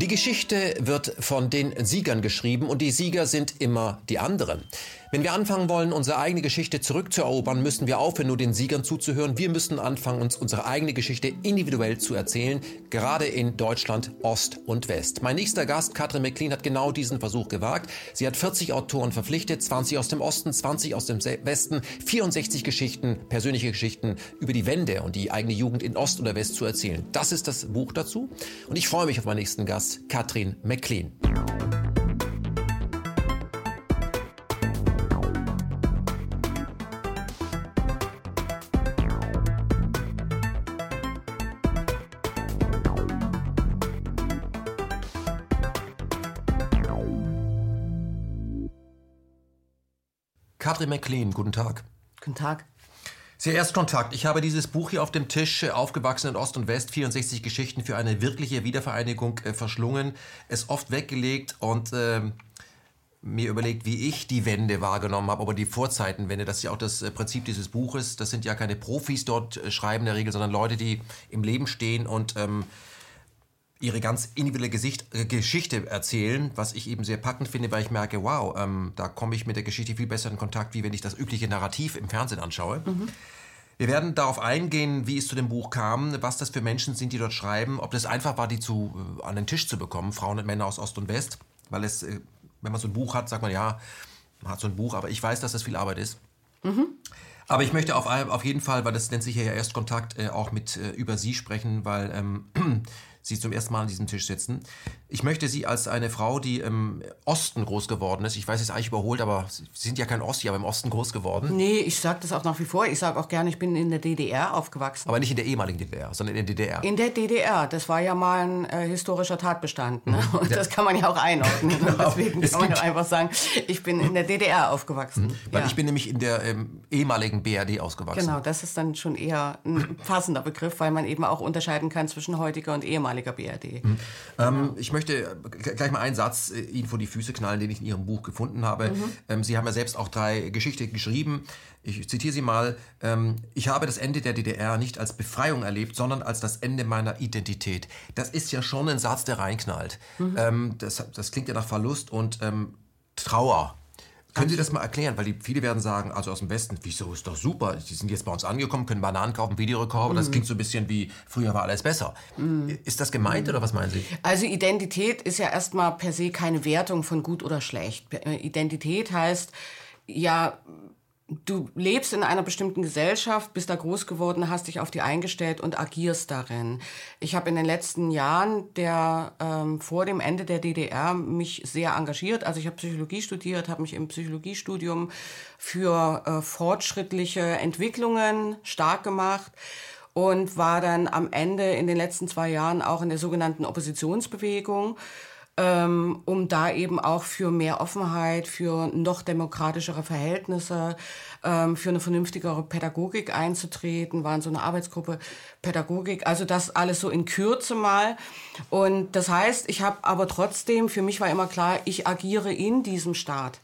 Die Geschichte wird von den Siegern geschrieben und die Sieger sind immer die anderen. Wenn wir anfangen wollen, unsere eigene Geschichte zurückzuerobern, müssen wir aufhören, nur den Siegern zuzuhören. Wir müssen anfangen, uns unsere eigene Geschichte individuell zu erzählen, gerade in Deutschland Ost und West. Mein nächster Gast, Katrin McLean, hat genau diesen Versuch gewagt. Sie hat 40 Autoren verpflichtet, 20 aus dem Osten, 20 aus dem Westen, 64 Geschichten, persönliche Geschichten über die Wende und die eigene Jugend in Ost oder West zu erzählen. Das ist das Buch dazu. Und ich freue mich auf meinen nächsten Gast, Katrin McLean. Katrin McLean, guten Tag. Guten Tag. Sehr Erstkontakt. Ich habe dieses Buch hier auf dem Tisch, äh, aufgewachsen in Ost und West, 64 Geschichten für eine wirkliche Wiedervereinigung äh, verschlungen, es oft weggelegt und äh, mir überlegt, wie ich die Wende wahrgenommen habe, aber die Vorzeitenwende, das ist ja auch das äh, Prinzip dieses Buches. Das sind ja keine Profis dort schreiben in der Regel, sondern Leute, die im Leben stehen und ähm, ihre ganz individuelle Gesicht, äh, Geschichte erzählen, was ich eben sehr packend finde, weil ich merke, wow, ähm, da komme ich mit der Geschichte viel besser in Kontakt, wie wenn ich das übliche Narrativ im Fernsehen anschaue. Mhm. Wir werden darauf eingehen, wie es zu dem Buch kam, was das für Menschen sind, die dort schreiben, ob das einfach war, die zu, äh, an den Tisch zu bekommen, Frauen und Männer aus Ost und West, weil es, äh, wenn man so ein Buch hat, sagt man ja, man hat so ein Buch, aber ich weiß, dass das viel Arbeit ist. Mhm. Aber ich möchte auf, auf jeden Fall, weil das nennt sich ja Erstkontakt, äh, auch mit äh, über Sie sprechen, weil ähm, Sie zum ersten Mal an diesem Tisch sitzen. Ich möchte Sie als eine Frau, die im Osten groß geworden ist, ich weiß, es ist eigentlich überholt, aber Sie sind ja kein Ossi, aber im Osten groß geworden. Nee, ich sage das auch nach wie vor. Ich sage auch gerne, ich bin in der DDR aufgewachsen. Aber nicht in der ehemaligen DDR, sondern in der DDR. In der DDR. Das war ja mal ein äh, historischer Tatbestand. Ne? Mhm. Und das kann man ja auch einordnen. genau. Deswegen kann man ja einfach sagen, ich bin in der DDR aufgewachsen. Mhm. Weil ja. ich bin nämlich in der ähm, ehemaligen BRD ausgewachsen. Genau, das ist dann schon eher ein passender Begriff, weil man eben auch unterscheiden kann zwischen heutiger und ehemaliger ehemaliger BRD. Mhm. Ähm, ich möchte gleich mal einen Satz äh, Ihnen vor die Füße knallen, den ich in Ihrem Buch gefunden habe. Mhm. Ähm, Sie haben ja selbst auch drei Geschichten geschrieben. Ich zitiere Sie mal. Ähm, ich habe das Ende der DDR nicht als Befreiung erlebt, sondern als das Ende meiner Identität. Das ist ja schon ein Satz, der reinknallt. Mhm. Ähm, das, das, klingt ja nach Verlust und ähm, Trauer. Können Sie das mal erklären? Weil die, viele werden sagen, also aus dem Westen, wieso ist doch super, die sind jetzt bei uns angekommen, können Bananen kaufen, Videorekorder, mm. das klingt so ein bisschen wie, früher war alles besser. Mm. Ist das gemeint mm. oder was meinen Sie? Also Identität ist ja erstmal per se keine Wertung von gut oder schlecht. Identität heißt, ja, du lebst in einer bestimmten Gesellschaft, bist da groß geworden, hast dich auf die eingestellt und agierst darin. Ich habe in den letzten Jahren der ähm, vor dem Ende der DDR mich sehr engagiert. Also ich habe Psychologie studiert, habe mich im Psychologiestudium für äh, fortschrittliche Entwicklungen stark gemacht und war dann am Ende in den letzten zwei Jahren auch in der sogenannten Oppositionsbewegung ähm, um da eben auch für mehr Offenheit, für noch demokratischere Verhältnisse, ähm, für eine vernünftigere Pädagogik einzutreten, waren so eine Arbeitsgruppe Pädagogik, also das alles so in Kürze mal. Und das heißt, ich habe aber trotzdem, für mich war immer klar, ich agiere in diesem Staat.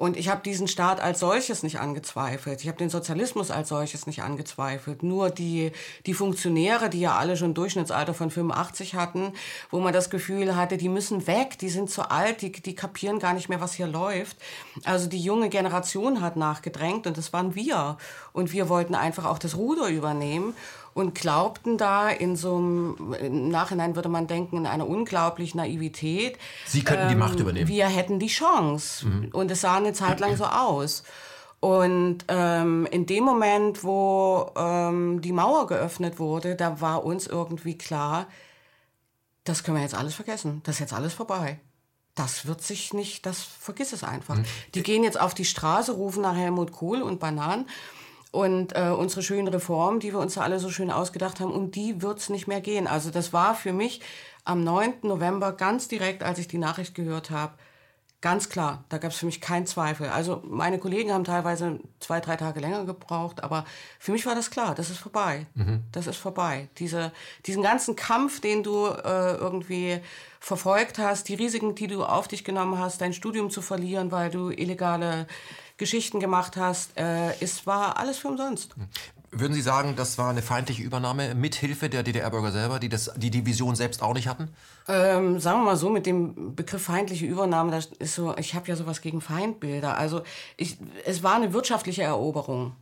Und ich habe diesen Staat als solches nicht angezweifelt. Ich habe den Sozialismus als solches nicht angezweifelt. Nur die, die Funktionäre, die ja alle schon Durchschnittsalter von 85 hatten, wo man das Gefühl hatte, die müssen weg, die sind zu alt, die, die kapieren gar nicht mehr, was hier läuft. Also die junge Generation hat nachgedrängt und das waren wir. Und wir wollten einfach auch das Ruder übernehmen und glaubten da in so einem, im Nachhinein würde man denken, in einer unglaublichen Naivität. Sie könnten ähm, die Macht übernehmen. Wir hätten die Chance. Mhm. Und es sah eine Zeit lang so aus. Und ähm, in dem Moment, wo ähm, die Mauer geöffnet wurde, da war uns irgendwie klar, das können wir jetzt alles vergessen. Das ist jetzt alles vorbei. Das wird sich nicht, das vergiss es einfach. Mhm. Die gehen jetzt auf die Straße, rufen nach Helmut Kohl und Bananen und äh, unsere schönen Reformen, die wir uns da alle so schön ausgedacht haben, um die wird's nicht mehr gehen. Also das war für mich am 9. November ganz direkt, als ich die Nachricht gehört habe, ganz klar, da gab's für mich keinen Zweifel. Also meine Kollegen haben teilweise zwei, drei Tage länger gebraucht, aber für mich war das klar, das ist vorbei. Mhm. Das ist vorbei. Diese, diesen ganzen Kampf, den du äh, irgendwie verfolgt hast, die Risiken, die du auf dich genommen hast, dein Studium zu verlieren, weil du illegale Geschichten gemacht hast. Äh, es war alles für umsonst. Würden Sie sagen, das war eine feindliche Übernahme mit Hilfe der DDR-Bürger selber, die das, die Division selbst auch nicht hatten? Ähm, sagen wir mal so, mit dem Begriff feindliche Übernahme, das ist so, ich habe ja sowas gegen Feindbilder. Also ich, es war eine wirtschaftliche Eroberung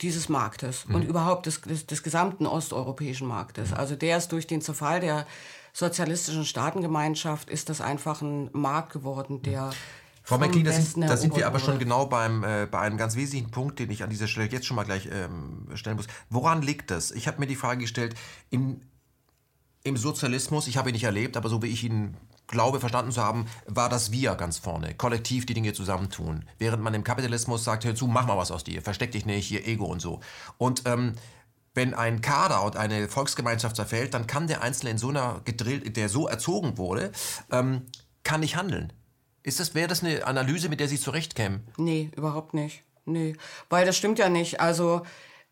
dieses Marktes mhm. und überhaupt des, des, des, gesamten osteuropäischen Marktes. Mhm. Also der ist durch den Zerfall der sozialistischen Staatengemeinschaft, ist das einfach ein Markt geworden, der... Mhm Frau McLean, da sind, da sind wir aber schon genau beim, äh, bei einem ganz wesentlichen Punkt, den ich an dieser Stelle jetzt schon mal gleich ähm, stellen muss. Woran liegt das? Ich habe mir die Frage gestellt, im, im Sozialismus, ich habe ihn nicht erlebt, aber so wie ich ihn glaube, verstanden zu haben, war das Wir ganz vorne, kollektiv die Dinge zusammentun. Während man im Kapitalismus sagt, hör zu, mach mal was aus dir, versteck dich nicht, hier Ego und so. Und ähm, wenn ein Kader und eine Volksgemeinschaft zerfällt, dann kann der Einzelne in so einer gedrillt, der so erzogen wurde, ähm, kann nicht handeln. Ist das, wäre das eine Analyse, mit der Sie zurechtkämen? Nee, überhaupt nicht. Nee, weil das stimmt ja nicht. Also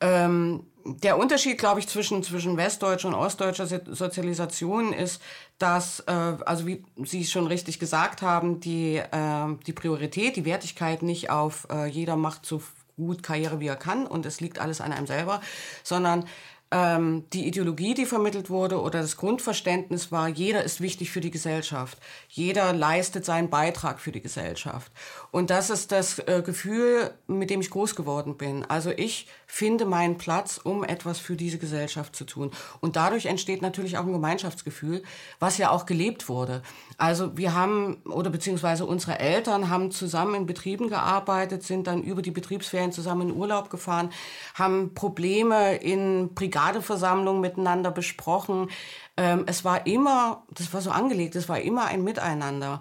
ähm, der Unterschied, glaube ich, zwischen, zwischen westdeutscher und ostdeutscher Sozialisation ist, dass, äh, also wie Sie schon richtig gesagt haben, die, äh, die Priorität, die Wertigkeit nicht auf äh, jeder macht so gut Karriere, wie er kann und es liegt alles an einem selber, sondern ähm, die Ideologie, die vermittelt wurde oder das Grundverständnis war, jeder ist wichtig für die Gesellschaft. Jeder leistet seinen Beitrag für die Gesellschaft. Und das ist das äh, Gefühl, mit dem ich groß geworden bin. Also ich finde meinen Platz, um etwas für diese Gesellschaft zu tun. Und dadurch entsteht natürlich auch ein Gemeinschaftsgefühl, was ja auch gelebt wurde. Also wir haben, oder beziehungsweise unsere Eltern haben zusammen in Betrieben gearbeitet, sind dann über die Betriebsferien zusammen in Urlaub gefahren, haben Probleme in Brigadeversammlungen miteinander besprochen. Ähm, es war immer, das war so angelegt, es war immer ein Miteinander.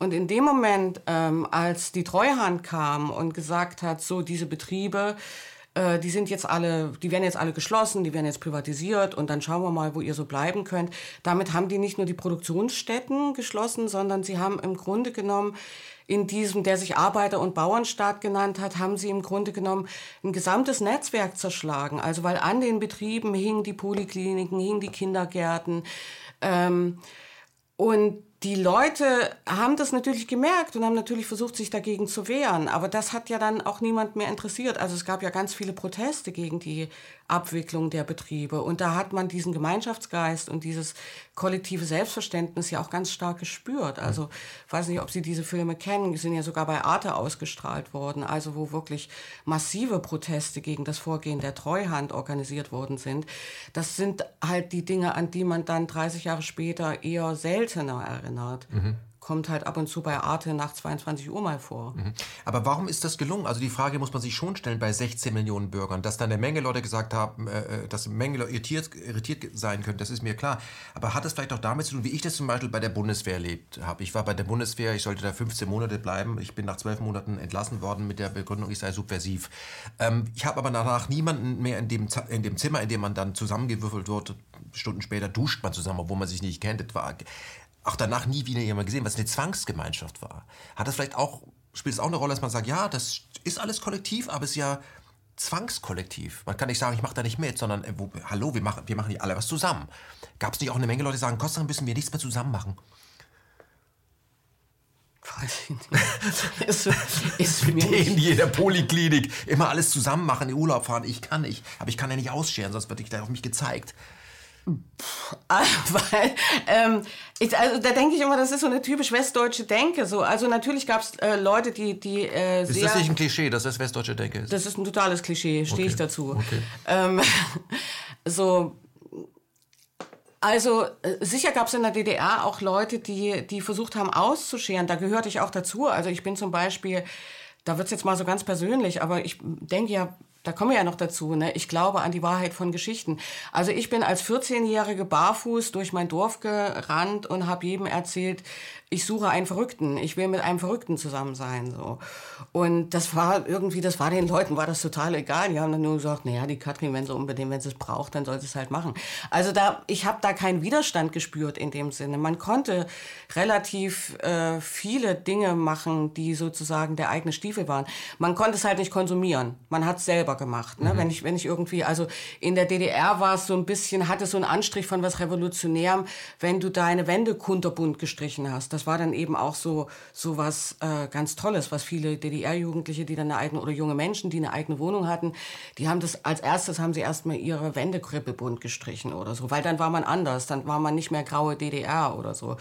Und in dem Moment, ähm, als die Treuhand kam und gesagt hat, so diese Betriebe, äh, die sind jetzt alle, die werden jetzt alle geschlossen, die werden jetzt privatisiert und dann schauen wir mal, wo ihr so bleiben könnt. Damit haben die nicht nur die Produktionsstätten geschlossen, sondern sie haben im Grunde genommen in diesem, der sich Arbeiter- und Bauernstaat genannt hat, haben sie im Grunde genommen ein gesamtes Netzwerk zerschlagen. Also weil an den Betrieben hingen die Polikliniken, hingen die Kindergärten. Ähm, und die Leute haben das natürlich gemerkt und haben natürlich versucht, sich dagegen zu wehren. Aber das hat ja dann auch niemand mehr interessiert. Also es gab ja ganz viele Proteste gegen die Abwicklung der Betriebe. Und da hat man diesen Gemeinschaftsgeist und dieses kollektive Selbstverständnis ja auch ganz stark gespürt. Also ich weiß nicht, ob Sie diese Filme kennen, die sind ja sogar bei Arte ausgestrahlt worden, also wo wirklich massive Proteste gegen das Vorgehen der Treuhand organisiert worden sind. Das sind halt die Dinge, an die man dann 30 Jahre später eher seltener erinnert. Mhm kommt halt ab und zu bei Arte nach 22 Uhr mal vor. Mhm. Aber warum ist das gelungen? Also die Frage muss man sich schon stellen bei 16 Millionen Bürgern, dass dann eine Menge Leute gesagt haben, äh, äh dass eine Menge Leute irritiert, irritiert sein können, das ist mir klar. Aber hat es vielleicht auch damit zu tun, wie ich das zum Beispiel bei der Bundeswehr erlebt habe? Ich war bei der Bundeswehr, ich sollte da 15 Monate bleiben. Ich bin nach 12 Monaten entlassen worden mit der Begründung, ich sei subversiv. Ähm, ich habe aber danach niemanden mehr in dem, in dem Zimmer, in dem man dann zusammengewürfelt wird. Stunden später duscht man zusammen, obwohl man sich nicht kennt. Das war auch danach nie wieder jemand gesehen, was eine Zwangsgemeinschaft war. Hat das vielleicht auch, spielt es auch eine Rolle, dass man sagt, ja, das ist alles kollektiv, aber es ist ja Zwangskollektiv. Man kann nicht sagen, ich mache da nicht mit, sondern äh, wo, hallo, wir machen, wir machen hier alle was zusammen. Gab es nicht auch eine Menge Leute, die sagen, Kostan müssen wir nichts mehr zusammen machen? Weiß ich nicht. ist, ist mir in jeder Poliklinik immer alles zusammen machen, in Urlaub fahren. Ich kann nicht. Aber ich kann ja nicht ausscheren, sonst wird ich da auf mich gezeigt. Weil, ähm, ich, also da denke ich immer, das ist so eine typisch westdeutsche Denke. So. Also natürlich gab es äh, Leute, die, die äh, Ist das nicht ein Klischee, dass das westdeutsche Denke ist? Das ist ein totales Klischee, stehe okay. ich dazu. Okay. Ähm, so, also äh, sicher gab es in der DDR auch Leute, die, die versucht haben auszuscheren. Da gehörte ich auch dazu. Also ich bin zum Beispiel, da wird es jetzt mal so ganz persönlich, aber ich denke ja da kommen wir ja noch dazu, ne? ich glaube an die Wahrheit von Geschichten. Also ich bin als 14-Jährige barfuß durch mein Dorf gerannt und habe jedem erzählt, ich suche einen Verrückten, ich will mit einem Verrückten zusammen sein. So. Und das war irgendwie, das war den Leuten, war das total egal. Die haben dann nur gesagt, naja, die Katrin, wenn sie unbedingt, wenn sie es braucht, dann soll sie es halt machen. Also da, ich habe da keinen Widerstand gespürt in dem Sinne. Man konnte relativ äh, viele Dinge machen, die sozusagen der eigene Stiefel waren. Man konnte es halt nicht konsumieren. Man hat es selber gemacht. Ne? Mhm. Wenn ich, wenn ich irgendwie, also in der DDR war es so ein bisschen, hatte so einen Anstrich von was Revolutionärem, wenn du deine Wände kunterbunt gestrichen hast. Das war dann eben auch so, so was äh, ganz Tolles, was viele DDR-Jugendliche, die dann eine eigene, oder junge Menschen, die eine eigene Wohnung hatten, die haben das, als erstes haben sie erstmal ihre Wände krippelbunt gestrichen oder so, weil dann war man anders, dann war man nicht mehr graue DDR oder so.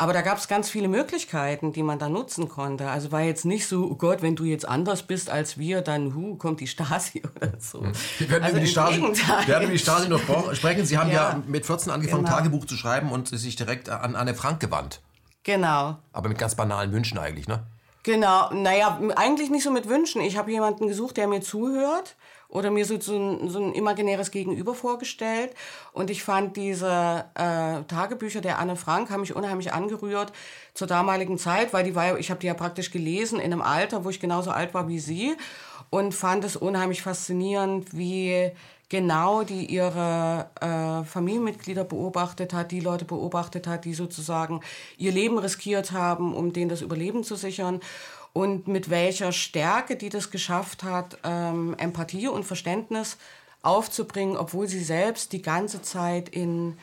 Aber da gab es ganz viele Möglichkeiten, die man da nutzen konnte. Also war jetzt nicht so, oh Gott, wenn du jetzt anders bist als wir, dann hu, kommt die Stasi oder so. Hm. Wir werden, also über, die Stasi, werden über die Stasi noch sprechen. Sie haben ja, ja mit 14 angefangen, genau. Tagebuch zu schreiben und sich direkt an Anne Frank gewandt. Genau. Aber mit ganz banalen Wünschen eigentlich, ne? Genau, naja, eigentlich nicht so mit Wünschen. Ich habe jemanden gesucht, der mir zuhört oder mir so, so, ein, so ein imaginäres Gegenüber vorgestellt. Und ich fand diese äh, Tagebücher der Anne Frank haben mich unheimlich angerührt zur damaligen Zeit, weil die war, ich habe die ja praktisch gelesen in einem Alter, wo ich genauso alt war wie sie und fand es unheimlich faszinierend, wie genau die ihre äh, Familienmitglieder beobachtet hat, die Leute beobachtet hat, die sozusagen ihr Leben riskiert haben, um denen das Überleben zu sichern und mit welcher Stärke die das geschafft hat, ähm, Empathie und Verständnis aufzubringen, obwohl sie selbst die ganze Zeit in,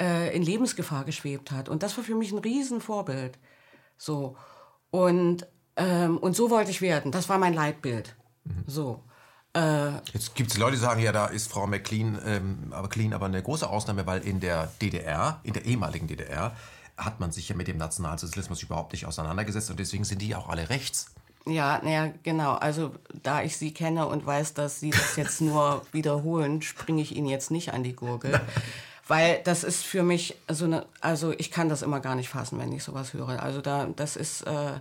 äh, in Lebensgefahr geschwebt hat. Und das war für mich ein Riesenvorbild. So. Und, ähm, und so wollte ich werden. Das war mein Leitbild. Mhm. So. Äh, Jetzt gibt es Leute, die sagen, ja, da ist Frau McLean, ähm, aber Clean aber eine große Ausnahme, weil in der DDR, in der ehemaligen DDR, hat man sich ja mit dem Nationalsozialismus überhaupt nicht auseinandergesetzt und deswegen sind die auch alle rechts. Ja, naja, genau. Also da ich Sie kenne und weiß, dass Sie das jetzt nur wiederholen, springe ich Ihnen jetzt nicht an die Gurgel. Weil das ist für mich so eine, also ich kann das immer gar nicht fassen, wenn ich sowas höre. Also da, das ist, äh,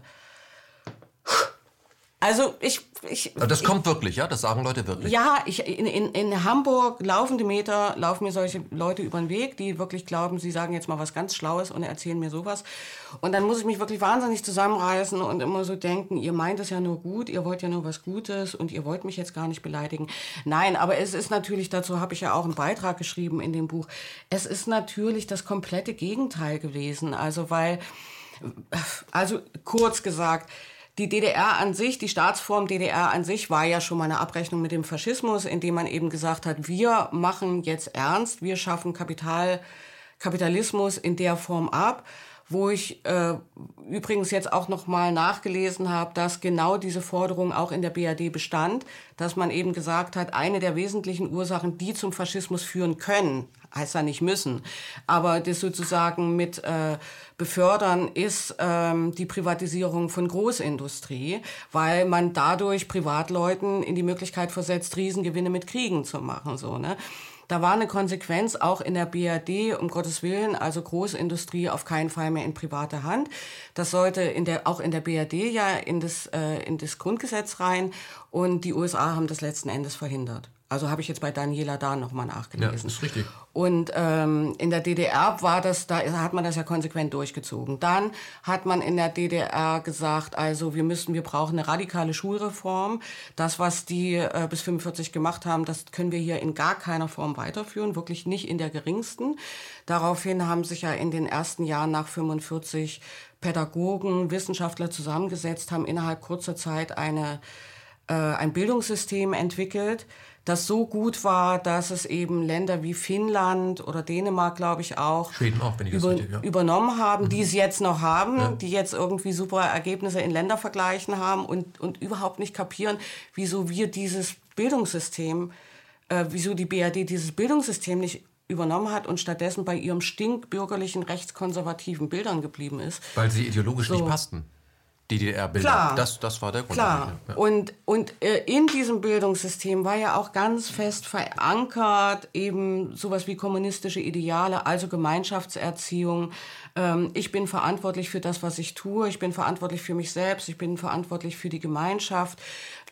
also ich, ich das ich, kommt wirklich, ja? Das sagen Leute wirklich. Ja, ich, in, in, in Hamburg laufende Meter laufen mir solche Leute über den Weg, die wirklich glauben, sie sagen jetzt mal was ganz Schlaues und erzählen mir sowas. Und dann muss ich mich wirklich wahnsinnig zusammenreißen und immer so denken, ihr meint es ja nur gut, ihr wollt ja nur was Gutes und ihr wollt mich jetzt gar nicht beleidigen. Nein, aber es ist natürlich, dazu habe ich ja auch einen Beitrag geschrieben in dem Buch, es ist natürlich das komplette Gegenteil gewesen. Also weil, also kurz gesagt, die DDR an sich, die Staatsform DDR an sich war ja schon mal eine Abrechnung mit dem Faschismus, indem man eben gesagt hat, wir machen jetzt ernst, wir schaffen Kapital, Kapitalismus in der Form ab. Wo ich äh, übrigens jetzt auch noch mal nachgelesen habe, dass genau diese Forderung auch in der BRD bestand, dass man eben gesagt hat, eine der wesentlichen Ursachen, die zum Faschismus führen können, heißt ja nicht müssen, aber das sozusagen mit äh, befördern ist ähm, die Privatisierung von Großindustrie, weil man dadurch Privatleuten in die Möglichkeit versetzt, Riesengewinne mit Kriegen zu machen, so ne. Da war eine Konsequenz auch in der BRD, um Gottes Willen, also Großindustrie auf keinen Fall mehr in private Hand. Das sollte in der, auch in der BRD ja in das, äh, in das Grundgesetz rein und die USA haben das letzten Endes verhindert. Also habe ich jetzt bei Daniela da nochmal nachgelesen. Ja, ist richtig. Und ähm, in der DDR war das, da hat man das ja konsequent durchgezogen. Dann hat man in der DDR gesagt, also wir müssen, wir brauchen eine radikale Schulreform. Das, was die äh, bis 45 gemacht haben, das können wir hier in gar keiner Form weiterführen, wirklich nicht in der geringsten. Daraufhin haben sich ja in den ersten Jahren nach 45 Pädagogen, Wissenschaftler zusammengesetzt, haben innerhalb kurzer Zeit eine, äh, ein Bildungssystem entwickelt, das so gut war, dass es eben Länder wie Finnland oder Dänemark, glaube ich, auch, auch über, richtig, ja. übernommen haben, mhm. die es jetzt noch haben, ja. die jetzt irgendwie super Ergebnisse in Ländervergleichen haben und, und überhaupt nicht kapieren, wieso wir dieses Bildungssystem, äh, wieso die BRD dieses Bildungssystem nicht übernommen hat und stattdessen bei ihrem stinkbürgerlichen, rechtskonservativen Bildern geblieben ist. Weil sie ideologisch so. nicht passten. DDR-Bilder. Das, das war der Grund. Klar. Ja. Und, und äh, in diesem Bildungssystem war ja auch ganz fest verankert eben sowas wie kommunistische Ideale, also Gemeinschaftserziehung. Ähm, ich bin verantwortlich für das, was ich tue. Ich bin verantwortlich für mich selbst. Ich bin verantwortlich für die Gemeinschaft.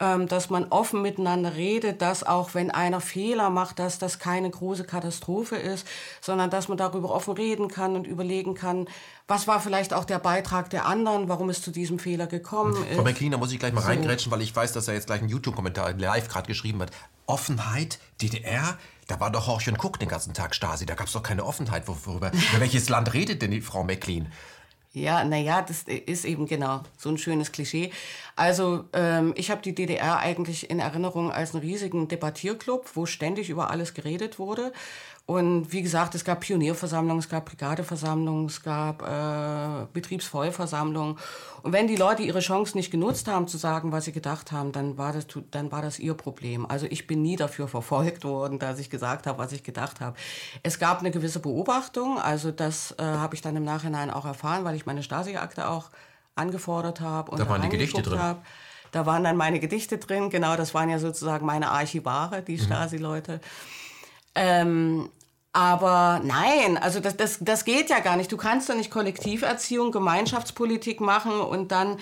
Ähm, dass man offen miteinander redet, dass auch wenn einer Fehler macht, dass das keine große Katastrophe ist, sondern dass man darüber offen reden kann und überlegen kann, was war vielleicht auch der Beitrag der anderen, warum es zu diesem Fehler gekommen ist. Frau McLean, da muss ich gleich mal so. reingrätschen, weil ich weiß, dass er jetzt gleich einen YouTube-Kommentar live gerade geschrieben hat. Offenheit, DDR, da war doch Horch und Cook den ganzen Tag Stasi, da gab es doch keine Offenheit. Worüber, über welches Land redet denn die Frau McLean? Ja, naja, das ist eben genau so ein schönes Klischee. Also ähm, ich habe die DDR eigentlich in Erinnerung als einen riesigen Debattierclub, wo ständig über alles geredet wurde. Und wie gesagt, es gab Pionierversammlungen, es gab Brigadeversammlungen, es gab äh, Betriebsvollversammlungen. Und wenn die Leute ihre Chance nicht genutzt haben, zu sagen, was sie gedacht haben, dann war das, dann war das ihr Problem. Also ich bin nie dafür verfolgt worden, dass ich gesagt habe, was ich gedacht habe. Es gab eine gewisse Beobachtung, also das äh, habe ich dann im Nachhinein auch erfahren, weil ich meine Stasi-Akte auch angefordert habe. da waren die Gedichte drin. Hab. Da waren dann meine Gedichte drin, genau, das waren ja sozusagen meine Archivare, die mhm. Stasi-Leute. Ähm, aber nein, also das, das, das geht ja gar nicht. Du kannst doch nicht Kollektiverziehung, Gemeinschaftspolitik machen und dann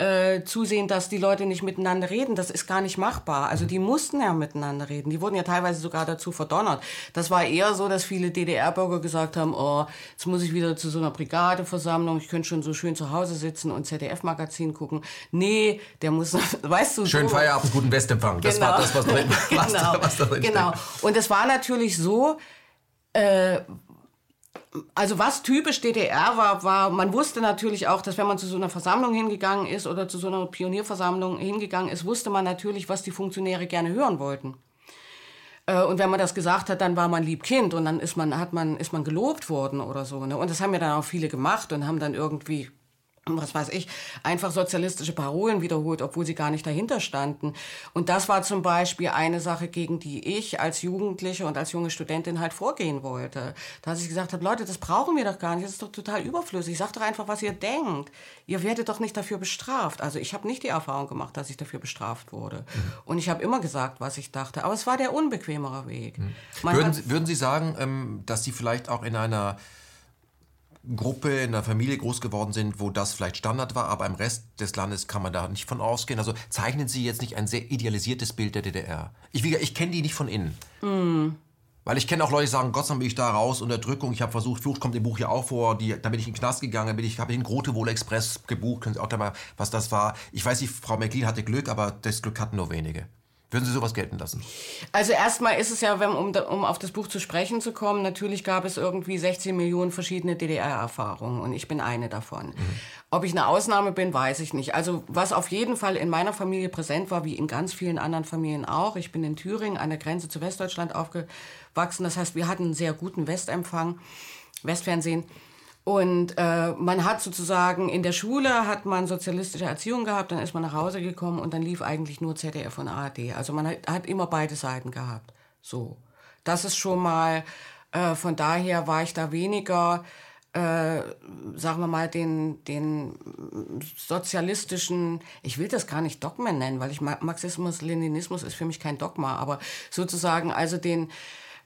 äh, zusehen, dass die Leute nicht miteinander reden. Das ist gar nicht machbar. Also die mussten ja miteinander reden. Die wurden ja teilweise sogar dazu verdonnert. Das war eher so, dass viele DDR-Bürger gesagt haben, oh, jetzt muss ich wieder zu so einer Brigadeversammlung. Ich könnte schon so schön zu Hause sitzen und ZDF-Magazin gucken. Nee, der muss, weißt du, Schön so. Feierabend, guten Westempfang. Das genau. war das, was drin, genau. was, was da drin Genau. Und es war natürlich so, äh, also was typisch DDR war, war, man wusste natürlich auch, dass wenn man zu so einer Versammlung hingegangen ist oder zu so einer Pionierversammlung hingegangen ist, wusste man natürlich, was die Funktionäre gerne hören wollten. Äh, und wenn man das gesagt hat, dann war man lieb Kind und dann ist man, hat man, ist man gelobt worden oder so. Ne? Und das haben ja dann auch viele gemacht und haben dann irgendwie was weiß ich, einfach sozialistische Parolen wiederholt, obwohl sie gar nicht dahinter standen. Und das war zum Beispiel eine Sache, gegen die ich als Jugendliche und als junge Studentin halt vorgehen wollte. Dass ich gesagt habe, Leute, das brauchen wir doch gar nicht, das ist doch total überflüssig. Sagt doch einfach, was ihr denkt. Ihr werdet doch nicht dafür bestraft. Also ich habe nicht die Erfahrung gemacht, dass ich dafür bestraft wurde. Mhm. Und ich habe immer gesagt, was ich dachte. Aber es war der unbequemere Weg. Mhm. Würden, Sie, würden Sie sagen, ähm, dass Sie vielleicht auch in einer Gruppe, in der Familie groß geworden sind, wo das vielleicht Standard war, aber im Rest des Landes kann man da nicht von ausgehen. Also zeichnen Sie jetzt nicht ein sehr idealisiertes Bild der DDR. Ich, ich kenne die nicht von innen. Mm. Weil ich kenne auch Leute, die sagen, Gott sei Dank bin ich da raus, Unterdrückung. Ich habe versucht, Flucht kommt im Buch ja auch vor. Die, da bin ich in den Knast gegangen, bin ich, habe den Grotewohl Express gebucht. Können Sie auch da mal, was das war. Ich weiß nicht, Frau McLean hatte Glück, aber das Glück hatten nur wenige. Würden Sie sowas gelten lassen? Also erstmal ist es ja, wenn, um, um auf das Buch zu sprechen zu kommen, natürlich gab es irgendwie 16 Millionen verschiedene DDR-Erfahrungen und ich bin eine davon. Mhm. Ob ich eine Ausnahme bin, weiß ich nicht. Also was auf jeden Fall in meiner Familie präsent war, wie in ganz vielen anderen Familien auch. Ich bin in Thüringen an der Grenze zu Westdeutschland aufgewachsen. Das heißt, wir hatten einen sehr guten Westempfang, Westfernsehen. Und äh, man hat sozusagen in der Schule hat man sozialistische Erziehung gehabt, dann ist man nach Hause gekommen und dann lief eigentlich nur ZDF und ARD. Also man hat, hat immer beide Seiten gehabt. So, das ist schon mal. Äh, von daher war ich da weniger, äh, sagen wir mal, den, den sozialistischen, ich will das gar nicht Dogmen nennen, weil ich Marxismus, Leninismus ist für mich kein Dogma, aber sozusagen also den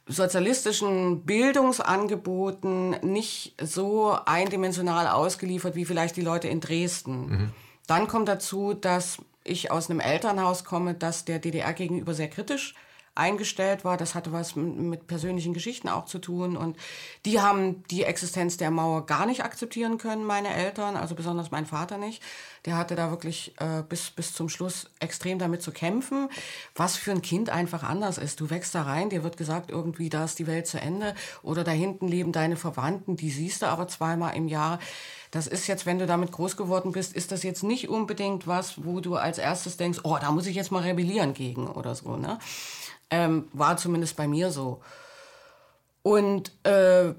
sozialistischen Bildungsangeboten nicht so eindimensional ausgeliefert wie vielleicht die Leute in Dresden. Mhm. Dann kommt dazu, dass ich aus einem Elternhaus komme, das der DDR gegenüber sehr kritisch eingestellt war. Das hatte was mit persönlichen Geschichten auch zu tun. Und die haben die Existenz der Mauer gar nicht akzeptieren können, meine Eltern, also besonders mein Vater nicht. Der hatte da wirklich äh, bis, bis zum Schluss extrem damit zu kämpfen, was für ein Kind einfach anders ist. Du wächst da rein, dir wird gesagt, irgendwie, da ist die Welt zu Ende oder da hinten leben deine Verwandten, die siehst du aber zweimal im Jahr. Das ist jetzt, wenn du damit groß geworden bist, ist das jetzt nicht unbedingt was, wo du als erstes denkst, oh, da muss ich jetzt mal rebellieren gegen oder so. Ne? Ähm, war zumindest bei mir so. Und äh,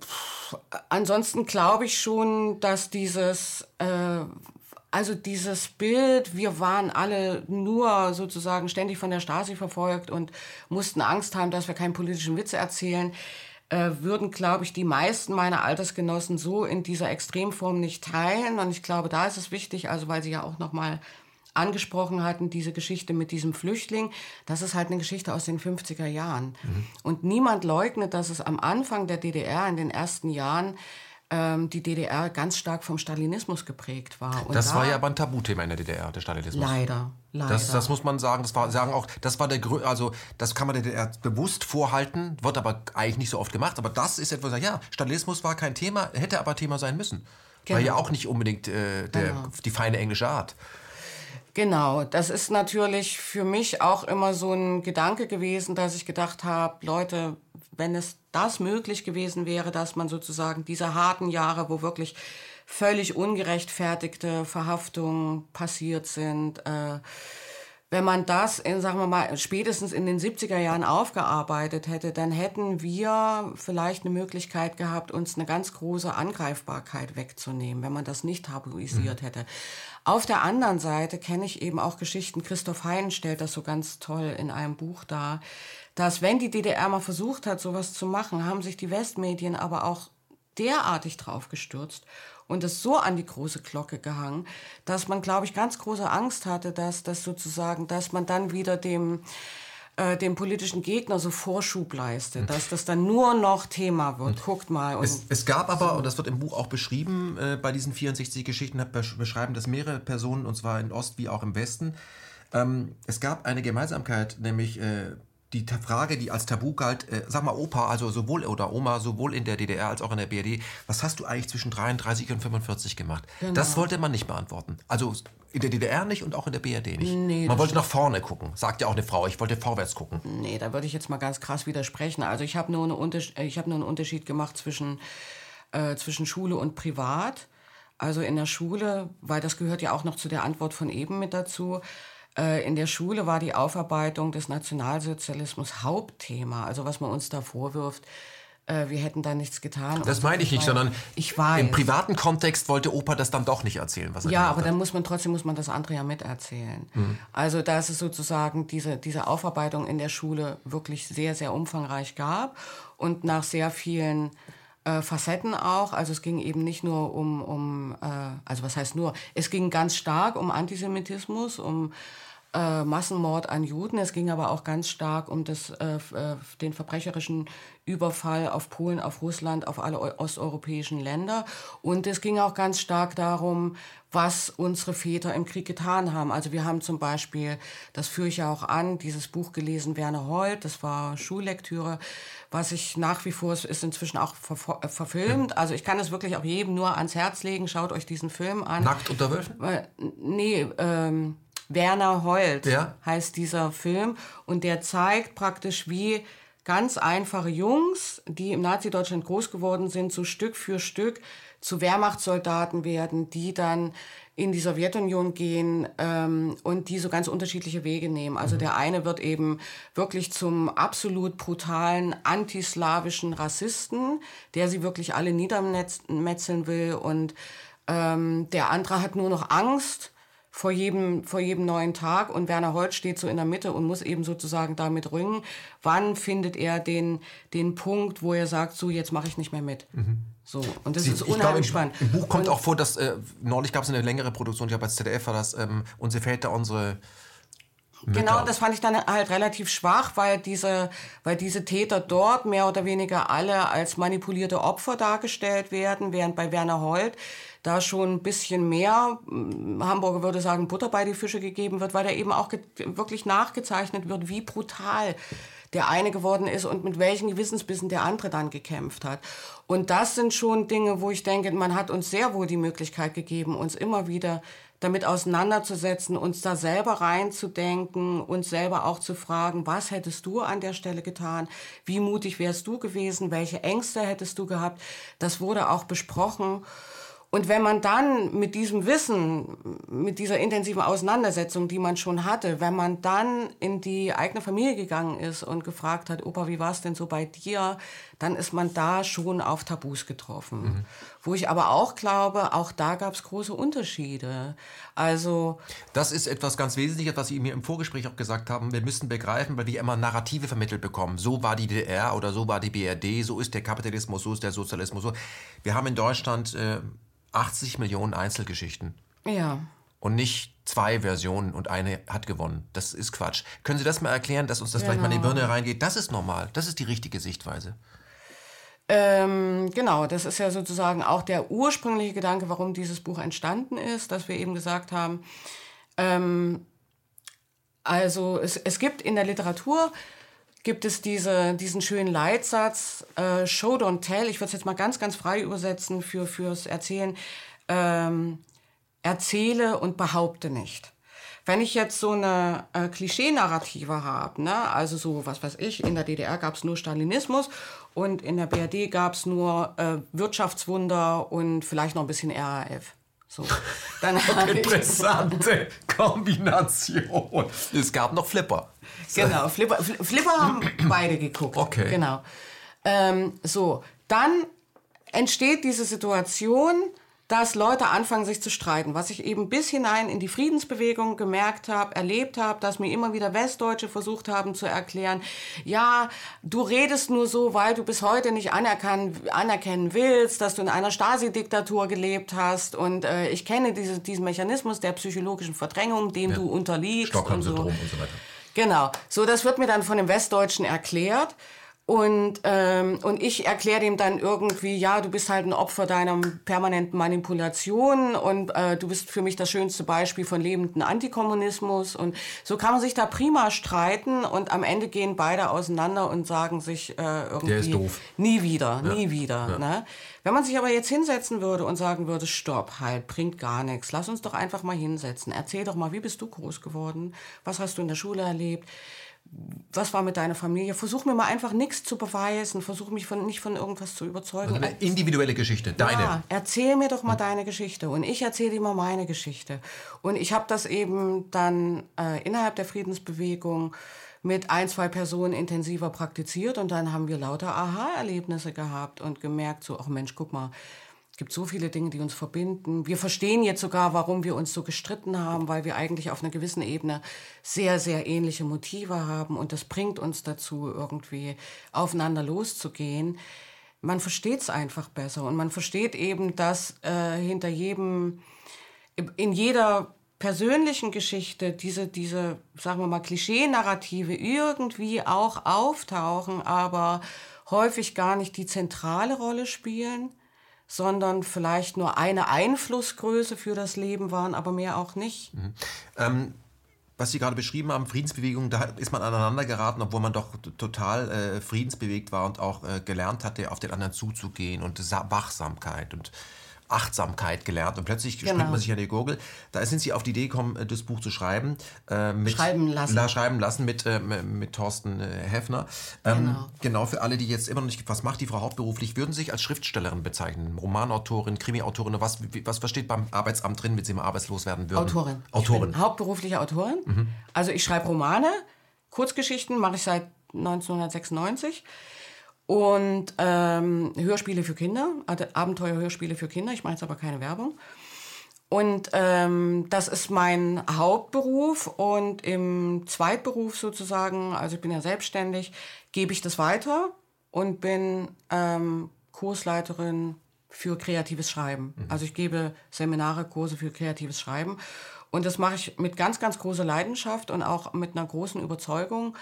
ansonsten glaube ich schon, dass dieses, äh, also dieses Bild, wir waren alle nur sozusagen ständig von der Stasi verfolgt und mussten Angst haben, dass wir keinen politischen Witz erzählen, äh, würden, glaube ich, die meisten meiner Altersgenossen so in dieser Extremform nicht teilen. Und ich glaube, da ist es wichtig, also weil sie ja auch noch mal angesprochen hatten, diese Geschichte mit diesem Flüchtling, das ist halt eine Geschichte aus den 50er Jahren. Mhm. Und niemand leugnet, dass es am Anfang der DDR, in den ersten Jahren, ähm, die DDR ganz stark vom Stalinismus geprägt war. Und das da, war ja aber ein Tabuthema in der DDR, der Stalinismus. Leider, leider. Das, das muss man sagen. Das war, sagen auch, das war der also das kann man der DDR bewusst vorhalten, wird aber eigentlich nicht so oft gemacht. Aber das ist etwas, ja, Stalinismus war kein Thema, hätte aber Thema sein müssen. Genau. War ja auch nicht unbedingt äh, der, genau. die feine englische Art. Genau, das ist natürlich für mich auch immer so ein Gedanke gewesen, dass ich gedacht habe, Leute, wenn es das möglich gewesen wäre, dass man sozusagen diese harten Jahre, wo wirklich völlig ungerechtfertigte Verhaftungen passiert sind. Äh, wenn man das, in, sagen wir mal, spätestens in den 70er Jahren aufgearbeitet hätte, dann hätten wir vielleicht eine Möglichkeit gehabt, uns eine ganz große Angreifbarkeit wegzunehmen, wenn man das nicht tabuisiert mhm. hätte. Auf der anderen Seite kenne ich eben auch Geschichten, Christoph Hein stellt das so ganz toll in einem Buch dar, dass wenn die DDR mal versucht hat, sowas zu machen, haben sich die Westmedien aber auch derartig drauf gestürzt und es so an die große Glocke gehangen, dass man, glaube ich, ganz große Angst hatte, dass das sozusagen, dass man dann wieder dem äh, dem politischen Gegner so Vorschub leistet, hm. dass das dann nur noch Thema wird. Hm. Guckt mal. Es, es, gab aber, so. und das wird im Buch auch beschrieben, äh, bei diesen 64 Geschichten beschreiben das mehrere Personen, und zwar in Ost wie auch im Westen. Ähm, es gab eine Gemeinsamkeit, nämlich äh, die Frage, die als Tabu galt, äh, sag mal Opa, also sowohl oder Oma, sowohl in der DDR als auch in der BRD, was hast du eigentlich zwischen 33 und 45 gemacht? Genau. Das wollte man nicht beantworten. Also in der DDR nicht und auch in der BRD nicht. Nee, man wollte nach vorne gucken, sagt ja auch eine Frau, ich wollte vorwärts gucken. Nee, da würde ich jetzt mal ganz krass widersprechen. Also ich habe nur, eine hab nur einen Unterschied gemacht zwischen, äh, zwischen Schule und Privat. Also in der Schule, weil das gehört ja auch noch zu der Antwort von eben mit dazu, äh, in der Schule war die Aufarbeitung des Nationalsozialismus Hauptthema. Also was man uns da vorwirft, äh, wir hätten da nichts getan. Das meine ich nicht, sondern ich weiß. im privaten Kontext wollte Opa das dann doch nicht erzählen, was er Ja, aber hat. dann muss man trotzdem muss man das andere ja miterzählen. Mhm. Also dass es sozusagen diese, diese Aufarbeitung in der Schule wirklich sehr, sehr umfangreich gab und nach sehr vielen äh, Facetten auch. Also es ging eben nicht nur um, um äh, also was heißt nur, es ging ganz stark um Antisemitismus, um äh, Massenmord an Juden. Es ging aber auch ganz stark um das, äh, äh, den verbrecherischen Überfall auf Polen, auf Russland, auf alle osteuropäischen Länder. Und es ging auch ganz stark darum, was unsere Väter im Krieg getan haben. Also wir haben zum Beispiel, das führe ich ja auch an, dieses Buch gelesen, Werner Holt, das war Schullektüre, was ich nach wie vor, es ist inzwischen auch ver äh, verfilmt. Also ich kann es wirklich auch jedem nur ans Herz legen, schaut euch diesen Film an. Nackt unter Wölfen? Äh, nee, ähm, Werner heult ja. heißt dieser Film. Und der zeigt praktisch, wie ganz einfache Jungs, die im Nazi-Deutschland groß geworden sind, so Stück für Stück zu Wehrmachtssoldaten werden, die dann in die Sowjetunion gehen ähm, und die so ganz unterschiedliche Wege nehmen. Also mhm. der eine wird eben wirklich zum absolut brutalen antislawischen Rassisten, der sie wirklich alle niedermetzeln will und ähm, der andere hat nur noch Angst vor jedem, vor jedem neuen Tag und Werner Holz steht so in der Mitte und muss eben sozusagen damit ringen. Wann findet er den, den Punkt, wo er sagt, so jetzt mache ich nicht mehr mit? Mhm. So, und das Sie, ist unheimlich spannend. Im Buch kommt und, auch vor, dass äh, neulich gab es eine längere Produktion, ich glaube als ZDF war das, ähm, unsere Väter, unsere Mütter. Genau, das fand ich dann halt relativ schwach, weil diese, weil diese Täter dort mehr oder weniger alle als manipulierte Opfer dargestellt werden, während bei Werner Holt da schon ein bisschen mehr, Hamburger würde sagen, Butter bei die Fische gegeben wird, weil da eben auch wirklich nachgezeichnet wird, wie brutal der eine geworden ist und mit welchen Gewissensbissen der andere dann gekämpft hat. Und das sind schon Dinge, wo ich denke, man hat uns sehr wohl die Möglichkeit gegeben, uns immer wieder damit auseinanderzusetzen, uns da selber reinzudenken, uns selber auch zu fragen, was hättest du an der Stelle getan, wie mutig wärst du gewesen, welche Ängste hättest du gehabt. Das wurde auch besprochen. Und wenn man dann mit diesem Wissen, mit dieser intensiven Auseinandersetzung, die man schon hatte, wenn man dann in die eigene Familie gegangen ist und gefragt hat, Opa, wie war es denn so bei dir, dann ist man da schon auf Tabus getroffen. Mhm. Wo ich aber auch glaube, auch da gab es große Unterschiede. Also das ist etwas ganz Wesentliches, was Sie mir im Vorgespräch auch gesagt haben. Wir müssen begreifen, weil wir immer Narrative vermittelt bekommen. So war die DDR oder so war die BRD, so ist der Kapitalismus, so ist der Sozialismus. So. Wir haben in Deutschland äh, 80 Millionen Einzelgeschichten. Ja. Und nicht zwei Versionen und eine hat gewonnen. Das ist Quatsch. Können Sie das mal erklären, dass uns das genau. vielleicht mal in die Birne reingeht? Das ist normal. Das ist die richtige Sichtweise. Ähm, genau, das ist ja sozusagen auch der ursprüngliche Gedanke, warum dieses Buch entstanden ist, dass wir eben gesagt haben, ähm, also es, es gibt in der Literatur gibt es diese, diesen schönen Leitsatz, äh, Show, don't tell. Ich würde es jetzt mal ganz, ganz frei übersetzen für, fürs Erzählen. Ähm, erzähle und behaupte nicht. Wenn ich jetzt so eine äh, Klischee-Narrative habe, ne, also so, was weiß ich, in der DDR gab es nur Stalinismus Und in der BRD gab es nur äh, Wirtschaftswunder und vielleicht noch ein bisschen RAF. So. Dann Interessante Kombination. Es gab noch Flipper. Genau, Flipper, Flipper haben beide geguckt. Okay. Genau. Ähm, so, dann entsteht diese Situation, dass Leute anfangen, sich zu streiten. Was ich eben bis hinein in die Friedensbewegung gemerkt habe, erlebt habe, dass mir immer wieder Westdeutsche versucht haben zu erklären, ja, du redest nur so, weil du bis heute nicht anerkennen, anerkennen willst, dass du in einer Stasi-Diktatur gelebt hast. Und äh, ich kenne diese, diesen Mechanismus der psychologischen Verdrängung, dem ja. du unterliegst. und so. und so weiter. Genau. So, das wird mir dann von dem Westdeutschen erklärt. Und, ähm, und ich erkläre dem dann irgendwie, ja, du bist halt ein Opfer deiner permanenten Manipulation und äh, du bist für mich das schönste Beispiel von lebenden Antikommunismus. Und so kann man sich da prima streiten und am Ende gehen beide auseinander und sagen sich äh, irgendwie nie wieder, ja. nie wieder. Ja. Ne? Wenn man sich aber jetzt hinsetzen würde und sagen würde, stopp, halt, bringt gar nichts, lass uns doch einfach mal hinsetzen. Erzähl doch mal, wie bist du groß geworden? Was hast du in der Schule erlebt? Was war mit deiner Familie? Versuch mir mal einfach nichts zu beweisen, versuch mich von, nicht von irgendwas zu überzeugen. Also eine individuelle Geschichte, deine. Ja, erzähl mir doch mal hm. deine Geschichte und ich erzähle dir mal meine Geschichte. Und ich habe das eben dann äh, innerhalb der Friedensbewegung mit ein, zwei Personen intensiver praktiziert und dann haben wir lauter Aha-Erlebnisse gehabt und gemerkt, so, ach Mensch, guck mal, es gibt so viele Dinge, die uns verbinden. Wir verstehen jetzt sogar, warum wir uns so gestritten haben, weil wir eigentlich auf einer gewissen Ebene sehr, sehr ähnliche Motive haben. Und das bringt uns dazu, irgendwie aufeinander loszugehen. Man versteht es einfach besser. Und man versteht eben, dass äh, hinter jedem, in jeder persönlichen Geschichte diese, diese, sagen wir mal, Klischee-Narrative irgendwie auch auftauchen, aber häufig gar nicht die zentrale Rolle spielen sondern vielleicht nur eine Einflussgröße für das Leben waren, aber mehr auch nicht. Mhm. Ähm, was Sie gerade beschrieben haben, Friedensbewegung, da ist man aneinander geraten, obwohl man doch total äh, friedensbewegt war und auch äh, gelernt hatte, auf den anderen zuzugehen und Wachsamkeit und Achtsamkeit gelernt und plötzlich genau. springt man sich an die Gurgel. Da sind sie auf die Idee gekommen, äh, das Buch zu schreiben. Äh, mit, schreiben lassen. La, schreiben lassen mit, äh, mit Thorsten äh, Heffner. Ähm, genau. genau, für alle, die jetzt immer noch nicht, was macht die Frau hauptberuflich, würden sich als Schriftstellerin bezeichnen? Romanautorin, Krimiautorin, was, was, was steht beim Arbeitsamt drin, wenn sie mal arbeitslos werden würden? Autorin. Autorin. hauptberufliche Autorin. Mhm. Also ich schreibe Romane, Kurzgeschichten mache ich seit 1996. Und ähm, Hörspiele für Kinder, also Abenteuerhörspiele für Kinder. Ich mache jetzt aber keine Werbung. Und ähm, das ist mein Hauptberuf und im Zweitberuf sozusagen, also ich bin ja selbstständig, gebe ich das weiter und bin ähm, Kursleiterin für kreatives Schreiben. Mhm. Also ich gebe Seminare, Kurse für kreatives Schreiben und das mache ich mit ganz, ganz großer Leidenschaft und auch mit einer großen Überzeugung,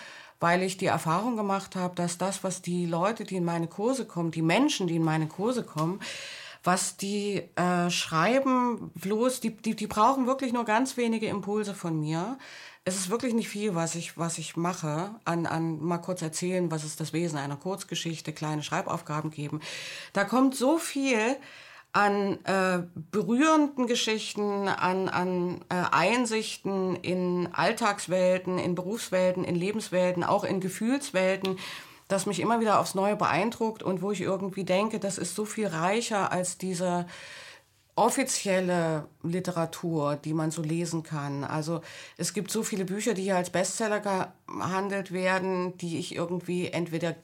weil ich die Erfahrung gemacht habe, dass das, was die Leute, die in meine Kurse kommen, die Menschen, die in meine Kurse kommen, was die äh, schreiben, bloß, die, die, die brauchen wirklich nur ganz wenige Impulse von mir. Es ist wirklich nicht viel, was ich, was ich mache, an, an mal kurz erzählen, was ist das Wesen einer Kurzgeschichte, kleine Schreibaufgaben geben. Da kommt so viel, an äh, berührenden Geschichten, an, an äh, Einsichten in Alltagswelten, in Berufswelten, in Lebenswelten, auch in Gefühlswelten, das mich immer wieder aufs Neue beeindruckt und wo ich irgendwie denke, das ist so viel reicher als diese offizielle Literatur, die man so lesen kann. Also es gibt so viele Bücher, die hier als Bestseller gehandelt werden, die ich irgendwie entweder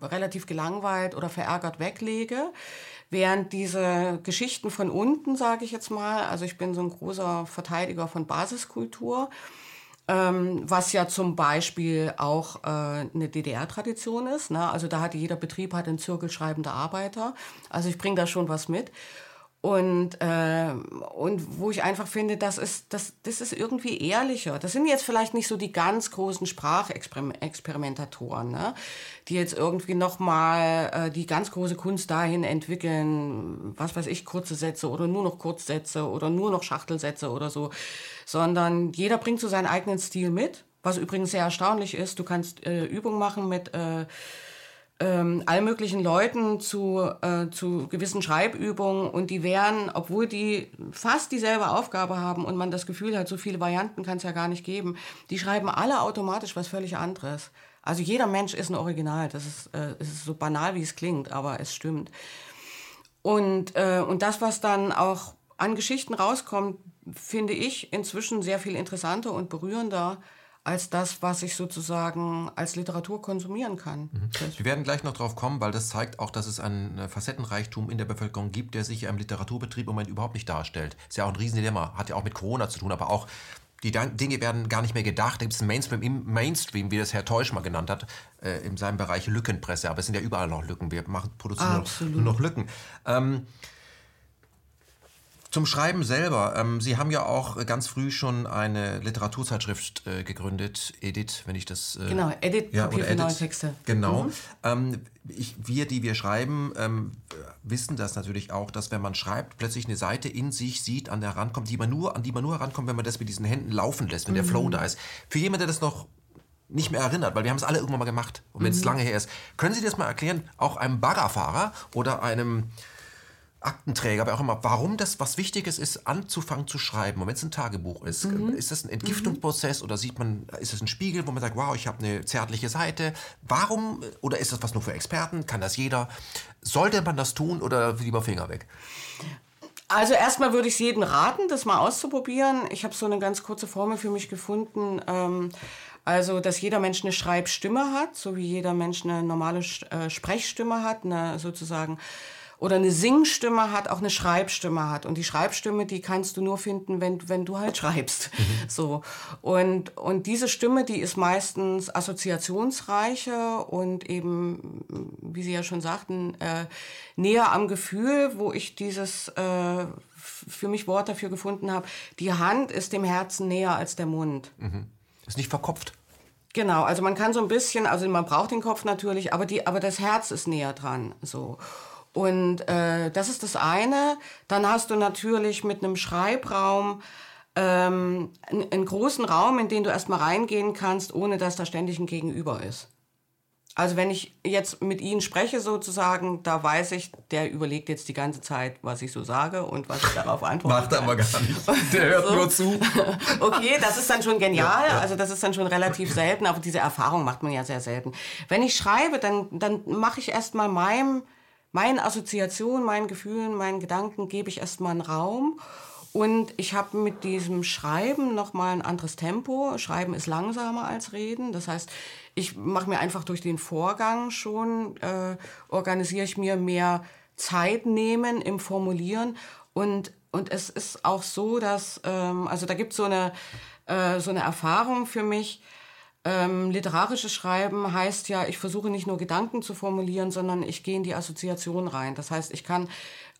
relativ gelangweilt oder verärgert weglege. Während diese Geschichten von unten, sage ich jetzt mal, also ich bin so ein großer Verteidiger von Basiskultur, ähm, was ja zum Beispiel auch äh, eine DDR-Tradition ist. Ne? Also da hat jeder Betrieb hat einen Zirkel schreibender Arbeiter. Also ich bringe da schon was mit. Und, äh, und wo ich einfach finde, das ist, das, das ist irgendwie ehrlicher. Das sind jetzt vielleicht nicht so die ganz großen Sprachexperimentatoren, ne? die jetzt irgendwie nochmal äh, die ganz große Kunst dahin entwickeln, was weiß ich, kurze Sätze oder nur noch Kurzsätze oder nur noch Schachtelsätze oder so, sondern jeder bringt so seinen eigenen Stil mit. Was übrigens sehr erstaunlich ist, du kannst äh, Übungen machen mit... Äh, ähm, all möglichen Leuten zu, äh, zu gewissen Schreibübungen und die wären, obwohl die fast dieselbe Aufgabe haben und man das Gefühl hat, so viele Varianten kann es ja gar nicht geben, die schreiben alle automatisch was völlig anderes. Also jeder Mensch ist ein Original. Das ist, äh, ist so banal, wie es klingt, aber es stimmt. Und, äh, und das, was dann auch an Geschichten rauskommt, finde ich inzwischen sehr viel interessanter und berührender als das, was ich sozusagen als Literatur konsumieren kann. Mhm. Wir werden gleich noch drauf kommen, weil das zeigt auch, dass es einen Facettenreichtum in der Bevölkerung gibt, der sich im Literaturbetrieb im Moment überhaupt nicht darstellt. Ist ja auch ein Riesendilemma, hat ja auch mit Corona zu tun, aber auch die Dinge werden gar nicht mehr gedacht. Da gibt es einen Mainstream im Mainstream, wie das Herr Teusch mal genannt hat, äh, in seinem Bereich Lückenpresse. Aber es sind ja überall noch Lücken. Wir machen, produzieren nur noch Lücken. Ähm, zum Schreiben selber. Ähm, Sie haben ja auch ganz früh schon eine Literaturzeitschrift äh, gegründet, Edit, wenn ich das. Äh, genau, Edit, ja, Papier für neue Texte. Genau. Mhm. Ähm, ich, wir, die wir schreiben, ähm, wissen das natürlich auch, dass wenn man schreibt, plötzlich eine Seite in sich sieht, an der herankommt, die man nur, an die man nur herankommt, wenn man das mit diesen Händen laufen lässt, wenn mhm. der Flow da ist. Für jemanden, der das noch nicht mehr erinnert, weil wir haben es alle irgendwann mal gemacht und wenn es mhm. lange her ist. Können Sie das mal erklären, auch einem Baggerfahrer oder einem Aktenträger, aber auch immer, warum das was Wichtiges ist, anzufangen zu schreiben. Und wenn es ein Tagebuch ist, mhm. ist das ein Entgiftungsprozess mhm. oder sieht man, ist es ein Spiegel, wo man sagt, wow, ich habe eine zärtliche Seite. Warum, oder ist das was nur für Experten? Kann das jeder? Sollte man das tun oder lieber Finger weg? Also erstmal würde ich es jedem raten, das mal auszuprobieren. Ich habe so eine ganz kurze Formel für mich gefunden. Ähm, also, dass jeder Mensch eine Schreibstimme hat, so wie jeder Mensch eine normale äh, Sprechstimme hat, eine sozusagen oder eine Singstimme hat, auch eine Schreibstimme hat. Und die Schreibstimme, die kannst du nur finden, wenn, wenn du halt schreibst. Mhm. So. Und, und diese Stimme, die ist meistens assoziationsreicher und eben, wie Sie ja schon sagten, äh, näher am Gefühl, wo ich dieses äh, für mich Wort dafür gefunden habe. Die Hand ist dem Herzen näher als der Mund. Mhm. Ist nicht verkopft. Genau, also man kann so ein bisschen, also man braucht den Kopf natürlich, aber, die, aber das Herz ist näher dran. So. Und äh, das ist das eine. Dann hast du natürlich mit einem Schreibraum ähm, einen, großen Raum, in den du erstmal reingehen kannst, ohne dass da ständig ein Gegenüber ist. Also wenn ich jetzt mit Ihnen spreche sozusagen, da weiß ich, der überlegt jetzt die ganze Zeit, was ich so sage und was ich darauf antworte. Macht er aber gar nicht. Der hört so. nur zu. okay, das ist dann schon genial. Ja, ja. Also das ist dann schon relativ selten, aber diese Erfahrung macht man ja sehr selten. Wenn ich schreibe, dann, dann mache ich erstmal meinem meinen Assoziationen, meinen Gefühlen, meinen Gedanken gebe ich erstmal einen Raum. Und ich habe mit diesem Schreiben nochmal ein anderes Tempo. Schreiben ist langsamer als Reden. Das heißt, ich mache mir einfach durch den Vorgang schon, äh, organisiere ich mir mehr Zeit nehmen im Formulieren. Und, und es ist auch so, dass, ähm, also da gibt so eine, äh, so eine Erfahrung für mich, ähm, literarisches Schreiben heißt ja, ich versuche nicht nur Gedanken zu formulieren, sondern ich gehe in die Assoziation rein. Das heißt, ich kann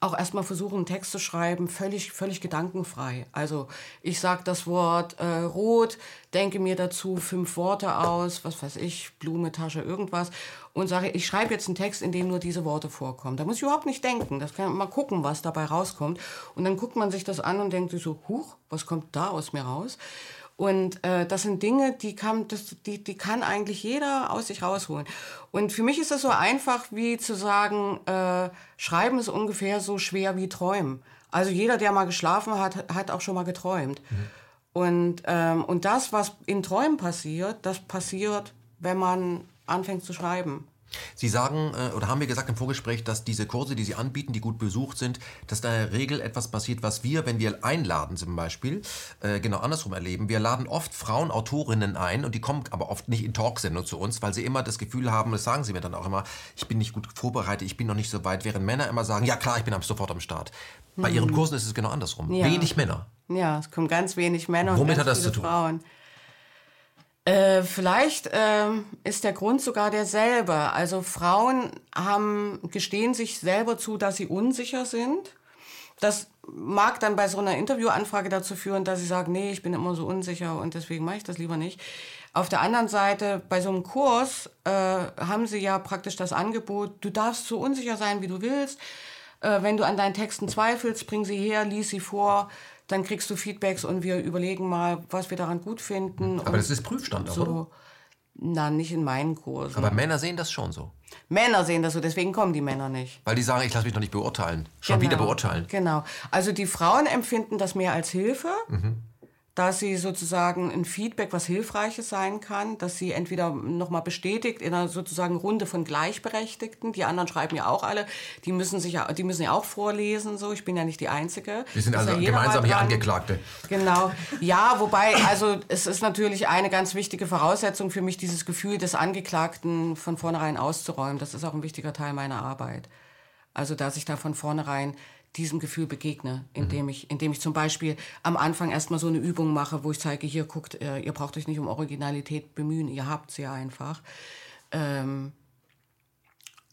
auch erstmal versuchen, einen Text zu schreiben, völlig, völlig gedankenfrei. Also ich sage das Wort äh, rot, denke mir dazu fünf Worte aus, was weiß ich, Blume, Tasche, irgendwas und sage, ich schreibe jetzt einen Text, in dem nur diese Worte vorkommen. Da muss ich überhaupt nicht denken. Das kann mal gucken, was dabei rauskommt. Und dann guckt man sich das an und denkt sich so, huch, was kommt da aus mir raus? Und äh, das sind Dinge, die kann, das, die, die kann eigentlich jeder aus sich rausholen. Und für mich ist das so einfach wie zu sagen, äh, Schreiben ist ungefähr so schwer wie Träumen. Also jeder, der mal geschlafen hat, hat auch schon mal geträumt. Mhm. Und, ähm, und das, was in Träumen passiert, das passiert, wenn man anfängt zu schreiben. Sie sagen äh, oder haben mir gesagt im Vorgespräch, dass diese Kurse, die Sie anbieten, die gut besucht sind, dass da in der Regel etwas passiert, was wir, wenn wir einladen zum Beispiel, äh, genau andersrum erleben. Wir laden oft Frauen, Autorinnen ein und die kommen aber oft nicht in Talksendung zu uns, weil sie immer das Gefühl haben, das sagen sie mir dann auch immer, ich bin nicht gut vorbereitet, ich bin noch nicht so weit, während Männer immer sagen, ja klar, ich bin sofort am Start. Bei hm. ihren Kursen ist es genau andersrum. Ja. Wenig Männer. Ja, es kommen ganz wenig Männer Womit und hat das zu tun? Frauen. Äh, vielleicht äh, ist der Grund sogar derselbe. Also Frauen haben, gestehen sich selber zu, dass sie unsicher sind. Das mag dann bei so einer Interviewanfrage dazu führen, dass sie sagen, nee, ich bin immer so unsicher und deswegen mache ich das lieber nicht. Auf der anderen Seite, bei so einem Kurs äh, haben sie ja praktisch das Angebot, du darfst so unsicher sein, wie du willst. Äh, wenn du an deinen Texten zweifelst, bring sie her, lies sie vor dann kriegst du Feedbacks und wir überlegen mal, was wir daran gut finden. Aber das ist Prüfstand, so. oder? Na, nicht in meinen Kursen. Aber Männer sehen das schon so. Männer sehen das so, deswegen kommen die Männer nicht. Weil die sagen, ich lasse mich noch nicht beurteilen. Schon genau, wieder beurteilen. Genau. Also die Frauen empfinden das mehr als Hilfe. Mhm. Dass sie sozusagen ein Feedback, was Hilfreiches sein kann, dass sie entweder nochmal bestätigt in einer sozusagen Runde von Gleichberechtigten. Die anderen schreiben ja auch alle, die müssen sich ja, die müssen ja auch vorlesen, so. Ich bin ja nicht die Einzige. Wir sind also ja gemeinsam hier Angeklagte. Genau. Ja, wobei, also es ist natürlich eine ganz wichtige Voraussetzung für mich, dieses Gefühl des Angeklagten von vornherein auszuräumen. Das ist auch ein wichtiger Teil meiner Arbeit. Also, dass ich da von vornherein diesem Gefühl begegne, indem ich, indem ich zum Beispiel am Anfang erstmal so eine Übung mache, wo ich zeige, hier guckt, äh, ihr braucht euch nicht um Originalität bemühen, ihr habt sie einfach. Ähm,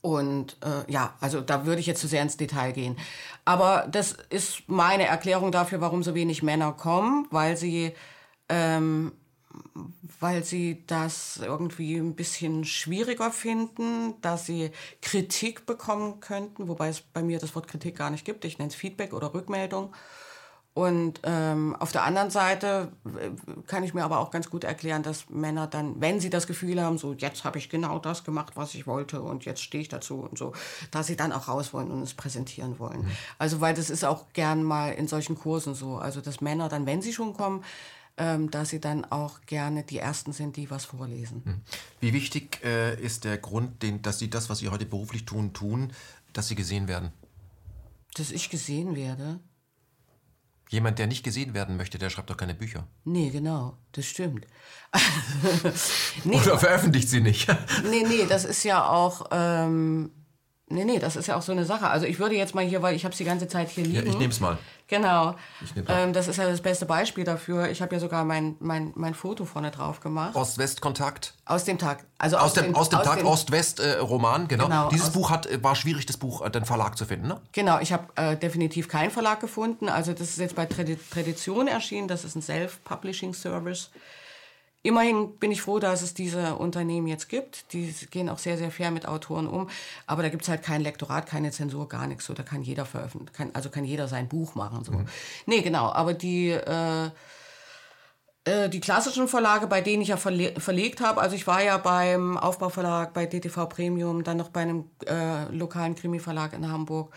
und äh, ja, also da würde ich jetzt zu sehr ins Detail gehen. Aber das ist meine Erklärung dafür, warum so wenig Männer kommen, weil sie ähm, weil sie das irgendwie ein bisschen schwieriger finden, dass sie Kritik bekommen könnten, wobei es bei mir das Wort Kritik gar nicht gibt. Ich nenne es Feedback oder Rückmeldung. Und ähm, auf der anderen Seite äh, kann ich mir aber auch ganz gut erklären, dass Männer dann, wenn sie das Gefühl haben, so jetzt habe ich genau das gemacht, was ich wollte und jetzt stehe ich dazu und so, dass sie dann auch raus wollen und es präsentieren wollen. Mhm. Also weil das ist auch gern mal in solchen Kursen so, also dass Männer dann, wenn sie schon kommen, ähm, dass sie dann auch gerne die Ersten sind, die was vorlesen. Hm. Wie wichtig äh, ist der Grund, den, dass Sie das, was Sie heute beruflich tun, tun, dass Sie gesehen werden? Dass ich gesehen werde? Jemand, der nicht gesehen werden möchte, der schreibt doch keine Bücher. Nee, genau, das stimmt. nee, Oder veröffentlicht sie nicht. nee, nee, das ist ja auch, ähm, Nee, nee, das ist ja auch so eine Sache. Also ich würde jetzt mal hier, weil ich habe es die ganze Zeit hier liegen. Ja, ich nehme es mal. Genau. Ähm, das ist ja das beste Beispiel dafür. Ich habe ja sogar mein, mein, mein Foto vorne drauf gemacht. Ost-West-Kontakt? Aus dem Tag. Also aus, aus dem, aus dem aus Tag Ost-West-Roman, genau. genau. Dieses Buch hat, war schwierig, das Buch, äh, den Verlag zu finden, ne? Genau, ich habe äh, definitiv keinen Verlag gefunden. Also das ist jetzt bei Tradition erschienen. Das ist ein Self-Publishing-Service. Immerhin bin ich froh, dass es diese Unternehmen jetzt gibt. Die gehen auch sehr, sehr fair mit Autoren um. Aber da gibt es halt kein Lektorat, keine Zensur, gar nichts. So, da kann jeder veröffentlichen, kann, also kann jeder sein Buch machen. So. Mhm. Nee, genau. Aber die, äh, äh, die klassischen Verlage, bei denen ich ja verle verlegt habe, also ich war ja beim Aufbauverlag, bei DTV Premium, dann noch bei einem äh, lokalen Krimi-Verlag in Hamburg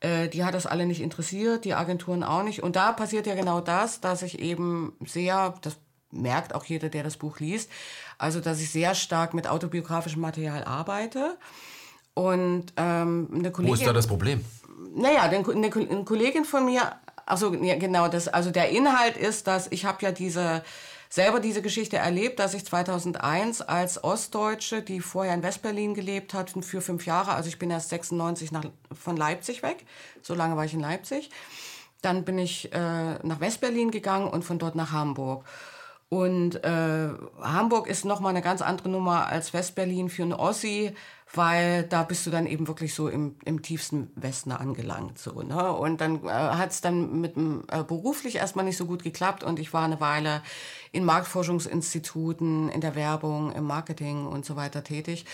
äh, die hat das alle nicht interessiert, die Agenturen auch nicht. Und da passiert ja genau das, dass ich eben sehr, das merkt auch jeder, der das Buch liest. Also, dass ich sehr stark mit autobiografischem Material arbeite. Und ähm, eine Kollegin. Wo ist da das Problem? Naja, eine, eine Kollegin von mir, also ja, genau, das, also der Inhalt ist, dass ich habe ja diese selber diese Geschichte erlebt, dass ich 2001 als Ostdeutsche, die vorher in Westberlin gelebt hat, für fünf Jahre, also ich bin erst 96 nach, von Leipzig weg, so lange war ich in Leipzig, dann bin ich äh, nach Westberlin gegangen und von dort nach Hamburg. Und äh, Hamburg ist nochmal eine ganz andere Nummer als Westberlin für einen Ossi, weil da bist du dann eben wirklich so im, im tiefsten Westen angelangt. So, ne? Und dann äh, hat es dann mit äh, beruflich erstmal nicht so gut geklappt und ich war eine Weile in Marktforschungsinstituten, in der Werbung, im Marketing und so weiter tätig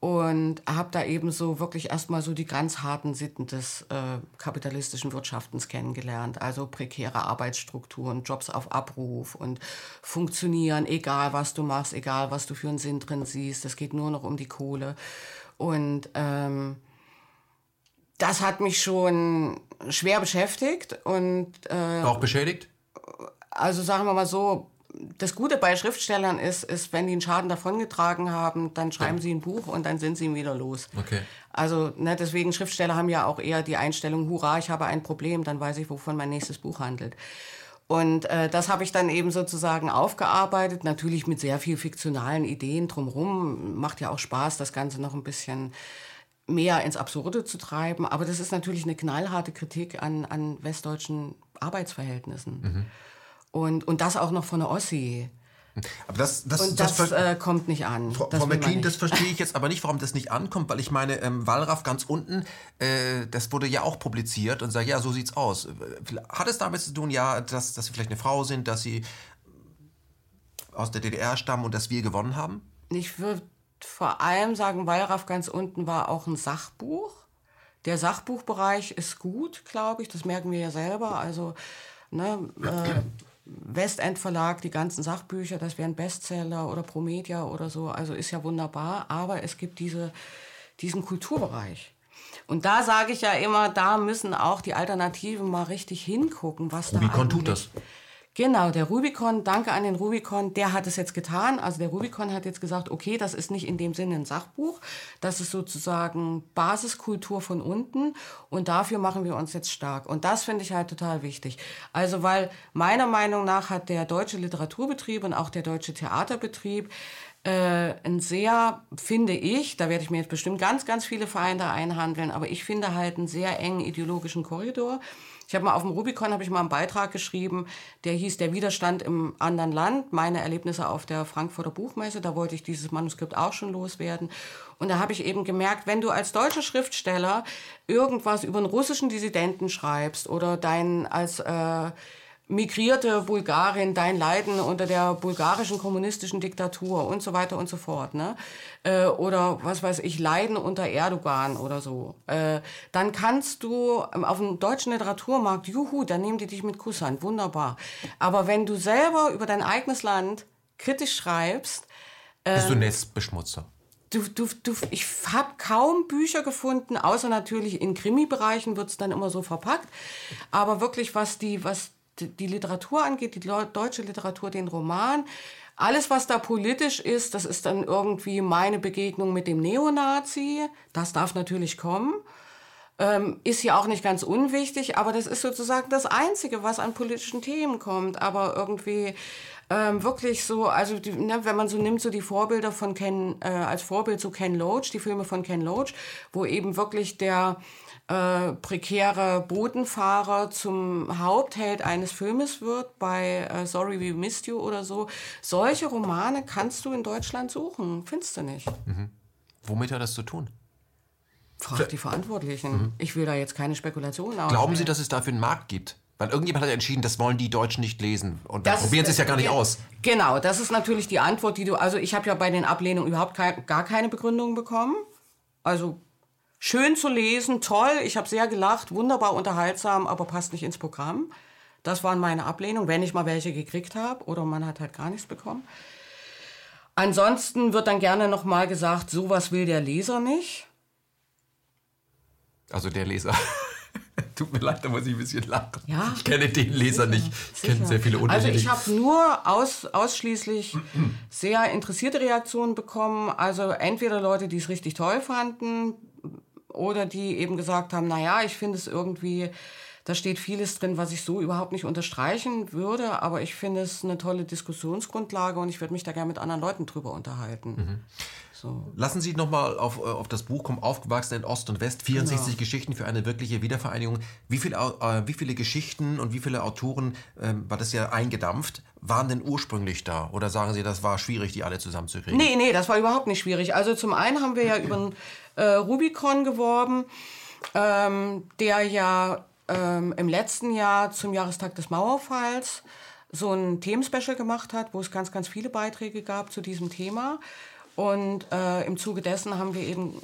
und habe da eben so wirklich erstmal so die ganz harten Sitten des äh, kapitalistischen Wirtschaftens kennengelernt. Also prekäre Arbeitsstrukturen, Jobs auf Abruf und funktionieren, egal was du machst, egal was du für einen Sinn drin siehst. Es geht nur noch um die Kohle. Und ähm, das hat mich schon schwer beschäftigt und äh, auch beschädigt. Also sagen wir mal so, das Gute bei Schriftstellern ist, ist, wenn die einen Schaden davongetragen haben, dann schreiben ja. sie ein Buch und dann sind sie ihm wieder los. Okay. Also ne, deswegen Schriftsteller haben ja auch eher die Einstellung, hurra, ich habe ein Problem, dann weiß ich, wovon mein nächstes Buch handelt. Und äh, das habe ich dann eben sozusagen aufgearbeitet, natürlich mit sehr viel fiktionalen Ideen drumherum. Macht ja auch Spaß, das Ganze noch ein bisschen mehr ins Absurde zu treiben. Aber das ist natürlich eine knallharte Kritik an, an westdeutschen Arbeitsverhältnissen. Mhm. Und, und das auch noch von der Ossi. Aber das, das, und das, das äh, kommt nicht an. Frau, Frau McLean, das verstehe ich jetzt aber nicht, warum das nicht ankommt, weil ich meine, ähm, Wallraff ganz unten, äh, das wurde ja auch publiziert und sagt, ja, so sieht's aus. Hat es damit zu tun, ja, dass, dass Sie vielleicht eine Frau sind, dass Sie aus der DDR stammen und dass wir gewonnen haben? Ich würde vor allem sagen, Wallraff ganz unten war auch ein Sachbuch. Der Sachbuchbereich ist gut, glaube ich, das merken wir ja selber. Also, ne, äh, Westend Verlag, die ganzen Sachbücher, das wären Bestseller oder Promedia oder so, also ist ja wunderbar, aber es gibt diese, diesen Kulturbereich. Und da sage ich ja immer, da müssen auch die Alternativen mal richtig hingucken, was Rubicon da tut das. Genau, der Rubicon, danke an den Rubicon, der hat es jetzt getan. Also der Rubicon hat jetzt gesagt, okay, das ist nicht in dem Sinne ein Sachbuch, das ist sozusagen Basiskultur von unten und dafür machen wir uns jetzt stark. Und das finde ich halt total wichtig. Also weil meiner Meinung nach hat der deutsche Literaturbetrieb und auch der deutsche Theaterbetrieb äh, ein sehr, finde ich, da werde ich mir jetzt bestimmt ganz, ganz viele Feinde einhandeln, aber ich finde halt einen sehr engen ideologischen Korridor. Ich habe mal auf dem Rubicon habe ich mal einen Beitrag geschrieben, der hieß Der Widerstand im anderen Land, meine Erlebnisse auf der Frankfurter Buchmesse. Da wollte ich dieses Manuskript auch schon loswerden. Und da habe ich eben gemerkt, wenn du als deutscher Schriftsteller irgendwas über einen russischen Dissidenten schreibst oder dein als äh, migrierte Bulgarin, dein Leiden unter der bulgarischen kommunistischen Diktatur und so weiter und so fort, ne? Äh, oder was weiß ich, Leiden unter Erdogan oder so. Äh, dann kannst du ähm, auf dem deutschen Literaturmarkt, juhu, dann nehmen die dich mit Kusshand, wunderbar. Aber wenn du selber über dein eigenes Land kritisch schreibst, äh, bist du Nestbeschmutzer. Du, du, du, ich habe kaum Bücher gefunden, außer natürlich in Krimi-Bereichen wird es dann immer so verpackt. Aber wirklich, was die, was die Literatur angeht, die deutsche Literatur, den Roman, alles, was da politisch ist, das ist dann irgendwie meine Begegnung mit dem Neonazi. Das darf natürlich kommen. Ähm, ist ja auch nicht ganz unwichtig, aber das ist sozusagen das Einzige, was an politischen Themen kommt. Aber irgendwie ähm, wirklich so, also die, ne, wenn man so nimmt, so die Vorbilder von Ken, äh, als Vorbild so Ken Loach, die Filme von Ken Loach, wo eben wirklich der äh, prekäre Bodenfahrer zum Hauptheld eines Filmes wird, bei äh, Sorry We Missed You oder so. Solche Romane kannst du in Deutschland suchen, findest du nicht. Mhm. Womit hat das zu tun? Frag die Verantwortlichen. Mhm. Ich will da jetzt keine Spekulationen aus. Glauben Sie, dass es dafür einen Markt gibt? Weil irgendjemand hat entschieden, das wollen die Deutschen nicht lesen. Und dann probieren sie es ja gar nicht aus. Genau, das ist natürlich die Antwort, die du. Also, ich habe ja bei den Ablehnungen überhaupt gar keine Begründung bekommen. Also, Schön zu lesen, toll, ich habe sehr gelacht, wunderbar unterhaltsam, aber passt nicht ins Programm. Das waren meine Ablehnungen, wenn ich mal welche gekriegt habe oder man hat halt gar nichts bekommen. Ansonsten wird dann gerne nochmal gesagt, sowas will der Leser nicht. Also der Leser. Tut mir leid, da muss ich ein bisschen lachen. Ja, ich kenne den Leser sicher, nicht. Ich kenne sehr viele unterschiedliche. Also ich habe nur aus, ausschließlich sehr interessierte Reaktionen bekommen. Also entweder Leute, die es richtig toll fanden, oder die eben gesagt haben, naja, ich finde es irgendwie, da steht vieles drin, was ich so überhaupt nicht unterstreichen würde, aber ich finde es eine tolle Diskussionsgrundlage und ich würde mich da gerne mit anderen Leuten drüber unterhalten. Mhm. So. Lassen Sie nochmal auf, äh, auf das Buch kommen, Aufgewachsen in Ost und West, 64 genau. Geschichten für eine wirkliche Wiedervereinigung. Wie, viel, äh, wie viele Geschichten und wie viele Autoren, äh, war das ja eingedampft, waren denn ursprünglich da? Oder sagen Sie, das war schwierig, die alle zusammenzukriegen? Nee, nee, das war überhaupt nicht schwierig. Also zum einen haben wir ja über einen äh, Rubicon geworben, ähm, der ja ähm, im letzten Jahr zum Jahrestag des Mauerfalls so ein Themenspecial gemacht hat, wo es ganz, ganz viele Beiträge gab zu diesem Thema. Und äh, im Zuge dessen haben wir eben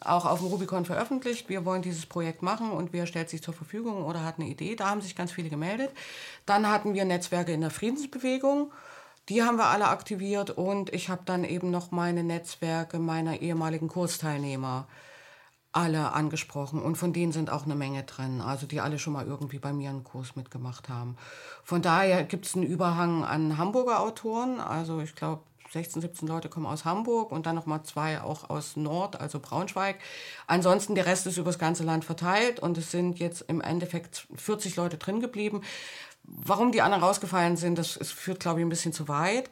auch auf dem Rubicon veröffentlicht, wir wollen dieses Projekt machen und wer stellt sich zur Verfügung oder hat eine Idee. Da haben sich ganz viele gemeldet. Dann hatten wir Netzwerke in der Friedensbewegung. Die haben wir alle aktiviert und ich habe dann eben noch meine Netzwerke meiner ehemaligen Kursteilnehmer alle angesprochen und von denen sind auch eine Menge drin, also die alle schon mal irgendwie bei mir einen Kurs mitgemacht haben. Von daher gibt es einen Überhang an Hamburger Autoren, also ich glaube 16, 17 Leute kommen aus Hamburg und dann nochmal zwei auch aus Nord, also Braunschweig. Ansonsten der Rest ist über das ganze Land verteilt und es sind jetzt im Endeffekt 40 Leute drin geblieben. Warum die anderen rausgefallen sind, das, das führt, glaube ich, ein bisschen zu weit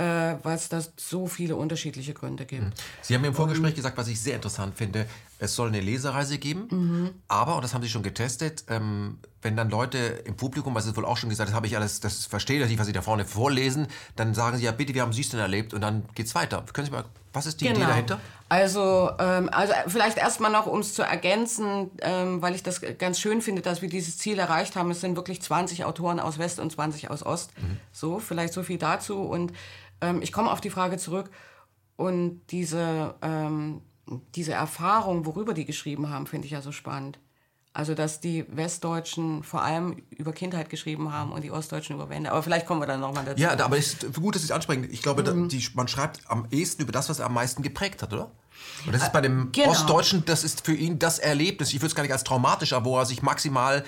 äh, weil es da so viele unterschiedliche Gründe gibt. Mhm. Sie haben mir im Vorgespräch um, gesagt, was ich sehr interessant finde, es soll eine Lesereise geben, mhm. aber, und das haben Sie schon getestet, ähm, wenn dann Leute im Publikum, was Sie wohl auch schon gesagt, das habe ich alles, das verstehe ich, was Sie da vorne vorlesen, dann sagen Sie ja, bitte, wie haben Sie es denn erlebt? Und dann geht es weiter. Können Sie mal, was ist die genau. Idee dahinter? Also, ähm, also vielleicht erstmal noch, um es zu ergänzen, ähm, weil ich das ganz schön finde, dass wir dieses Ziel erreicht haben. Es sind wirklich 20 Autoren aus West und 20 aus Ost. Mhm. So, vielleicht so viel dazu. Und ähm, ich komme auf die Frage zurück. Und diese, ähm, diese Erfahrung, worüber die geschrieben haben, finde ich ja so spannend. Also, dass die Westdeutschen vor allem über Kindheit geschrieben haben und die Ostdeutschen über Wende. Aber vielleicht kommen wir dann nochmal dazu. Ja, aber es ist gut, dass Sie es ansprechen. Ich glaube, mhm. die, man schreibt am ehesten über das, was er am meisten geprägt hat, oder? Und das ist bei dem genau. Ostdeutschen, das ist für ihn das Erlebnis, ich würde es gar nicht als traumatisch, aber wo er sich maximal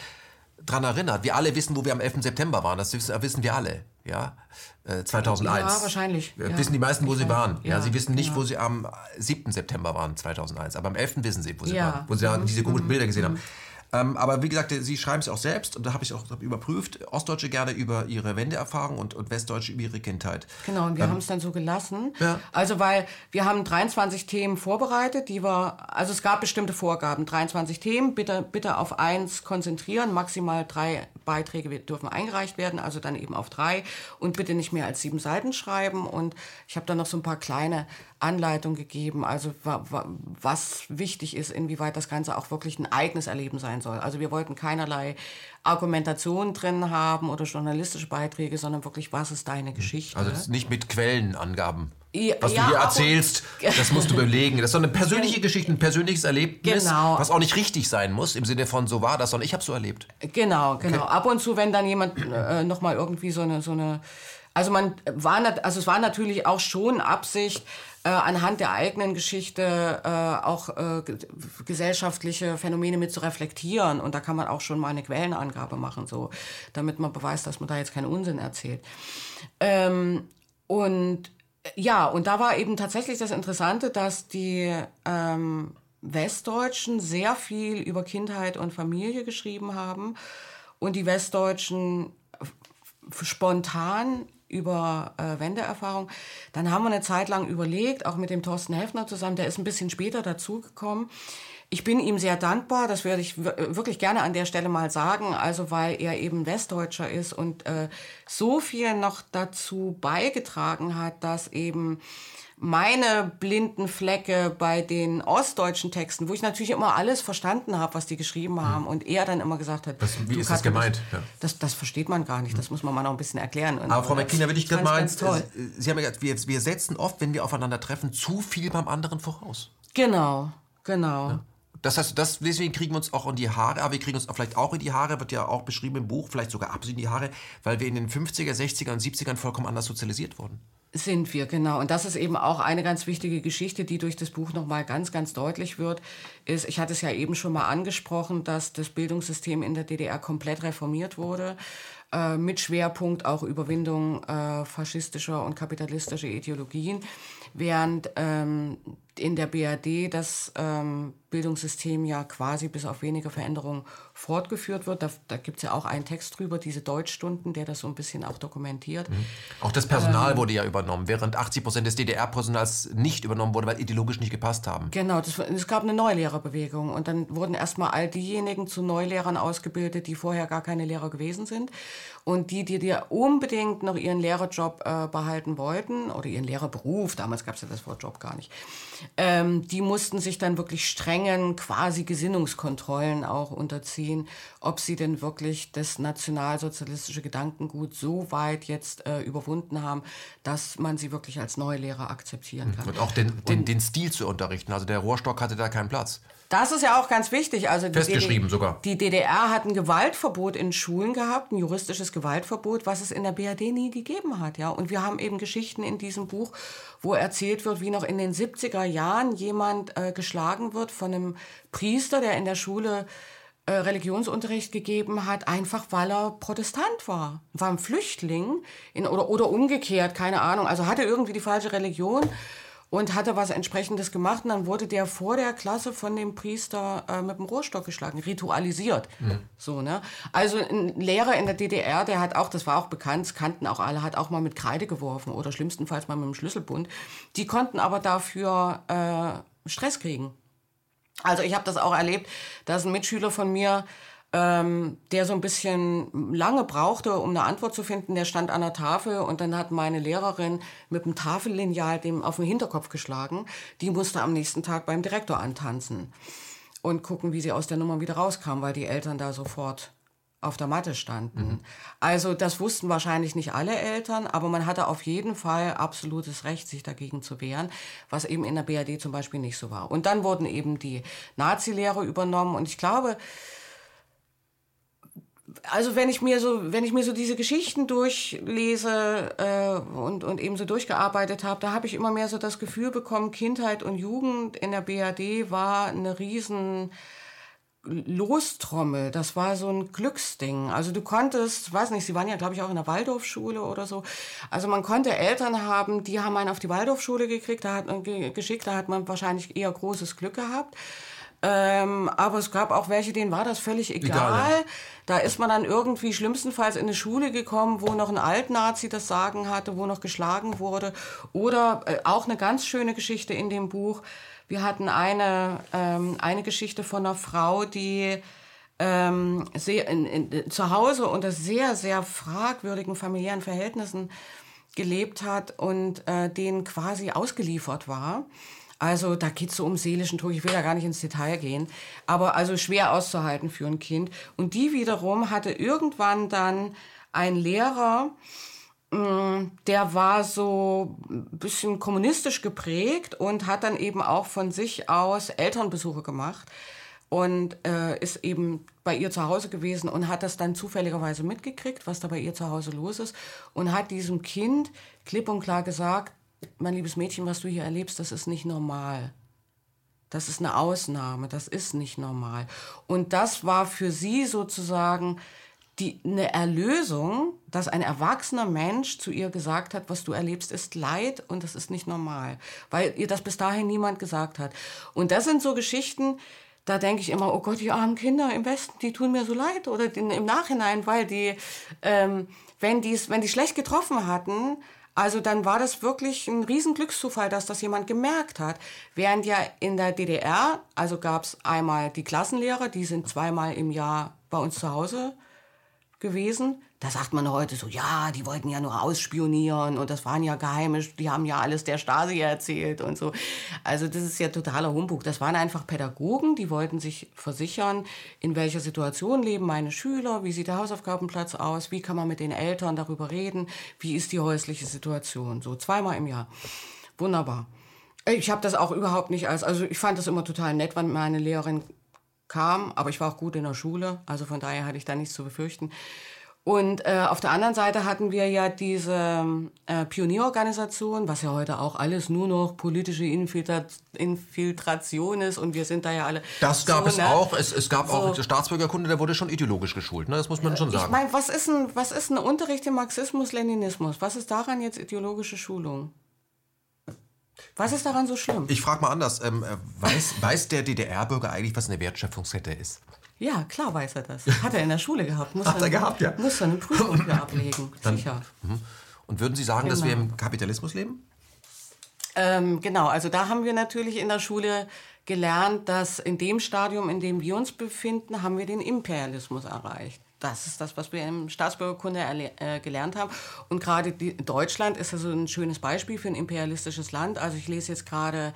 dran erinnert. Wir alle wissen, wo wir am 11. September waren. Das wissen, wissen wir alle. Ja, äh, 2001. Ja, wahrscheinlich. Äh, Ja. Wissen die meisten, wo sie waren. Ja, Ja, sie wissen nicht, wo sie am 7. September waren, 2001. Aber am 11. wissen sie, wo sie Ja. waren. Wo sie da diese komischen Bilder gesehen haben. Ähm, aber wie gesagt, sie schreiben es auch selbst und da habe ich auch überprüft. Ostdeutsche gerne über ihre Wendeerfahrung und, und Westdeutsche über ihre Kindheit. Genau, und wir haben es dann so gelassen. Ja. Also, weil wir haben 23 Themen vorbereitet, die wir, also es gab bestimmte Vorgaben, 23 Themen, bitte, bitte auf eins konzentrieren, maximal drei Beiträge dürfen eingereicht werden, also dann eben auf drei und bitte nicht mehr als sieben Seiten schreiben. Und ich habe dann noch so ein paar kleine Anleitungen gegeben, also wa, wa, was wichtig ist, inwieweit das Ganze auch wirklich ein eigenes Erleben sein soll. Also wir wollten keinerlei Argumentation drin haben oder journalistische Beiträge, sondern wirklich, was ist deine Geschichte? Also nicht mit Quellenangaben. Ja, Was ja, du hier erzählst, das musst du belegen. Das ist so eine persönliche Geschichte, ein persönliches Erlebnis, Genau. was auch nicht richtig sein muss, im Sinne von so war das, sondern ich habe so erlebt. Genau, genau. Ab und zu, wenn dann jemand äh, noch mal irgendwie so eine, so eine, also man war, also es war natürlich auch schon Absicht, äh, anhand der eigenen Geschichte äh, auch äh, ge- gesellschaftliche Phänomene mit zu reflektieren. Und da kann man auch schon mal eine Quellenangabe machen, so, damit man beweist, dass man da jetzt keinen Unsinn erzählt. Ähm, und äh, ja, und da war eben tatsächlich das Interessante, dass die ähm, Westdeutschen sehr viel über Kindheit und Familie geschrieben haben und die Westdeutschen spontan über äh, Wendeerfahrung. Dann haben wir eine Zeit lang überlegt, auch mit dem Thorsten Heffner zusammen, der ist ein bisschen später dazugekommen. Ich bin ihm sehr dankbar, das werde ich wir- wirklich gerne an der Stelle mal sagen, also weil er eben Westdeutscher ist und äh, so viel noch dazu beigetragen hat, dass eben meine blinden Flecke bei den ostdeutschen Texten, wo ich natürlich immer alles verstanden habe, was die geschrieben haben und er dann immer gesagt hat, Das- wie ist das gemeint? Ja. Das, das versteht man gar nicht, das muss man mal noch ein bisschen erklären. Und, Aber Frau äh, McKinnon, will ich das gerade mal, ganz toll. äh, Sie haben ja gesagt, wir, wir setzen oft, wenn wir aufeinandertreffen, zu viel beim anderen voraus. Genau, genau. Das heißt, das, deswegen kriegen wir uns auch in die Haare, aber wir kriegen uns auch vielleicht auch in die Haare, wird ja auch beschrieben im Buch, vielleicht sogar absolut in die Haare, weil wir in den 50er, 60er und 70ern vollkommen anders sozialisiert wurden. Sind wir, genau. Und das ist eben auch eine ganz wichtige Geschichte, die durch das Buch nochmal ganz, ganz deutlich wird. Ist, ich hatte es ja eben schon mal angesprochen, dass das Bildungssystem in der DDR komplett reformiert wurde, äh, mit Schwerpunkt auch Überwindung äh, faschistischer und kapitalistischer Ideologien, während ähm, in der BRD das ähm, Bildungssystem ja quasi bis auf wenige Veränderungen fortgeführt wird. Da, da gibt es ja auch einen Text drüber, diese Deutschstunden, der das so ein bisschen auch dokumentiert. Auch das Ähm. Personal wurde ja übernommen, während 80 Prozent des DDR-Personals nicht übernommen wurde, weil ideologisch nicht gepasst haben. Genau, das, es gab eine Neulehrerbewegung und dann wurden erstmal all diejenigen zu Neulehrern ausgebildet, die vorher gar keine Lehrer gewesen sind und die, die, die unbedingt noch ihren Lehrerjob äh, behalten wollten oder ihren Lehrerberuf, damals gab es ja das Wort Job gar nicht, ähm, die mussten sich dann wirklich strengen quasi Gesinnungskontrollen auch unterziehen, ob sie denn wirklich das nationalsozialistische Gedankengut so weit jetzt äh, überwunden haben, dass man sie wirklich als Neulehrer akzeptieren kann. Und auch den, den, den Stil zu unterrichten. Also der Rohrstock hatte da keinen Platz. Das ist ja auch ganz wichtig. Also die Festgeschrieben DD sogar. Die DDR hat ein Gewaltverbot in Schulen gehabt, ein juristisches Gewaltverbot, was es in der BRD nie gegeben hat. Ja? Und wir haben eben Geschichten in diesem Buch, wo erzählt wird, wie noch in den 70er Jahren jemand äh, geschlagen wird von einem Priester, der in der Schule äh, Religionsunterricht gegeben hat, einfach weil er Protestant war. War ein Flüchtling in, oder, oder umgekehrt, keine Ahnung. Also hatte irgendwie die falsche Religion und hatte was entsprechendes gemacht und dann wurde der vor der Klasse von dem Priester äh, mit dem Rohrstock geschlagen, ritualisiert. So, ne? Also ein Lehrer in der DDR, der hat auch, das war auch bekannt, das kannten auch alle, hat auch mal mit Kreide geworfen oder schlimmstenfalls mal mit dem Schlüsselbund. Die konnten aber dafür äh, Stress kriegen. Also ich habe das auch erlebt, dass ein Mitschüler von mir ähm, der so ein bisschen lange brauchte, um eine Antwort zu finden. Der stand an der Tafel und dann hat meine Lehrerin mit dem Tafellineal dem auf den Hinterkopf geschlagen. Die musste am nächsten Tag beim Direktor antanzen und gucken, wie sie aus der Nummer wieder rauskam, weil die Eltern da sofort auf der Matte standen. Also das wussten wahrscheinlich nicht alle Eltern, aber man hatte auf jeden Fall absolutes Recht, sich dagegen zu wehren, was eben in der BRD zum Beispiel nicht so war. Und dann wurden eben die Nazi-Lehre übernommen und ich glaube, also wenn ich mir so, wenn ich mir so diese Geschichten durchlese äh, und, und eben so durchgearbeitet habe, da habe ich immer mehr so das Gefühl bekommen, Kindheit und Jugend in der BRD war eine riesen Lostrommel, das war so ein Glücksding. Also du konntest, weiß nicht, sie waren ja, glaube ich, auch in der Waldorfschule oder so. Also man konnte Eltern haben, die haben einen auf die Waldorfschule gekriegt, da hat, geschickt, da hat man wahrscheinlich eher großes Glück gehabt. Ähm, aber es gab auch welche, denen war das völlig egal. egal Da ist man dann irgendwie schlimmstenfalls in eine Schule gekommen, wo noch ein Altnazi das Sagen hatte, wo noch geschlagen wurde. Oder äh, auch eine ganz schöne Geschichte in dem Buch. Wir hatten eine, ähm, eine Geschichte von einer Frau, die ähm, sehr in, in, zu Hause unter sehr, sehr fragwürdigen familiären Verhältnissen gelebt hat und äh, denen quasi ausgeliefert war. Also da geht es so um seelischen Druck. Ich will da gar nicht ins Detail gehen. Aber also schwer auszuhalten für ein Kind. Und die wiederum hatte irgendwann dann ein Lehrer, mm, der war so ein bisschen kommunistisch geprägt und hat dann eben auch von sich aus Elternbesuche gemacht und äh, ist eben bei ihr zu Hause gewesen und hat das dann zufälligerweise mitgekriegt, was da bei ihr zu Hause los ist und hat diesem Kind klipp und klar gesagt, mein liebes Mädchen, was du hier erlebst, das ist nicht normal. Das ist eine Ausnahme, das ist nicht normal. Und das war für sie sozusagen die, eine Erlösung, dass ein erwachsener Mensch zu ihr gesagt hat, was du erlebst, ist Leid und das ist nicht normal, weil ihr das bis dahin niemand gesagt hat. Und das sind so Geschichten, da denke ich immer, oh Gott, die armen Kinder im Westen, die tun mir so leid oder im Nachhinein, weil die, ähm, wenn die wenn die schlecht getroffen hatten, also dann war das wirklich ein Riesenglückszufall, dass das jemand gemerkt hat. Während ja in der DDR, also gab es einmal die Klassenlehrer, die sind zweimal im Jahr bei uns zu Hause gewesen. Da sagt man heute so, ja, die wollten ja nur ausspionieren und das waren ja geheime, die haben ja alles der Stasi erzählt und so. Also das ist ja totaler Humbug. Das waren einfach Pädagogen, die wollten sich versichern, in welcher Situation leben meine Schüler, wie sieht der Hausaufgabenplatz aus, wie kann man mit den Eltern darüber reden, wie ist die häusliche Situation. So zweimal im Jahr. Wunderbar. Ich habe das auch überhaupt nicht als, also ich fand das immer total nett, wenn meine Lehrerin kam, aber ich war auch gut in der Schule, also von daher hatte ich da nichts zu befürchten. Und äh, auf der anderen Seite hatten wir ja diese äh, Pionierorganisation, was ja heute auch alles nur noch politische Infiltrat Infiltration ist und wir sind da ja alle. Das gab so, es ne? auch. Es, es gab so. auch Staatsbürgerkunde, der wurde schon ideologisch geschult, ne? das muss man schon sagen. Ich meine, was ist ein, was ist ein Unterricht im Marxismus-Leninismus? Was ist daran jetzt ideologische Schulung? Was ist daran so schlimm? Ich frage mal anders. Ähm, äh, weiß, weiß der DDR-Bürger eigentlich, was eine Wertschöpfungskette ist? Ja, klar weiß er das. Hat er in der Schule gehabt. Muss Hat er gehabt, ja. Muss er eine Prüfung für ablegen, Dann, sicher. Mhm. Und würden Sie sagen, genau. dass wir genau. im Kapitalismus leben? Ähm, genau, also da haben wir natürlich in der Schule gelernt, dass in dem Stadium, in dem wir uns befinden, haben wir den Imperialismus erreicht. Das ist das, was wir im Staatsbürgerkunde äh, gelernt haben. Und gerade Deutschland ist also ein schönes Beispiel für ein imperialistisches Land. Also ich lese jetzt gerade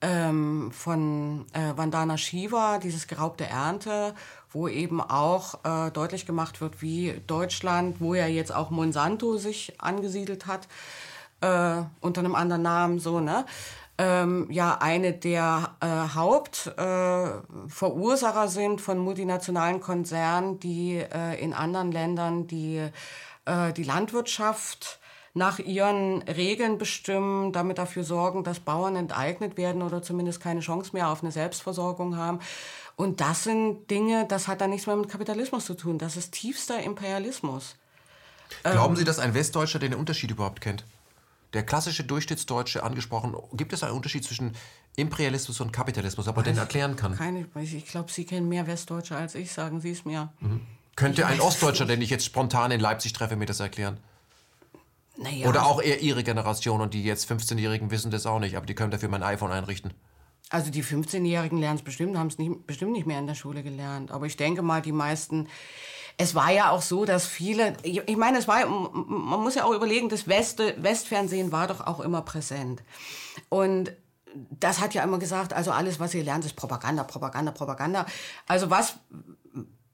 ähm, von äh, Vandana Shiva, dieses geraubte Ernte, wo eben auch äh, deutlich gemacht wird, wie Deutschland, wo ja jetzt auch Monsanto sich angesiedelt hat, äh, unter einem anderen Namen, so, ne? ähm, ja eine der äh, Hauptverursacher äh, sind von multinationalen Konzernen, die äh, in anderen Ländern die, äh, die Landwirtschaft nach ihren Regeln bestimmen, damit dafür sorgen, dass Bauern enteignet werden oder zumindest keine Chance mehr auf eine Selbstversorgung haben. Und das sind Dinge, das hat dann nichts mehr mit Kapitalismus zu tun. Das ist tiefster Imperialismus. Glauben ähm, Sie, dass ein Westdeutscher den Unterschied überhaupt kennt? der klassische Durchschnittsdeutsche angesprochen, gibt es einen Unterschied zwischen Imperialismus und Kapitalismus, ob er den erklären kann? Keine, ich glaube, Sie kennen mehr Westdeutsche als ich, sagen Sie es mir. Mhm. Könnte ich ein Ostdeutscher, den ich jetzt spontan in Leipzig treffe, mir das erklären? Naja, Oder auch eher Ihre Generation und die jetzt 15-Jährigen wissen das auch nicht, aber die können dafür mein iPhone einrichten. Also die 15-Jährigen lernen es bestimmt, haben es nicht, bestimmt nicht mehr in der Schule gelernt. Aber ich denke mal, die meisten es war ja auch so, dass viele, ich meine, es war, man muss ja auch überlegen, das West, Westfernsehen war doch auch immer präsent. Und das hat ja immer gesagt, also alles, was ihr lernt, ist Propaganda, Propaganda, Propaganda. Also was,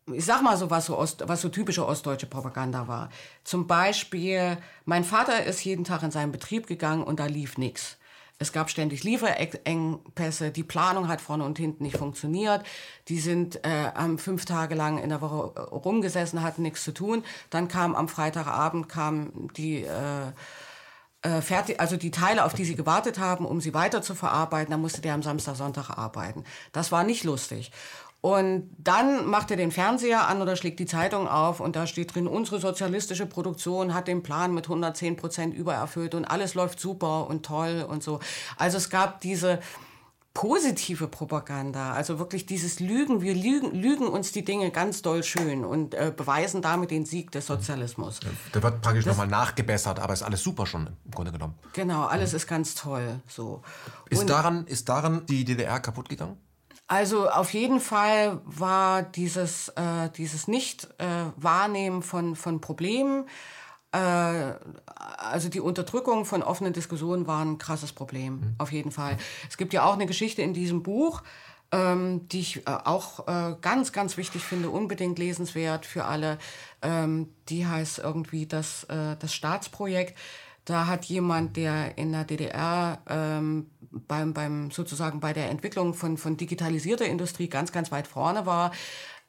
ich sag mal so, was so, Ost, was so typische ostdeutsche Propaganda war. Zum Beispiel, mein Vater ist jeden Tag in seinen Betrieb gegangen und da lief nichts. Es gab ständig Lieferengpässe. Die Planung hat vorne und hinten nicht funktioniert. Die sind äh, fünf Tage lang in der Woche rumgesessen, hatten nichts zu tun. Dann kam am Freitagabend kam die äh, äh, fertig, also die Teile, auf die sie gewartet haben, um sie weiter zu verarbeiten. Dann musste der am Samstag, Sonntag arbeiten. Das war nicht lustig. Und dann macht er den Fernseher an oder schlägt die Zeitung auf und da steht drin, unsere sozialistische Produktion hat den Plan mit 110 Prozent übererfüllt und alles läuft super und toll und so. Also es gab diese positive Propaganda, also wirklich dieses Lügen, wir lügen, lügen uns die Dinge ganz doll schön und äh, beweisen damit den Sieg des Sozialismus. Da wird praktisch nochmal nachgebessert, aber ist alles super schon im Grunde genommen. Genau, alles mhm. ist ganz toll. So. Ist, daran, ist daran die DDR kaputt gegangen? Also auf jeden Fall war dieses, äh, dieses Nicht-Wahrnehmen äh, von, von Problemen, äh, also die Unterdrückung von offenen Diskussionen war ein krasses Problem, mhm. auf jeden Fall. Es gibt ja auch eine Geschichte in diesem Buch, ähm, die ich äh, auch äh, ganz, ganz wichtig finde, unbedingt lesenswert für alle. Ähm, die heißt irgendwie das, äh, das Staatsprojekt. Da hat jemand, der in der DDR ähm, beim, beim sozusagen bei der Entwicklung von, von digitalisierter Industrie ganz, ganz weit vorne war,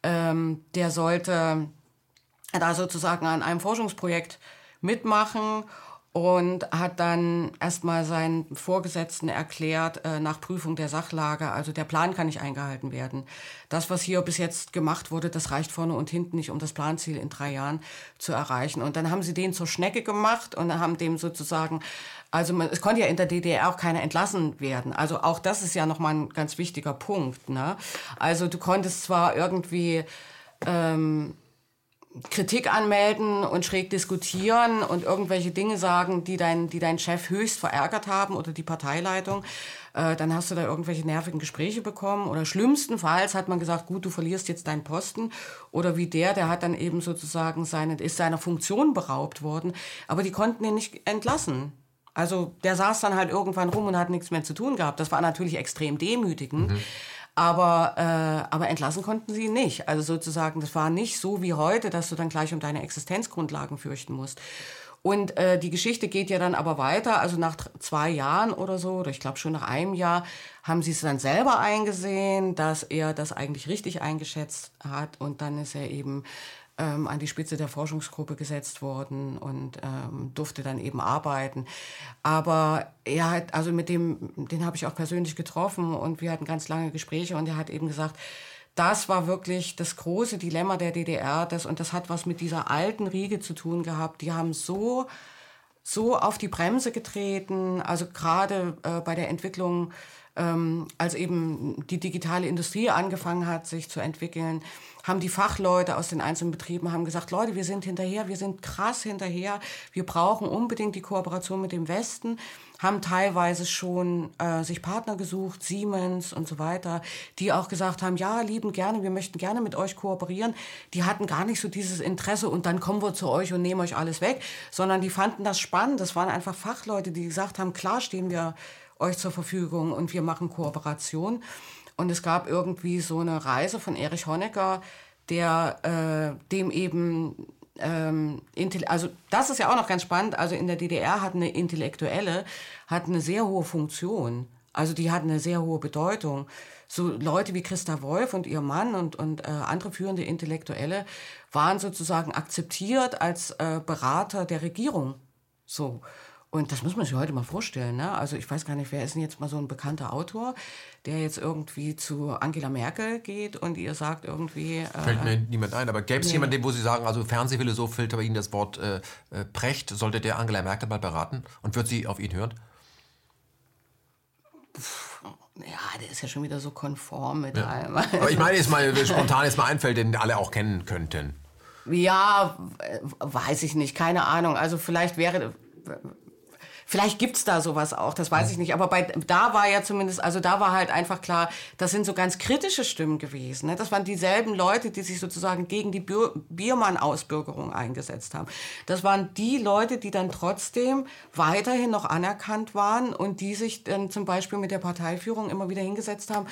ähm, der sollte da sozusagen an einem Forschungsprojekt mitmachen und hat dann erstmal seinen Vorgesetzten erklärt, äh, nach Prüfung der Sachlage, also der Plan kann nicht eingehalten werden. Das, was hier bis jetzt gemacht wurde, das reicht vorne und hinten nicht, um das Planziel in drei Jahren zu erreichen. Und dann haben sie den zur Schnecke gemacht und haben dem sozusagen, also man, es konnte ja in der DDR auch keiner entlassen werden. Also auch das ist ja nochmal ein ganz wichtiger Punkt. Ne? Also du konntest zwar irgendwie... Ähm, Kritik anmelden und schräg diskutieren und irgendwelche Dinge sagen, die dein, die dein Chef höchst verärgert haben oder die Parteileitung, äh, dann hast du da irgendwelche nervigen Gespräche bekommen. Oder schlimmstenfalls hat man gesagt, gut, du verlierst jetzt deinen Posten. Oder wie der, der hat dann eben sozusagen seine, ist seiner Funktion beraubt worden. Aber die konnten ihn nicht entlassen. Also der saß dann halt irgendwann rum und hat nichts mehr zu tun gehabt. Das war natürlich extrem demütigend. Mhm. Aber, äh, aber entlassen konnten sie ihn nicht. Also sozusagen, das war nicht so wie heute, dass du dann gleich um deine Existenzgrundlagen fürchten musst. Und äh, die Geschichte geht ja dann aber weiter. Also nach zwei Jahren oder so, oder ich glaube schon nach einem Jahr, haben sie es dann selber eingesehen, dass er das eigentlich richtig eingeschätzt hat. Und dann ist er eben ähm, an die Spitze der Forschungsgruppe gesetzt worden und ähm, durfte dann eben arbeiten. Aber er hat, also mit dem, den habe ich auch persönlich getroffen und wir hatten ganz lange Gespräche und er hat eben gesagt, das war wirklich das große Dilemma der DDR, das, und das hat was mit dieser alten Riege zu tun gehabt. Die haben so, so auf die Bremse getreten, also gerade äh, bei der Entwicklung, ähm, als eben die digitale Industrie angefangen hat, sich zu entwickeln, haben die Fachleute aus den einzelnen Betrieben haben gesagt, Leute, wir sind hinterher, wir sind krass hinterher, wir brauchen unbedingt die Kooperation mit dem Westen, haben teilweise schon äh, sich Partner gesucht, Siemens und so weiter, die auch gesagt haben, ja, lieben gerne, wir möchten gerne mit euch kooperieren. Die hatten gar nicht so dieses Interesse und dann kommen wir zu euch und nehmen euch alles weg, sondern die fanden das spannend. Das waren einfach Fachleute, die gesagt haben, klar stehen wir euch zur Verfügung und wir machen Kooperation. Und es gab irgendwie so eine Reise von Erich Honecker, der äh, dem eben ähm, also das ist ja auch noch ganz spannend. Also in der DDR hat eine Intellektuelle hat eine sehr hohe Funktion. Also die hat eine sehr hohe Bedeutung. So Leute wie Christa Wolf und ihr Mann und, und äh, andere führende Intellektuelle waren sozusagen akzeptiert als äh, Berater der Regierung. So. Und das muss man sich heute mal vorstellen. Ne? Also ich weiß gar nicht, wer ist denn jetzt mal so ein bekannter Autor, der jetzt irgendwie zu Angela Merkel geht und ihr sagt irgendwie... Äh, Fällt mir niemand ein, aber gäbe es nee. jemanden, wo Sie sagen, also Fernsehphilosoph fällt bei Ihnen das Wort äh, äh, Precht, sollte der Angela Merkel mal beraten und wird sie auf ihn hören? Ja, der ist ja schon wieder so konform mit ja. allem. Aber ich meine jetzt mal, spontan jetzt mal einfällt, den alle auch kennen könnten. Ja, weiß ich nicht, keine Ahnung. Also vielleicht wäre Vielleicht gibt's da sowas auch, das weiß ich nicht. Aber bei, da war ja zumindest, also da war halt einfach klar, das sind so ganz kritische Stimmen gewesen. Ne? Das waren dieselben Leute, die sich sozusagen gegen die Biermann-Ausbürgerung eingesetzt haben. Das waren die Leute, die dann trotzdem weiterhin noch anerkannt waren und die sich dann zum Beispiel mit der Parteiführung immer wieder hingesetzt haben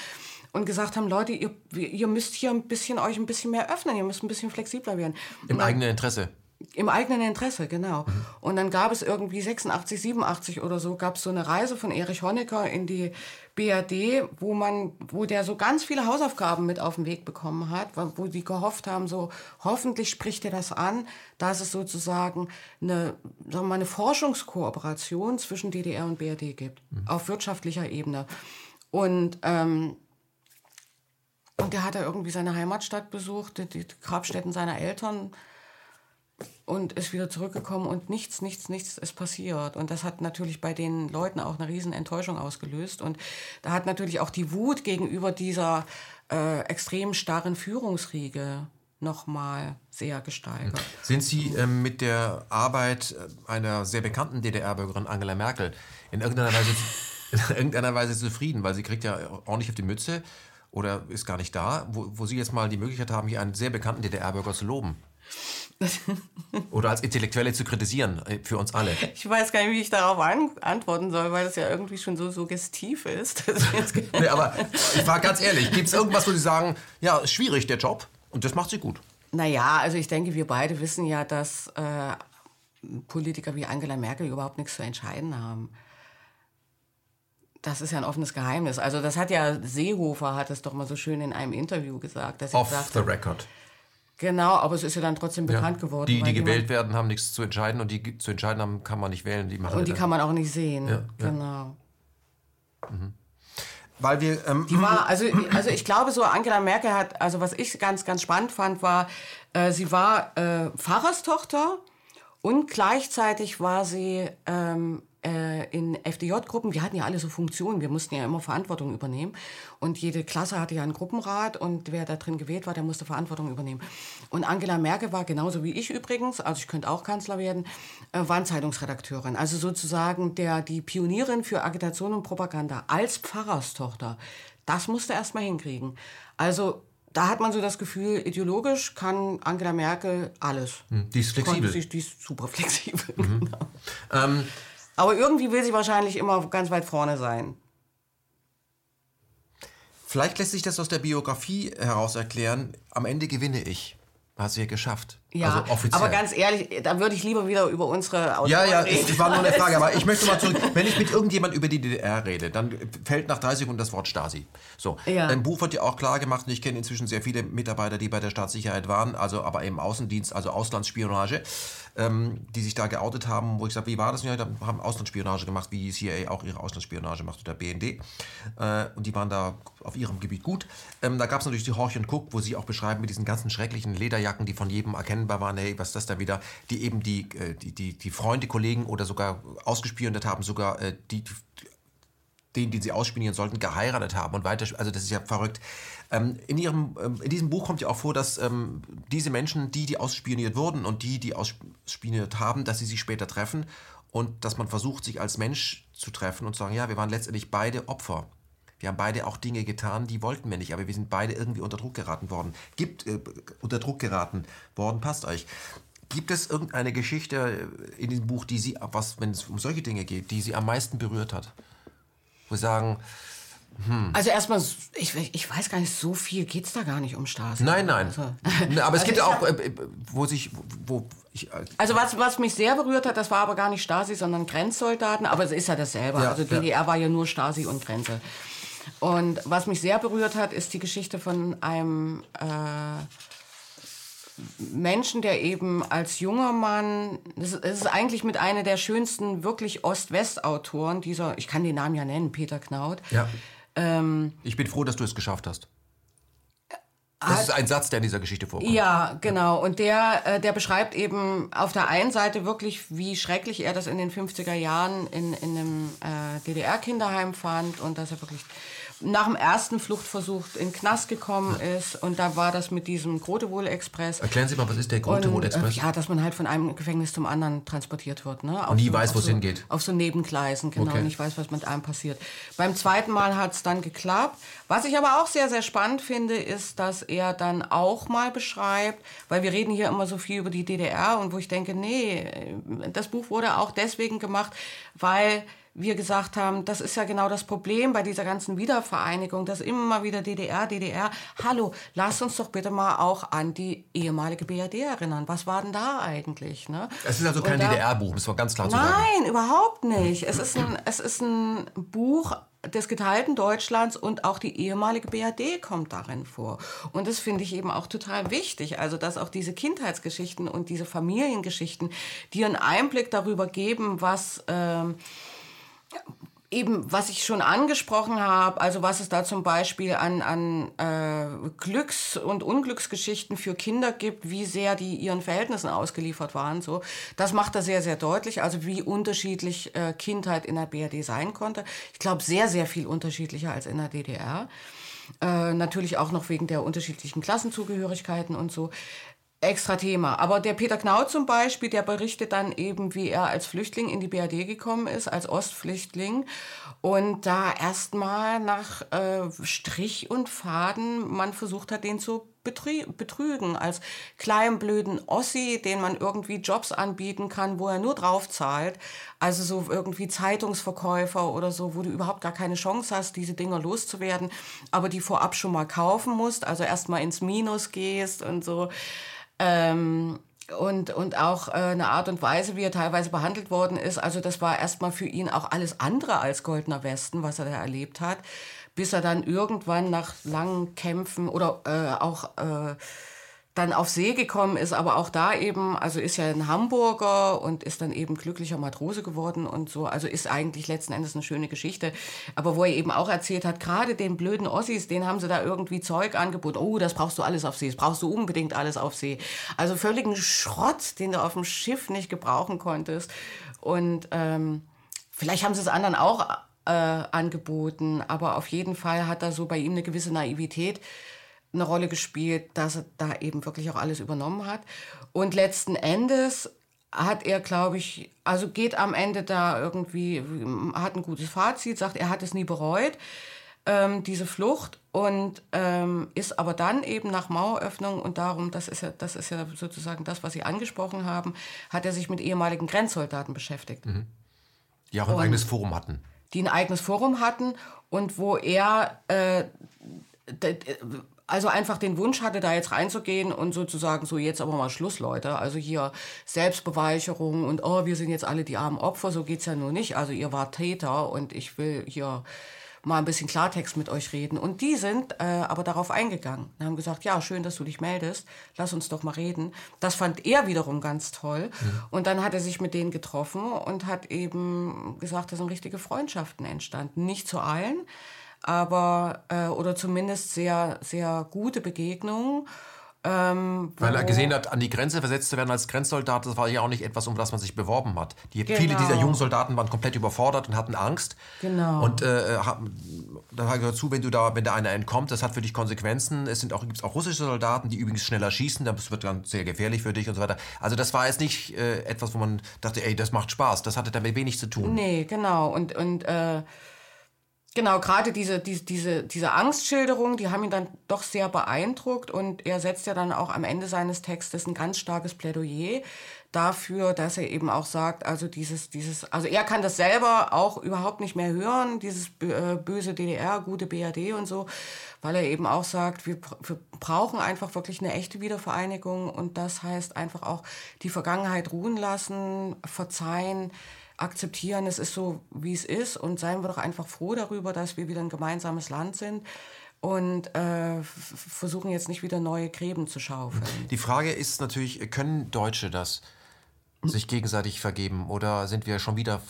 und gesagt haben, Leute, ihr, ihr müsst hier ein bisschen euch ein bisschen mehr öffnen, ihr müsst ein bisschen flexibler werden. Im eigenen Interesse. Im eigenen Interesse, genau. Mhm. Und dann gab es irgendwie 86, 87 oder so, gab es so eine Reise von Erich Honecker in die BRD, wo man, wo der so ganz viele Hausaufgaben mit auf den Weg bekommen hat, wo die gehofft haben, so hoffentlich spricht er das an, dass es sozusagen eine, sagen wir mal, eine Forschungskooperation zwischen DDR und BRD gibt, mhm. auf wirtschaftlicher Ebene. Und ähm, Und der hat da irgendwie seine Heimatstadt besucht, die, die Grabstätten seiner Eltern und ist wieder zurückgekommen und nichts, nichts, nichts ist passiert. Und das hat natürlich bei den Leuten auch eine riesen Enttäuschung ausgelöst. Und da hat natürlich auch die Wut gegenüber dieser äh, extrem starren Führungsriege nochmal sehr gesteigert. Sind Sie ähm, mit der Arbeit einer sehr bekannten DDR-Bürgerin Angela Merkel in irgendeiner Weise, in irgendeiner Weise zufrieden? Weil sie kriegt ja ordentlich auf die Mütze oder ist gar nicht da, wo, wo Sie jetzt mal die Möglichkeit haben, hier einen sehr bekannten DDR-Bürger zu loben. Oder als Intellektuelle zu kritisieren, äh, für uns alle. Ich weiß gar nicht, wie ich darauf an antworten soll, weil das ja irgendwie schon so suggestiv ist. nee, aber ich frage ganz ehrlich, gibt es irgendwas, wo Sie sagen, ja, ist schwierig der Job und das macht sie gut? Naja, also ich denke, wir beide wissen ja, dass äh, Politiker wie Angela Merkel überhaupt nichts zu entscheiden haben. Das ist ja ein offenes Geheimnis. Also das hat ja Seehofer hat es doch mal so schön in einem Interview gesagt. Dass Off gesagt the record. Genau, aber es ist ja dann trotzdem bekannt ja. geworden. Die, die gewählt werden, haben nichts zu entscheiden und die zu entscheiden haben, kann man nicht wählen. Die machen und die dann. kann man auch nicht sehen. Ja, genau. Mhm. Weil wir. Ähm, die war, also, also ich glaube, so Angela Merkel hat, also was ich ganz, ganz spannend fand, war, äh, sie war äh, Pfarrerstochter und gleichzeitig war sie ähm, äh, in FDJ-Gruppen, wir hatten ja alle so Funktionen, wir mussten ja immer Verantwortung übernehmen. Und jede Klasse hatte ja einen Gruppenrat und wer da drin gewählt war, der musste Verantwortung übernehmen. Und Angela Merkel war genauso wie ich übrigens, also ich könnte auch Kanzler werden, äh, war Zeitungsredakteurin. Also sozusagen der, die Pionierin für Agitation und Propaganda als Pfarrerstochter. Das musste erst mal hinkriegen. Also da hat man so das Gefühl, ideologisch kann Angela Merkel alles. Hm, die ist flexibel. Die ist super flexibel. Mhm. Genau. Ähm, aber irgendwie will sie wahrscheinlich immer ganz weit vorne sein. Vielleicht lässt sich das aus der Biografie heraus erklären. Am Ende gewinne ich. Hast du ja geschafft. Ja, also offiziell. aber ganz ehrlich, da würde ich lieber wieder über unsere Autoren Ja, ja, reden. das war nur eine Frage. Aber ich möchte mal zurück. Wenn ich mit irgendjemand über die DDR rede, dann fällt nach 30 Sekunden das Wort Stasi. So, ja. Im Buch wird ja auch klar gemacht, und ich kenne inzwischen sehr viele Mitarbeiter, die bei der Staatssicherheit waren, also aber im Außendienst, also Auslandsspionage ähm, die sich da geoutet haben, wo ich sage, wie war das? Ja, da haben Auslandsspionage gemacht, wie die CIA auch ihre Auslandsspionage macht oder BND. Äh, und die waren da auf ihrem Gebiet gut. Ähm, da gab es natürlich die Horch und Cook, wo sie auch beschreiben mit diesen ganzen schrecklichen Lederjacken, die von jedem erkennbar waren, hey, was ist das da wieder? Die eben die, äh, die, die, die Freunde, Kollegen oder sogar ausgespioniert haben, sogar äh, die, den, den sie ausspionieren sollten, geheiratet haben und weiter. Also das ist ja verrückt. Ähm, in, ihrem, ähm, in diesem Buch kommt ja auch vor, dass ähm, diese Menschen, die, die ausspioniert wurden und die, die ausspioniert haben, dass sie sich später treffen und dass man versucht, sich als Mensch zu treffen und zu sagen, ja, wir waren letztendlich beide Opfer. Wir haben beide auch Dinge getan, die wollten wir nicht, aber wir sind beide irgendwie unter Druck geraten worden. Gibt äh, unter Druck geraten worden, passt euch. Gibt es irgendeine Geschichte in diesem Buch, die Sie, was, wenn es um solche Dinge geht, die Sie am meisten berührt hat? Wo Sie sagen, hm. Also erstmal, ich, ich weiß gar nicht, so viel geht es da gar nicht um Stasi. Nein, nein. Also, aber es also gibt auch, äh, wo sich, wo ich, äh, Also was, was mich sehr berührt hat, das war aber gar nicht Stasi, sondern Grenzsoldaten, aber es ist ja dasselbe. Ja, also DDR ja. war ja nur Stasi und Grenze. Und was mich sehr berührt hat, ist die Geschichte von einem äh, Menschen, der eben als junger Mann, das ist eigentlich mit einer der schönsten wirklich Ost-West-Autoren dieser, ich kann den Namen ja nennen, Peter Knaut. Ja ähm, ich bin froh, dass du es geschafft hast. Das ist ein Satz, der in dieser Geschichte vorkommt. Ja, genau. Und der, äh, der beschreibt eben auf der einen Seite wirklich, wie schrecklich er das in den 50er Jahren in, in einem äh, DDR-Kinderheim fand und dass er wirklich nach dem ersten Fluchtversuch in den Knast gekommen ist. Und da war das mit diesem Grotewohl-Express. Erklären Sie mal, was ist der Grotewohl-Express? Äh, ja, dass man halt von einem Gefängnis zum anderen transportiert wird. Ne? und nie so, weiß, wo es so, hingeht. Auf so Nebengleisen, genau. Okay. Nicht weiß, was mit einem passiert. Beim zweiten Mal hat es dann geklappt. Was ich aber auch sehr, sehr spannend finde, ist, dass er dann auch mal beschreibt, weil wir reden hier immer so viel über die DDR und wo ich denke, nee, das Buch wurde auch deswegen gemacht, weil wir gesagt haben, das ist ja genau das Problem bei dieser ganzen Wiedervereinigung, dass immer wieder DDR, DDR. Hallo, lass uns doch bitte mal auch an die ehemalige BRD erinnern. Was war denn da eigentlich? Ne? Es ist also kein DDR-Buch, das war ganz klar zu sagen. Nein, überhaupt nicht. Es ist ein, es ist ein Buch des geteilten Deutschlands und auch die ehemalige BRD kommt darin vor. Und das finde ich eben auch total wichtig. Also, dass auch diese Kindheitsgeschichten und diese Familiengeschichten, die einen Einblick darüber geben, was... Ähm, eben, was ich schon angesprochen habe, also was es da zum Beispiel an, an äh, Glücks- und Unglücksgeschichten für Kinder gibt, wie sehr die ihren Verhältnissen ausgeliefert waren, so, das macht er sehr, sehr deutlich, also wie unterschiedlich äh, Kindheit in der BRD sein konnte. Ich glaube, sehr, sehr viel unterschiedlicher als in der DDR. Äh, natürlich auch noch wegen der unterschiedlichen Klassenzugehörigkeiten und so extra Thema. Aber der Peter Knau zum Beispiel, der berichtet dann eben, wie er als Flüchtling in die BRD gekommen ist, als Ostflüchtling. Und da erstmal nach äh, Strich und Faden man versucht hat, den zu betrügen. Als kleinen blöden Ossi, den man irgendwie Jobs anbieten kann, wo er nur drauf zahlt. Also so irgendwie Zeitungsverkäufer oder so, wo du überhaupt gar keine Chance hast, diese Dinger loszuwerden, aber die vorab schon mal kaufen musst. Also erstmal ins Minus gehst und so. Ähm, und, und auch äh, eine Art und Weise, wie er teilweise behandelt worden ist. Also das war erstmal für ihn auch alles andere als Goldener Westen, was er da erlebt hat, bis er dann irgendwann nach langen Kämpfen oder äh, auch äh, dann auf See gekommen ist, aber auch da eben, also ist ja ein Hamburger und ist dann eben glücklicher Matrose geworden und so. Also ist eigentlich letzten Endes eine schöne Geschichte. Aber wo er eben auch erzählt hat, gerade den blöden Ossis, den haben sie da irgendwie Zeug angeboten. Oh, das brauchst du alles auf See, das brauchst du unbedingt alles auf See. Also völligen Schrott, den du auf dem Schiff nicht gebrauchen konntest. Und ähm, vielleicht haben sie es anderen auch äh, angeboten, aber auf jeden Fall hat da so bei ihm eine gewisse Naivität eine Rolle gespielt, dass er da eben wirklich auch alles übernommen hat. Und letzten Endes hat er, glaube ich, also geht am Ende da irgendwie, hat ein gutes Fazit, sagt, er hat es nie bereut, ähm, diese Flucht und ähm, ist aber dann eben nach Maueröffnung und darum, das ist ja, das ist ja sozusagen das, was Sie angesprochen haben, hat er sich mit ehemaligen Grenzsoldaten beschäftigt. Mhm. Die auch ein und, eigenes Forum hatten. Die ein eigenes Forum hatten und wo er äh, also einfach den Wunsch hatte, da jetzt reinzugehen und sozusagen so jetzt aber mal Schluss, Leute. Also hier Selbstbeweicherung und oh, wir sind jetzt alle die armen Opfer, so geht's ja nur nicht. Also ihr wart Täter und ich will hier mal ein bisschen Klartext mit euch reden. Und die sind äh, aber darauf eingegangen und haben gesagt, ja, schön, dass du dich meldest, lass uns doch mal reden. Das fand er wiederum ganz toll. Mhm. Und dann hat er sich mit denen getroffen und hat eben gesagt, da sind richtige Freundschaften entstanden. Nicht zu allen, aber äh, oder zumindest sehr, sehr gute Begegnungen. Ähm, Weil er gesehen hat, an die Grenze versetzt zu werden als Grenzsoldat, das war ja auch nicht etwas, um das man sich beworben hat. Die, genau. Viele dieser jungen Soldaten waren komplett überfordert und hatten Angst. Genau. Und äh, da gehört zu, wenn du da, wenn da einer entkommt, das hat für dich Konsequenzen. Es sind auch, gibt auch russische Soldaten, die übrigens schneller schießen, das wird dann sehr gefährlich für dich und so weiter. Also das war jetzt nicht äh, etwas, wo man dachte, ey, das macht Spaß. Das hatte damit wenig zu tun. Nee, genau. Und, und äh Genau, gerade diese, diese, diese, diese Angstschilderung, die haben ihn dann doch sehr beeindruckt und er setzt ja dann auch am Ende seines Textes ein ganz starkes Plädoyer dafür, dass er eben auch sagt, also dieses, dieses, also er kann das selber auch überhaupt nicht mehr hören, dieses äh, böse DDR, gute BRD und so, weil er eben auch sagt, wir, wir brauchen einfach wirklich eine echte Wiedervereinigung und das heißt einfach auch die Vergangenheit ruhen lassen, verzeihen, akzeptieren, es ist so, wie es ist und seien wir doch einfach froh darüber, dass wir wieder ein gemeinsames Land sind und äh, versuchen jetzt nicht wieder neue Gräben zu schaufeln. Die Frage ist natürlich, können Deutsche das sich gegenseitig vergeben oder sind wir schon wieder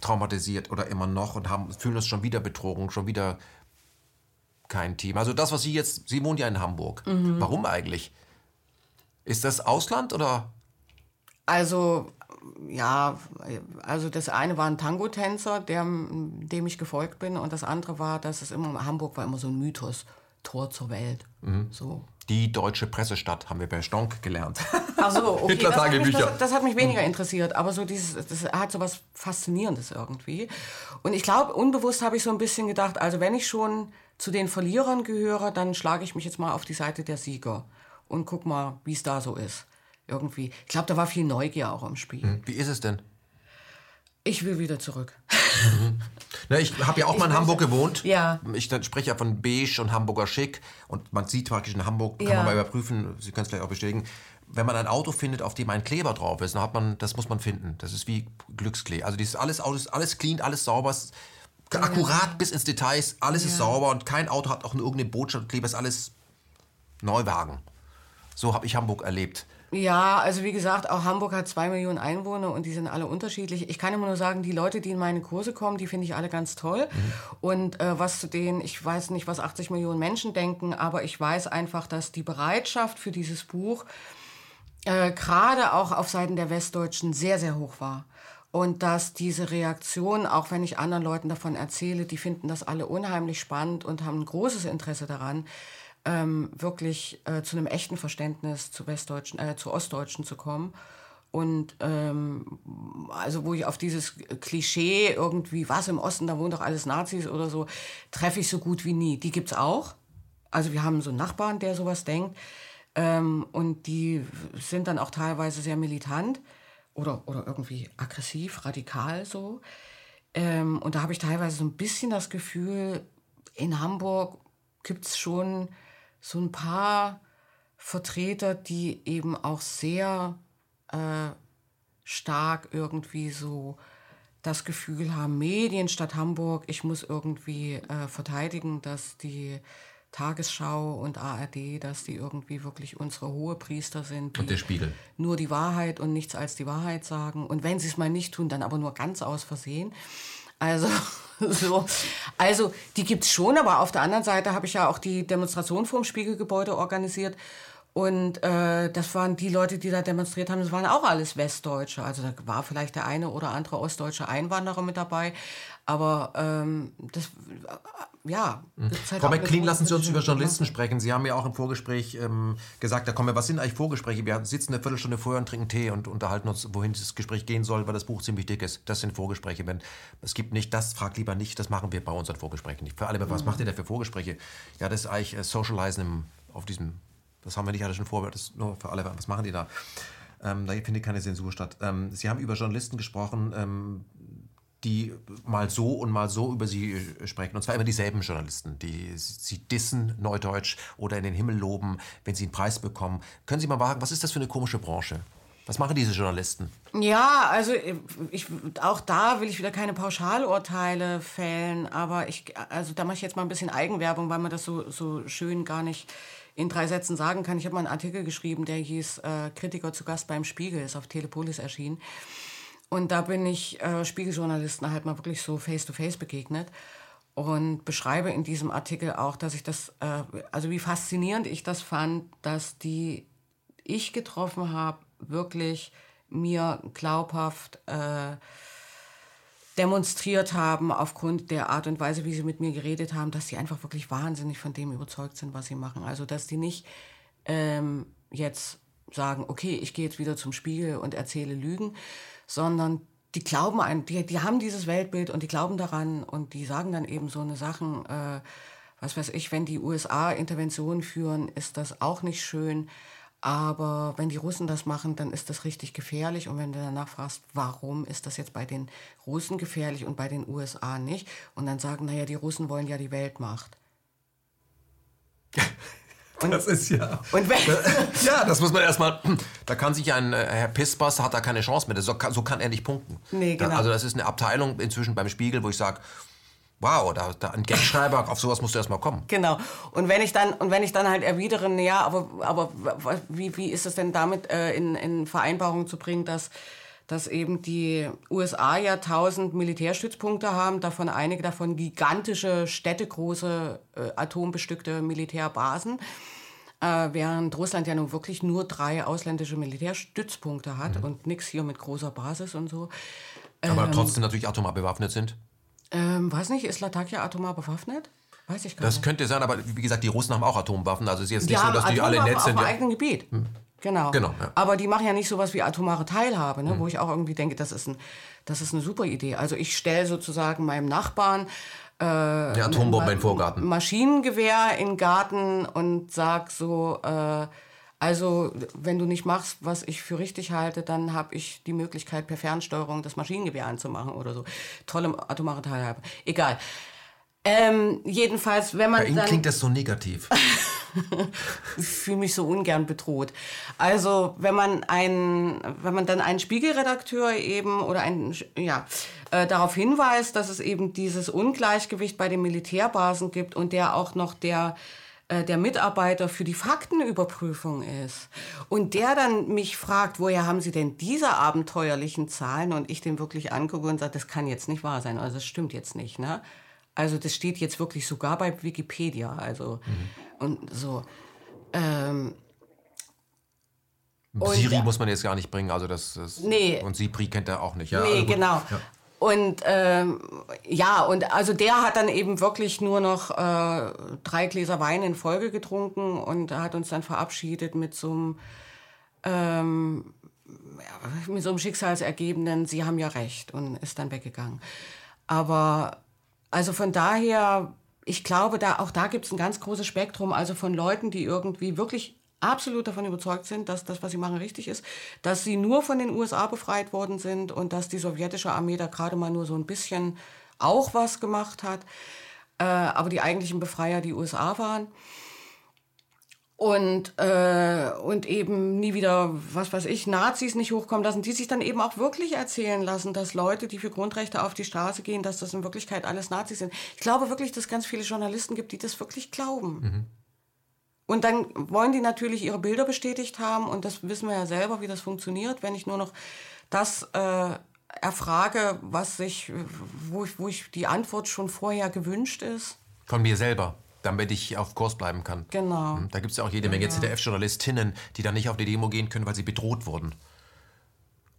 traumatisiert oder immer noch und haben, fühlen uns schon wieder betrogen, schon wieder kein Team? Also das, was Sie jetzt, Sie wohnen ja in Hamburg. Mhm. Warum eigentlich? Ist das Ausland oder? Also ja, also das eine war ein Tango-Tänzer, dem ich gefolgt bin, und das andere war, dass es immer Hamburg war immer so ein Mythos, Tor zur Welt. Mhm. So. Die deutsche Pressestadt haben wir bei Stonk gelernt. Ach so, okay. Das hat, mich, das, das hat mich weniger interessiert, aber so dieses, das hat so was Faszinierendes irgendwie. Und ich glaube, unbewusst habe ich so ein bisschen gedacht, also wenn ich schon zu den Verlierern gehöre, dann schlage ich mich jetzt mal auf die Seite der Sieger und guck mal, wie es da so ist irgendwie. Ich glaube, da war viel Neugier auch im Spiel. Hm. Wie ist es denn? Ich will wieder zurück. Mhm. Na, ich habe ja auch ich mal in Hamburg gewohnt. Ja. Ich spreche ja von Beige und Hamburger Schick. Und man sieht praktisch in Hamburg, kann ja. man mal überprüfen, Sie können es vielleicht auch bestätigen, wenn man ein Auto findet, auf dem ein Kleber drauf ist, dann hat man, das muss man finden. Das ist wie Glücksklee. Also dieses alles Auto ist alles clean, alles sauber, akkurat ja. bis ins Details, alles ja. ist sauber und kein Auto hat auch nur irgendeine Botschaft, Kleber ist alles Neuwagen. So habe ich Hamburg erlebt. Ja, also wie gesagt, auch Hamburg hat zwei Millionen Einwohner und die sind alle unterschiedlich. Ich kann immer nur sagen, die Leute, die in meine Kurse kommen, die finde ich alle ganz toll. Mhm. Und äh, was zu denen, ich weiß nicht, was 80 Millionen Menschen denken, aber ich weiß einfach, dass die Bereitschaft für dieses Buch äh, gerade auch auf Seiten der Westdeutschen sehr, sehr hoch war. Und dass diese Reaktion, auch wenn ich anderen Leuten davon erzähle, die finden das alle unheimlich spannend und haben ein großes Interesse daran, ähm, wirklich äh, zu einem echten Verständnis zu Westdeutschen, äh, zu Ostdeutschen zu kommen. Und ähm, also wo ich auf dieses Klischee irgendwie, was im Osten, da wohnen doch alles Nazis oder so, treffe ich so gut wie nie. Die gibt's auch. Also wir haben so einen Nachbarn, der sowas denkt. Ähm, und die sind dann auch teilweise sehr militant oder, oder irgendwie aggressiv, radikal so. Ähm, und da habe ich teilweise so ein bisschen das Gefühl, in Hamburg gibt es schon so ein paar Vertreter, die eben auch sehr äh, stark irgendwie so das Gefühl haben, Medienstadt Hamburg, ich muss irgendwie äh, verteidigen, dass die Tagesschau und ARD, dass die irgendwie wirklich unsere Hohepriester sind. Und der Spiegel. Nur die Wahrheit und nichts als die Wahrheit sagen. Und wenn sie es mal nicht tun, dann aber nur ganz aus Versehen. Also, so. also die gibt es schon, aber auf der anderen Seite habe ich ja auch die Demonstration vor dem Spiegelgebäude organisiert. Und äh, das waren die Leute, die da demonstriert haben, das waren auch alles Westdeutsche. Also da war vielleicht der eine oder andere ostdeutsche Einwanderer mit dabei. Aber ähm, das, ja. Mhm. Halt Frau McLean, lassen Sie uns über Journalisten sprechen. Sie haben ja auch im Vorgespräch ähm, gesagt, da kommen wir, was sind eigentlich Vorgespräche? Wir sitzen eine Viertelstunde vorher und trinken Tee und unterhalten uns, wohin das Gespräch gehen soll, weil das Buch ziemlich dick ist. Das sind Vorgespräche. Wenn, es gibt nicht, das fragt lieber nicht, das machen wir bei unseren Vorgesprächen nicht. Für alle, was mhm. macht ihr da für Vorgespräche? Ja, das ist eigentlich äh, Socializen im, auf diesem, das haben wir nicht alle schon vor, das nur für alle, was machen die da? Ähm, da findet keine Zensur statt. Ähm, Sie haben über Journalisten gesprochen, ähm, die mal so und mal so über sie äh, sprechen. Und zwar immer dieselben Journalisten, die sie dissen, neudeutsch, oder in den Himmel loben, wenn sie einen Preis bekommen. Können Sie mal sagen, was ist das für eine komische Branche? Was machen diese Journalisten? Ja, also ich, auch da will ich wieder keine Pauschalurteile fällen, aber ich, also da mache ich jetzt mal ein bisschen Eigenwerbung, weil man das so, so schön gar nicht in drei Sätzen sagen kann. Ich habe mal einen Artikel geschrieben, der hieß äh, Kritiker zu Gast beim Spiegel, ist auf Telepolis erschienen. Und da bin ich äh, Spiegeljournalisten halt mal wirklich so face-to-face -face begegnet und beschreibe in diesem Artikel auch, dass ich das, äh, also wie faszinierend ich das fand, dass die ich getroffen habe, wirklich mir glaubhaft äh, demonstriert haben, aufgrund der Art und Weise, wie sie mit mir geredet haben, dass sie einfach wirklich wahnsinnig von dem überzeugt sind, was sie machen. Also, dass die nicht ähm, jetzt sagen, okay, ich gehe jetzt wieder zum Spiegel und erzähle Lügen, sondern die glauben an, die, die haben dieses Weltbild und die glauben daran und die sagen dann eben so eine Sachen, äh, was weiß ich, wenn die USA Interventionen führen, ist das auch nicht schön. Aber wenn die Russen das machen, dann ist das richtig gefährlich. Und wenn du danach fragst, warum ist das jetzt bei den Russen gefährlich und bei den USA nicht? Und dann sagen, naja, die Russen wollen ja die Weltmacht. Und, das ist ja. Und wenn, ja, das muss man erstmal. Da kann sich ein äh, Herr Pispas hat da keine Chance mehr. So kann, so kann er nicht punkten. Nee, genau. Da, also das ist eine Abteilung inzwischen beim Spiegel, wo ich sage, wow, da, da ein Gagschreiber, auf sowas musst du erstmal kommen. Genau. Und wenn ich dann, und wenn ich dann halt erwidere, ja, aber, aber wie, wie ist es denn damit äh, in, in Vereinbarung zu bringen, dass dass eben die USA ja tausend Militärstützpunkte haben, davon einige davon gigantische, städtegroße, äh, atombestückte Militärbasen. Äh, während Russland ja nun wirklich nur drei ausländische Militärstützpunkte hat mhm. und nichts hier mit großer Basis und so. Aber ähm, trotzdem natürlich atomar bewaffnet sind? Ähm, weiß nicht, ist Latakia atomar bewaffnet? Weiß ich gar das nicht. Das könnte sein, aber wie gesagt, die Russen haben auch Atomwaffen. Also es ist jetzt nicht ja, so, dass die alle nett sind. Auf ja. eigenen Gebiet. Hm. Genau. genau ja. Aber die machen ja nicht sowas wie atomare Teilhabe, ne? Mhm. wo ich auch irgendwie denke, das ist, ein, das ist eine super Idee. Also ich stelle sozusagen meinem Nachbarn äh, eine Atombombe in Vorgarten. Maschinengewehr in den Garten und sag so, äh, also wenn du nicht machst, was ich für richtig halte, dann habe ich die Möglichkeit, per Fernsteuerung das Maschinengewehr anzumachen oder so. Tolle atomare Teilhabe. Egal. Ähm, jedenfalls, wenn man. Bei Ihnen dann, klingt das so negativ. ich fühle mich so ungern bedroht. Also, wenn man einen, wenn man dann einen Spiegelredakteur eben oder einen, ja, äh, darauf hinweist, dass es eben dieses Ungleichgewicht bei den Militärbasen gibt und der auch noch der äh, der Mitarbeiter für die Faktenüberprüfung ist und der dann mich fragt, woher haben Sie denn diese abenteuerlichen Zahlen und ich den wirklich angucke und sage, das kann jetzt nicht wahr sein, also das stimmt jetzt nicht, ne? Also das steht jetzt wirklich sogar bei Wikipedia, also mhm. und so. Ähm, Siri und, muss man jetzt gar nicht bringen, also das, das nee, und Sipri kennt er auch nicht. Ja, nee, also genau. Ja. Und ähm, ja, und also der hat dann eben wirklich nur noch äh, drei Gläser Wein in Folge getrunken und hat uns dann verabschiedet mit so einem ähm, mit so einem Schicksalsergebenden, Sie haben ja recht und ist dann weggegangen. Aber also von daher, ich glaube, da auch da gibt es ein ganz großes Spektrum, also von Leuten, die irgendwie wirklich absolut davon überzeugt sind, dass das, was sie machen, richtig ist, dass sie nur von den USA befreit worden sind und dass die sowjetische Armee da gerade mal nur so ein bisschen auch was gemacht hat, äh, aber die eigentlichen Befreier die USA waren. Und, äh, und eben nie wieder, was weiß ich, Nazis nicht hochkommen lassen, die sich dann eben auch wirklich erzählen lassen, dass Leute, die für Grundrechte auf die Straße gehen, dass das in Wirklichkeit alles Nazis sind. Ich glaube wirklich, dass es ganz viele Journalisten gibt, die das wirklich glauben. Mhm. Und dann wollen die natürlich ihre Bilder bestätigt haben und das wissen wir ja selber, wie das funktioniert, wenn ich nur noch das äh, erfrage, was sich, wo ich, wo ich die Antwort schon vorher gewünscht ist. Von mir selber damit ich auf Kurs bleiben kann. Genau. Hm, da gibt es ja auch jede Menge genau. ZDF-Journalistinnen, die dann nicht auf die Demo gehen können, weil sie bedroht wurden.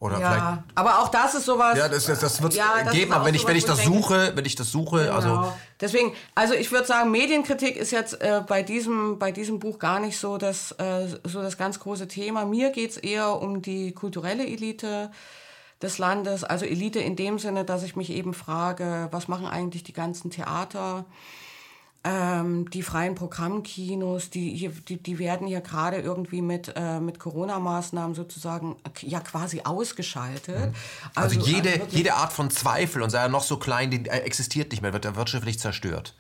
Oder ja, aber auch das ist sowas. Ja, das, das, das wird ja, geben, aber wenn ich, wenn ich das suche, wenn ich das suche, genau. also. Deswegen, also ich würde sagen, Medienkritik ist jetzt äh, bei, diesem, bei diesem Buch gar nicht so das, äh, so das ganz große Thema. Mir geht es eher um die kulturelle Elite des Landes. Also Elite in dem Sinne, dass ich mich eben frage, was machen eigentlich die ganzen Theater? Ähm, die freien Programmkinos, die, hier, die, die werden hier gerade irgendwie mit, äh, mit Corona-Maßnahmen sozusagen äh, ja quasi ausgeschaltet. Mhm. Also, also, jede, also jede Art von Zweifel, und sei er noch so klein, die äh, existiert nicht mehr, wird wirtschaftlich zerstört.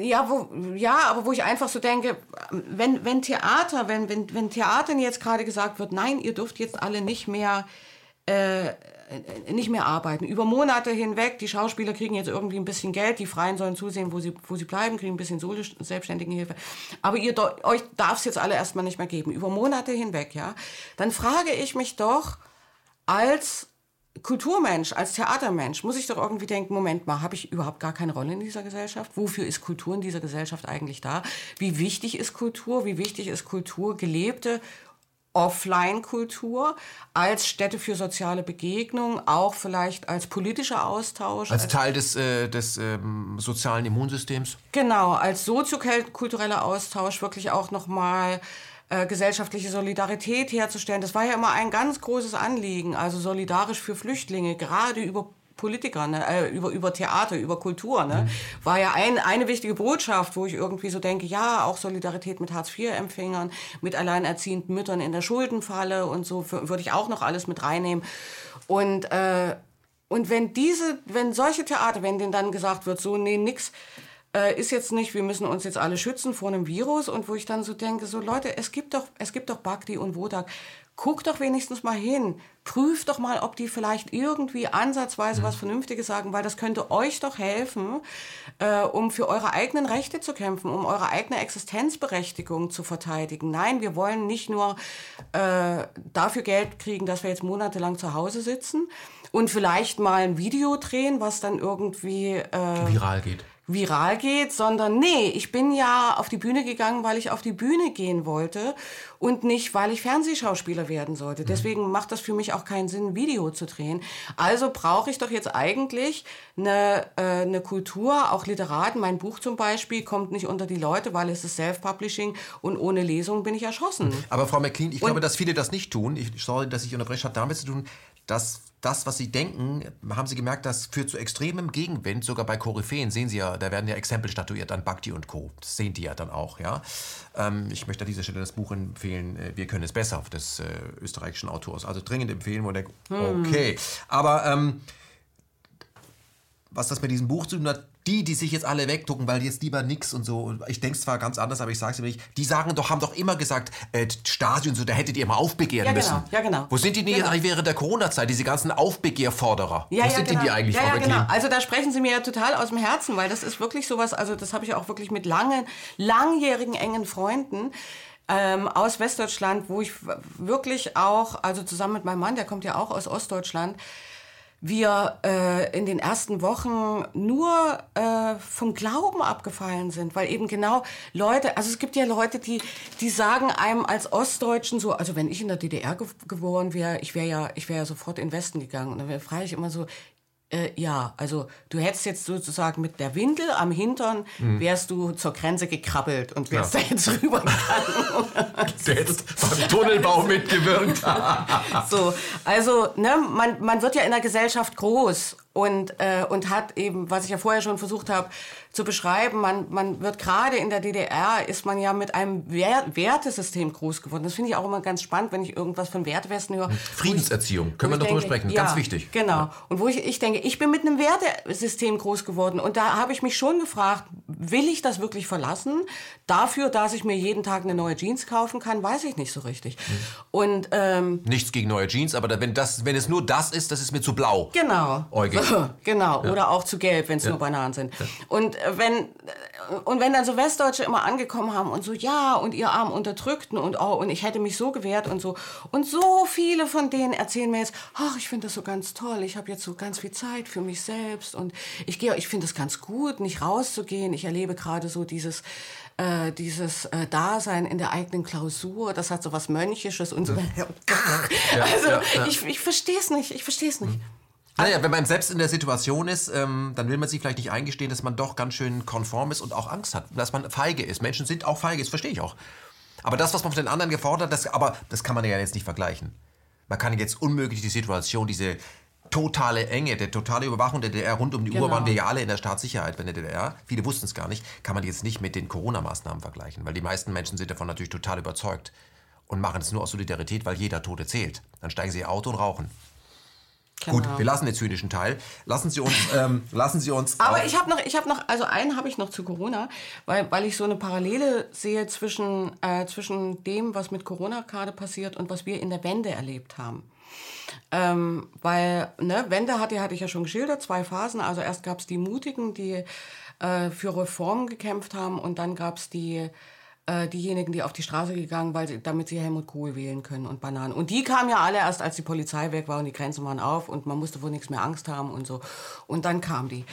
Ja, wo, ja, aber wo ich einfach so denke, wenn, wenn Theater, wenn, wenn, wenn Theatern jetzt gerade gesagt wird, nein, ihr dürft jetzt alle nicht mehr äh, äh, nicht mehr arbeiten. Über Monate hinweg, die Schauspieler kriegen jetzt irgendwie ein bisschen Geld, die Freien sollen zusehen, wo sie, wo sie bleiben, kriegen ein bisschen Selbstständigenhilfe. Aber ihr, euch darf es jetzt alle erstmal nicht mehr geben. Über Monate hinweg, ja. Dann frage ich mich doch, als Kulturmensch, als Theatermensch, muss ich doch irgendwie denken, Moment mal, habe ich überhaupt gar keine Rolle in dieser Gesellschaft? Wofür ist Kultur in dieser Gesellschaft eigentlich da? Wie wichtig ist Kultur? Wie wichtig ist Kultur, gelebte Offline-Kultur als Stätte für soziale Begegnung, auch vielleicht als politischer Austausch. Als, als Teil des, äh, des ähm, sozialen Immunsystems? Genau, als soziokultureller Austausch wirklich auch nochmal äh, gesellschaftliche Solidarität herzustellen. Das war ja immer ein ganz großes Anliegen, also solidarisch für Flüchtlinge, gerade über Politiker, ne? äh, über, über Theater, über Kultur, ne? Mhm. war ja ein, eine wichtige Botschaft, wo ich irgendwie so denke, ja, auch Solidarität mit Hartz-IV-Empfängern, mit alleinerziehenden Müttern in der Schuldenfalle und so würde ich auch noch alles mit reinnehmen. Und, äh, und wenn diese, wenn solche Theater, wenn denen dann gesagt wird, so, nee, nix, äh, ist jetzt nicht, wir müssen uns jetzt alle schützen vor einem Virus und wo ich dann so denke, so Leute, es gibt doch, es gibt doch Bhakti und Wodak guck doch wenigstens mal hin. Prüf doch mal, ob die vielleicht irgendwie ansatzweise mhm. was Vernünftiges sagen, weil das könnte euch doch helfen, äh, um für eure eigenen Rechte zu kämpfen, um eure eigene Existenzberechtigung zu verteidigen. Nein, wir wollen nicht nur äh, dafür Geld kriegen, dass wir jetzt monatelang zu Hause sitzen und vielleicht mal ein Video drehen, was dann irgendwie äh, viral geht viral geht, sondern nee, ich bin ja auf die Bühne gegangen, weil ich auf die Bühne gehen wollte und nicht, weil ich Fernsehschauspieler werden sollte. Mhm. Deswegen macht das für mich auch keinen Sinn, ein Video zu drehen. Also brauche ich doch jetzt eigentlich eine, äh, eine Kultur, auch Literaten. Mein Buch zum Beispiel kommt nicht unter die Leute, weil es ist Self-Publishing und ohne Lesung bin ich erschossen. Aber Frau McLean, ich und glaube, dass viele das nicht tun. Ich sorry, dass ich unterbreche, hat damit zu tun, dass das, was Sie denken, haben Sie gemerkt, das führt zu extremem Gegenwind. Sogar bei Koryphäen sehen Sie ja, da werden ja Exempel statuiert an Bhakti und Co. Das sehen die ja dann auch, ja. Ähm, ich möchte an dieser Stelle das Buch empfehlen, äh, Wir können es besser, des äh, österreichischen Autors. Also dringend empfehlen, wo ich denke, hm. okay. Aber ähm, was das mit diesem Buch zu tun hat, die, die sich jetzt alle wegducken, weil jetzt lieber nix und so, ich denke zwar ganz anders, aber ich sage es nicht, die sagen doch, haben doch immer gesagt, äh, Stasi und so, da hättet ihr immer aufbegehren Ja, müssen. genau, ja, genau. Wo sind die denn Genau. jetzt eigentlich während der Corona-Zeit, diese ganzen Aufbegehrforderer? Ja, Wo ja, sind genau. denn die eigentlich, ja, Frau ja, genau. Also da sprechen Sie mir ja total aus dem Herzen, weil das ist wirklich sowas, also das habe ich auch wirklich mit langen, langjährigen, engen Freunden ähm, aus Westdeutschland, wo ich wirklich auch, also zusammen mit meinem Mann, der kommt ja auch aus Ostdeutschland, wir äh, in den ersten Wochen nur äh, vom Glauben abgefallen sind, weil eben genau Leute, also es gibt ja Leute, die, die sagen einem als Ostdeutschen so, also wenn ich in der DDR ge geboren wäre, ich wäre ja, ich ja sofort in den Westen gegangen. Und dann frage ich immer so, äh, ja, also du hättest jetzt sozusagen mit der Windel am Hintern, wärst du zur Grenze gekrabbelt und wärst da jetzt rübergegangen. Du hättest beim Tunnelbau mitgewirkt. So, also ne, man, man wird ja in der Gesellschaft groß und, äh, und hat eben, was ich ja vorher schon versucht habe zu beschreiben, man, man wird gerade in der DDR, ist man ja mit einem Wer Wertesystem groß geworden. Das finde ich auch immer ganz spannend, wenn ich irgendwas von Wertewesten höre. Friedenserziehung, können wo wir noch ich drüber denke, sprechen, ja, ganz wichtig. Genau. Und wo ich, ich denke, ich bin mit einem Wertesystem groß geworden. Und da habe ich mich schon gefragt, will ich das wirklich verlassen? Dafür, dass ich mir jeden Tag eine neue Jeans kaufen kann, weiß ich nicht so richtig. Hm. Und ähm, Nichts gegen neue Jeans, aber wenn, das, wenn es nur das ist, das ist mir zu blau. Genau. Äugig. genau. Oder auch zu gelb, wenn es nur Bananen sind. Und äh, wenn äh, und wenn dann so Westdeutsche immer angekommen haben und so ja und ihr Arm unterdrückten und oh und ich hätte mich so gewehrt und so und so viele von denen erzählen mir jetzt, ach ich finde das so ganz toll, ich habe jetzt so ganz viel Zeit für mich selbst und ich gehe, ich finde es ganz gut, nicht rauszugehen. Ich erlebe gerade so dieses äh, dieses äh, Dasein in der eigenen Klausur, das hat so was Mönchisches und so. also ja, ja. ich, ich verstehe es nicht, ich verstehe es nicht. Naja, wenn man selbst in der Situation ist, ähm, dann will man sich vielleicht nicht eingestehen, dass man doch ganz schön konform ist und auch Angst hat, dass man feige ist. Menschen sind auch feige, das verstehe ich auch. Aber das, was man von den anderen gefordert hat, das, aber das kann man ja jetzt nicht vergleichen. Man kann jetzt unmöglich die Situation, diese totale Enge, der totale Überwachung der DDR rund um die Uhr Genau. waren wir ja alle in der Staatssicherheit bei der DDR. Viele wussten es gar nicht. Kann man jetzt nicht mit den Corona-Maßnahmen vergleichen, weil die meisten Menschen sind davon natürlich total überzeugt und machen es nur aus Solidarität, weil jeder Tote zählt. Dann steigen sie ihr Auto und rauchen. Gut, Genau. wir lassen den zynischen Teil. Lassen Sie uns, ähm, lassen Sie uns. Aber ich habe noch, ich habe noch, also einen habe ich noch zu Corona, weil, weil ich so eine Parallele sehe zwischen, äh, zwischen dem, was mit Corona gerade passiert und was wir in der Wende erlebt haben. Ähm, weil, ne, Wende hatte, hatte ich ja schon geschildert, zwei Phasen. Also erst gab es die Mutigen, die äh, für Reformen gekämpft haben und dann gab es die äh, diejenigen, die auf die Straße gegangen, weil damit sie Helmut Kohl wählen können und Bananen. Und die kamen ja alle erst, als die Polizei weg war und die Grenzen waren auf und man musste wohl nichts mehr Angst haben und so. Und dann kamen die.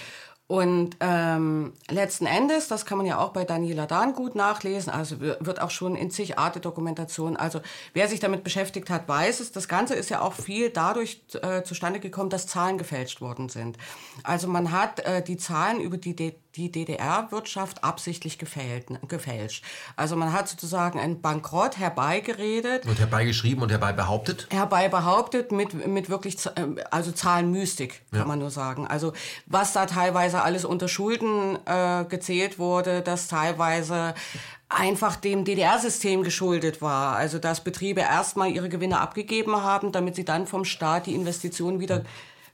Und ähm, letzten Endes, das kann man ja auch bei Daniela Dahn gut nachlesen, also wir- wird auch schon in zig Arte Dokumentation, also wer sich damit beschäftigt hat, weiß es. Das Ganze ist ja auch viel dadurch äh, zustande gekommen, dass Zahlen gefälscht worden sind. Also man hat äh, die Zahlen über die, D die DDR-Wirtschaft absichtlich gefällt, gefälscht. Also man hat sozusagen einen Bankrott herbeigeredet und herbeigeschrieben und herbei behauptet. herbei behauptet mit, mit wirklich, ähm, also Zahlenmystik, kann Ja. man nur sagen. Also was da teilweise alles unter Schulden äh, gezählt wurde, das teilweise einfach dem DDR-System geschuldet war. Also dass Betriebe erstmal ihre Gewinne abgegeben haben, damit sie dann vom Staat die Investitionen wieder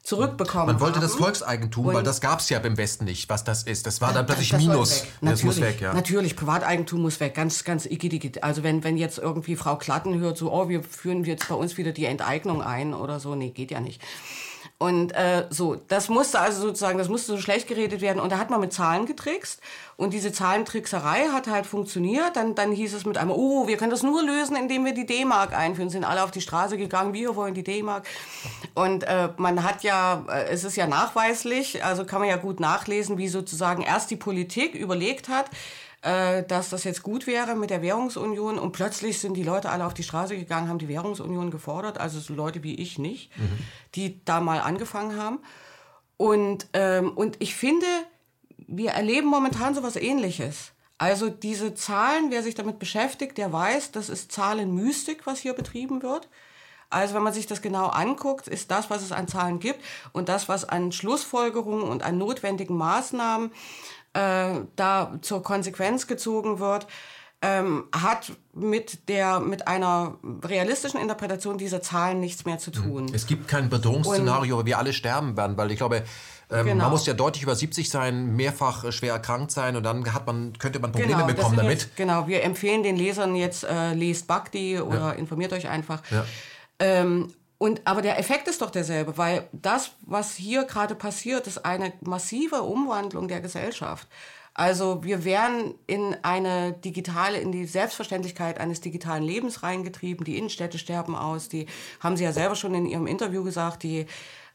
zurückbekommen Man wollte haben. das Volkseigentum, weil das gab es ja beim Westen nicht, was das ist. Das war dann plötzlich das soll Minus. Das muss weg, ja. Natürlich, Privateigentum muss weg, ganz, ganz igidigit. Also wenn, wenn jetzt irgendwie Frau Klatten hört, so, oh, wir führen jetzt bei uns wieder die Enteignung ein oder so, nee, geht ja nicht. Und äh, so, das musste also sozusagen, das musste so schlecht geredet werden. Und da hat man mit Zahlen getrickst. Und diese Zahlentrickserei hat halt funktioniert. Dann, dann hieß es mit einmal, oh, wir können das nur lösen, indem wir die D-Mark einführen. Sind alle auf die Straße gegangen, wir wollen die D-Mark. Und äh, man hat ja, äh, es ist ja nachweislich, also kann man ja gut nachlesen, wie sozusagen erst die Politik überlegt hat, dass das jetzt gut wäre mit der Währungsunion und plötzlich sind die Leute alle auf die Straße gegangen, haben die Währungsunion gefordert, also so Leute wie ich nicht, die da mal angefangen haben. Und, ähm, und ich finde, wir erleben momentan sowas ähnliches. Also diese Zahlen, wer sich damit beschäftigt, der weiß, das ist Zahlenmystik, was hier betrieben wird. Also wenn man sich das genau anguckt, ist das, was es an Zahlen gibt und das, was an Schlussfolgerungen und an notwendigen Maßnahmen äh, da zur Konsequenz gezogen wird, ähm, hat mit, der, mit einer realistischen Interpretation dieser Zahlen nichts mehr zu tun. Es gibt kein Bedrohungsszenario, aber wir alle sterben werden, weil ich glaube, Ähm, genau. Man muss ja deutlich über 70 sein, mehrfach schwer erkrankt sein und dann hat man, könnte man Probleme genau, bekommen damit. Jetzt, genau, wir empfehlen den Lesern jetzt, äh, lest Bhakti oder ja. informiert euch einfach. Ja. Ähm, und, aber der Effekt ist doch derselbe, weil das, was hier gerade passiert, ist eine massive Umwandlung der Gesellschaft. Also wir werden in eine digitale, in die Selbstverständlichkeit eines digitalen Lebens reingetrieben. Die Innenstädte sterben aus. Die haben Sie ja selber schon in Ihrem Interview gesagt. Die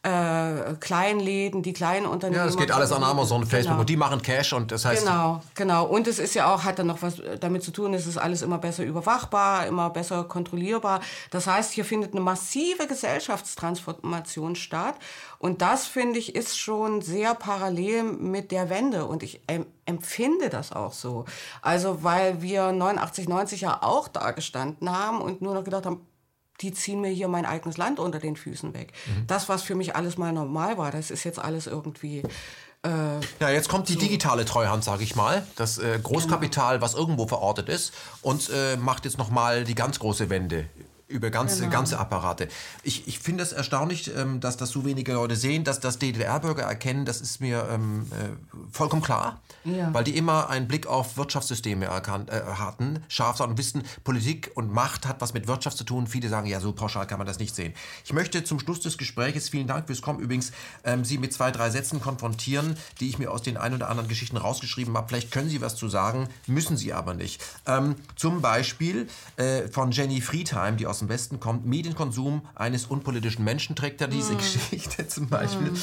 äh, Kleinläden, die kleinen Unternehmen. Ja, es geht alles an Amazon, Facebook genau. und die machen Cash und das heißt. Genau, genau. Und es ist ja auch, hat dann noch was damit zu tun, es ist alles immer besser überwachbar, immer besser kontrollierbar. Das heißt, hier findet eine massive Gesellschaftstransformation statt. Und das, finde ich, ist schon sehr parallel mit der Wende. Und ich empfinde das auch so. Also, weil wir 89, 90 ja auch da gestanden haben und nur noch gedacht haben, die ziehen mir hier mein eigenes Land unter den Füßen weg. Mhm. Das, was für mich alles mal normal war, das ist jetzt alles irgendwie. Äh, ja, jetzt kommt die digitale Treuhand, sage ich mal. Das äh, Großkapital, genau. was irgendwo verortet ist und äh, macht jetzt noch mal die ganz große Wende über ganze, genau. ganze Apparate. Ich, ich finde es erstaunlich, ähm, dass das so wenige Leute sehen, dass das DDR-Bürger erkennen, das ist mir ähm, äh, vollkommen klar, ja. weil die immer einen Blick auf Wirtschaftssysteme erkannt, äh, hatten, scharf und wissen, Politik und Macht hat was mit Wirtschaft zu tun. Viele sagen, ja, so pauschal kann man das nicht sehen. Ich möchte zum Schluss des Gesprächs, vielen Dank fürs Kommen übrigens, ähm, Sie mit zwei, drei Sätzen konfrontieren, die ich mir aus den ein oder anderen Geschichten rausgeschrieben habe. Vielleicht können Sie was zu sagen, müssen Sie aber nicht. Ähm, zum Beispiel äh, von Jenny Friedheim, die aus dem Westen kommt. Medienkonsum eines unpolitischen Menschen trägt da diese mm. Geschichte zum Beispiel. Mm.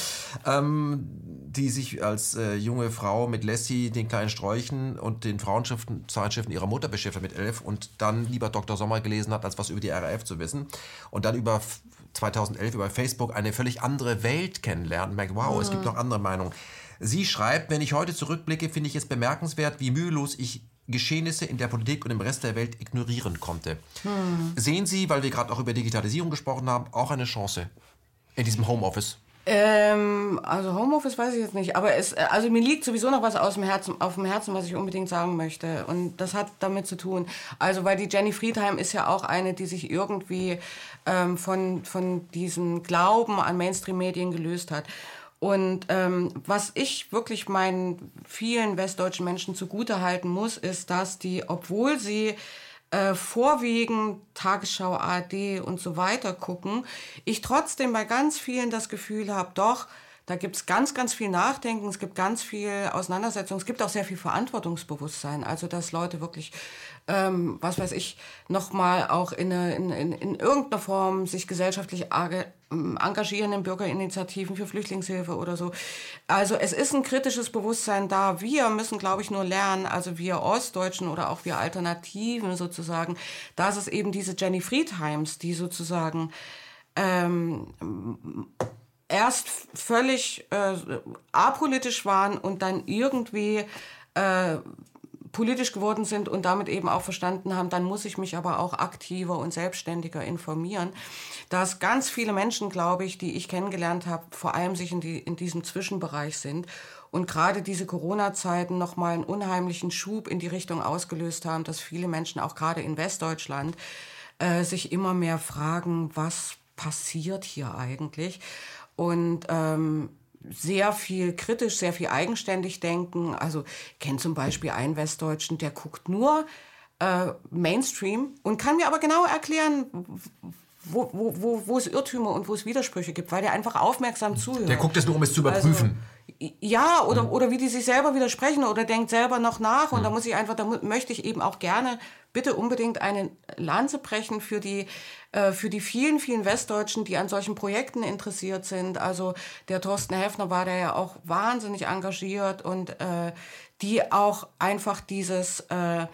Ähm, die sich als äh, junge Frau mit Lassie, den kleinen Sträuchen und den Frauenzeitschriften ihrer Mutter beschäftigt mit elf und dann lieber Dr. Sommer gelesen hat, als was über die RAF zu wissen. Und dann über 2011 über Facebook eine völlig andere Welt kennenlernt und merkt, wow, mm. es gibt noch andere Meinungen. Sie schreibt, wenn ich heute zurückblicke, finde ich es bemerkenswert, wie mühelos ich Geschehnisse in der Politik und im Rest der Welt ignorieren konnte. Hm. Sehen Sie, weil wir gerade auch über Digitalisierung gesprochen haben, auch eine Chance in diesem Homeoffice? Ähm, also Homeoffice weiß ich jetzt nicht, aber es, also mir liegt sowieso noch was aus dem Herzen, auf dem Herzen, was ich unbedingt sagen möchte. Und das hat damit zu tun. Also weil die Jenny Friedheim ist ja auch eine, die sich irgendwie ähm, von, von diesem Glauben an Mainstream-Medien gelöst hat. Und ähm, was ich wirklich meinen vielen westdeutschen Menschen zugute halten muss, ist, dass die, obwohl sie äh, vorwiegend Tagesschau, ARD und so weiter gucken, ich trotzdem bei ganz vielen das Gefühl habe, doch, da gibt es ganz, ganz viel Nachdenken, es gibt ganz viel Auseinandersetzung, es gibt auch sehr viel Verantwortungsbewusstsein. Also, dass Leute wirklich, ähm, was weiß ich, nochmal auch in, eine, in, in, in irgendeiner Form sich gesellschaftlich engagieren in Bürgerinitiativen für Flüchtlingshilfe oder so. Also, es ist ein kritisches Bewusstsein da. Wir müssen, glaube ich, nur lernen, also wir Ostdeutschen oder auch wir Alternativen sozusagen, dass es eben diese Jenny Friedheims, die sozusagen ähm, erst völlig äh, apolitisch waren und dann irgendwie äh, politisch geworden sind und damit eben auch verstanden haben, dann muss ich mich aber auch aktiver und selbstständiger informieren. Dass ganz viele Menschen, glaube ich, die ich kennengelernt habe, vor allem sich in, die, in diesem Zwischenbereich sind und gerade diese Corona-Zeiten nochmal einen unheimlichen Schub in die Richtung ausgelöst haben, dass viele Menschen auch gerade in Westdeutschland äh, sich immer mehr fragen, was passiert hier eigentlich? und ähm, sehr viel kritisch, sehr viel eigenständig denken. Also ich kenne zum Beispiel einen Westdeutschen, der guckt nur äh, Mainstream und kann mir aber genau erklären, wo, wo, wo, wo es Irrtümer und wo es Widersprüche gibt, weil der einfach aufmerksam zuhört. Der guckt es nur, um es zu überprüfen. Also, ja, oder, mhm. oder wie die sich selber widersprechen oder denkt selber noch nach. Und mhm. da muss ich einfach, da möchte ich eben auch gerne bitte unbedingt eine Lanze brechen für die, äh, für die vielen, vielen Westdeutschen, die an solchen Projekten interessiert sind. Also der Thorsten Heffner war da ja auch wahnsinnig engagiert und äh, die auch einfach dieses... Äh,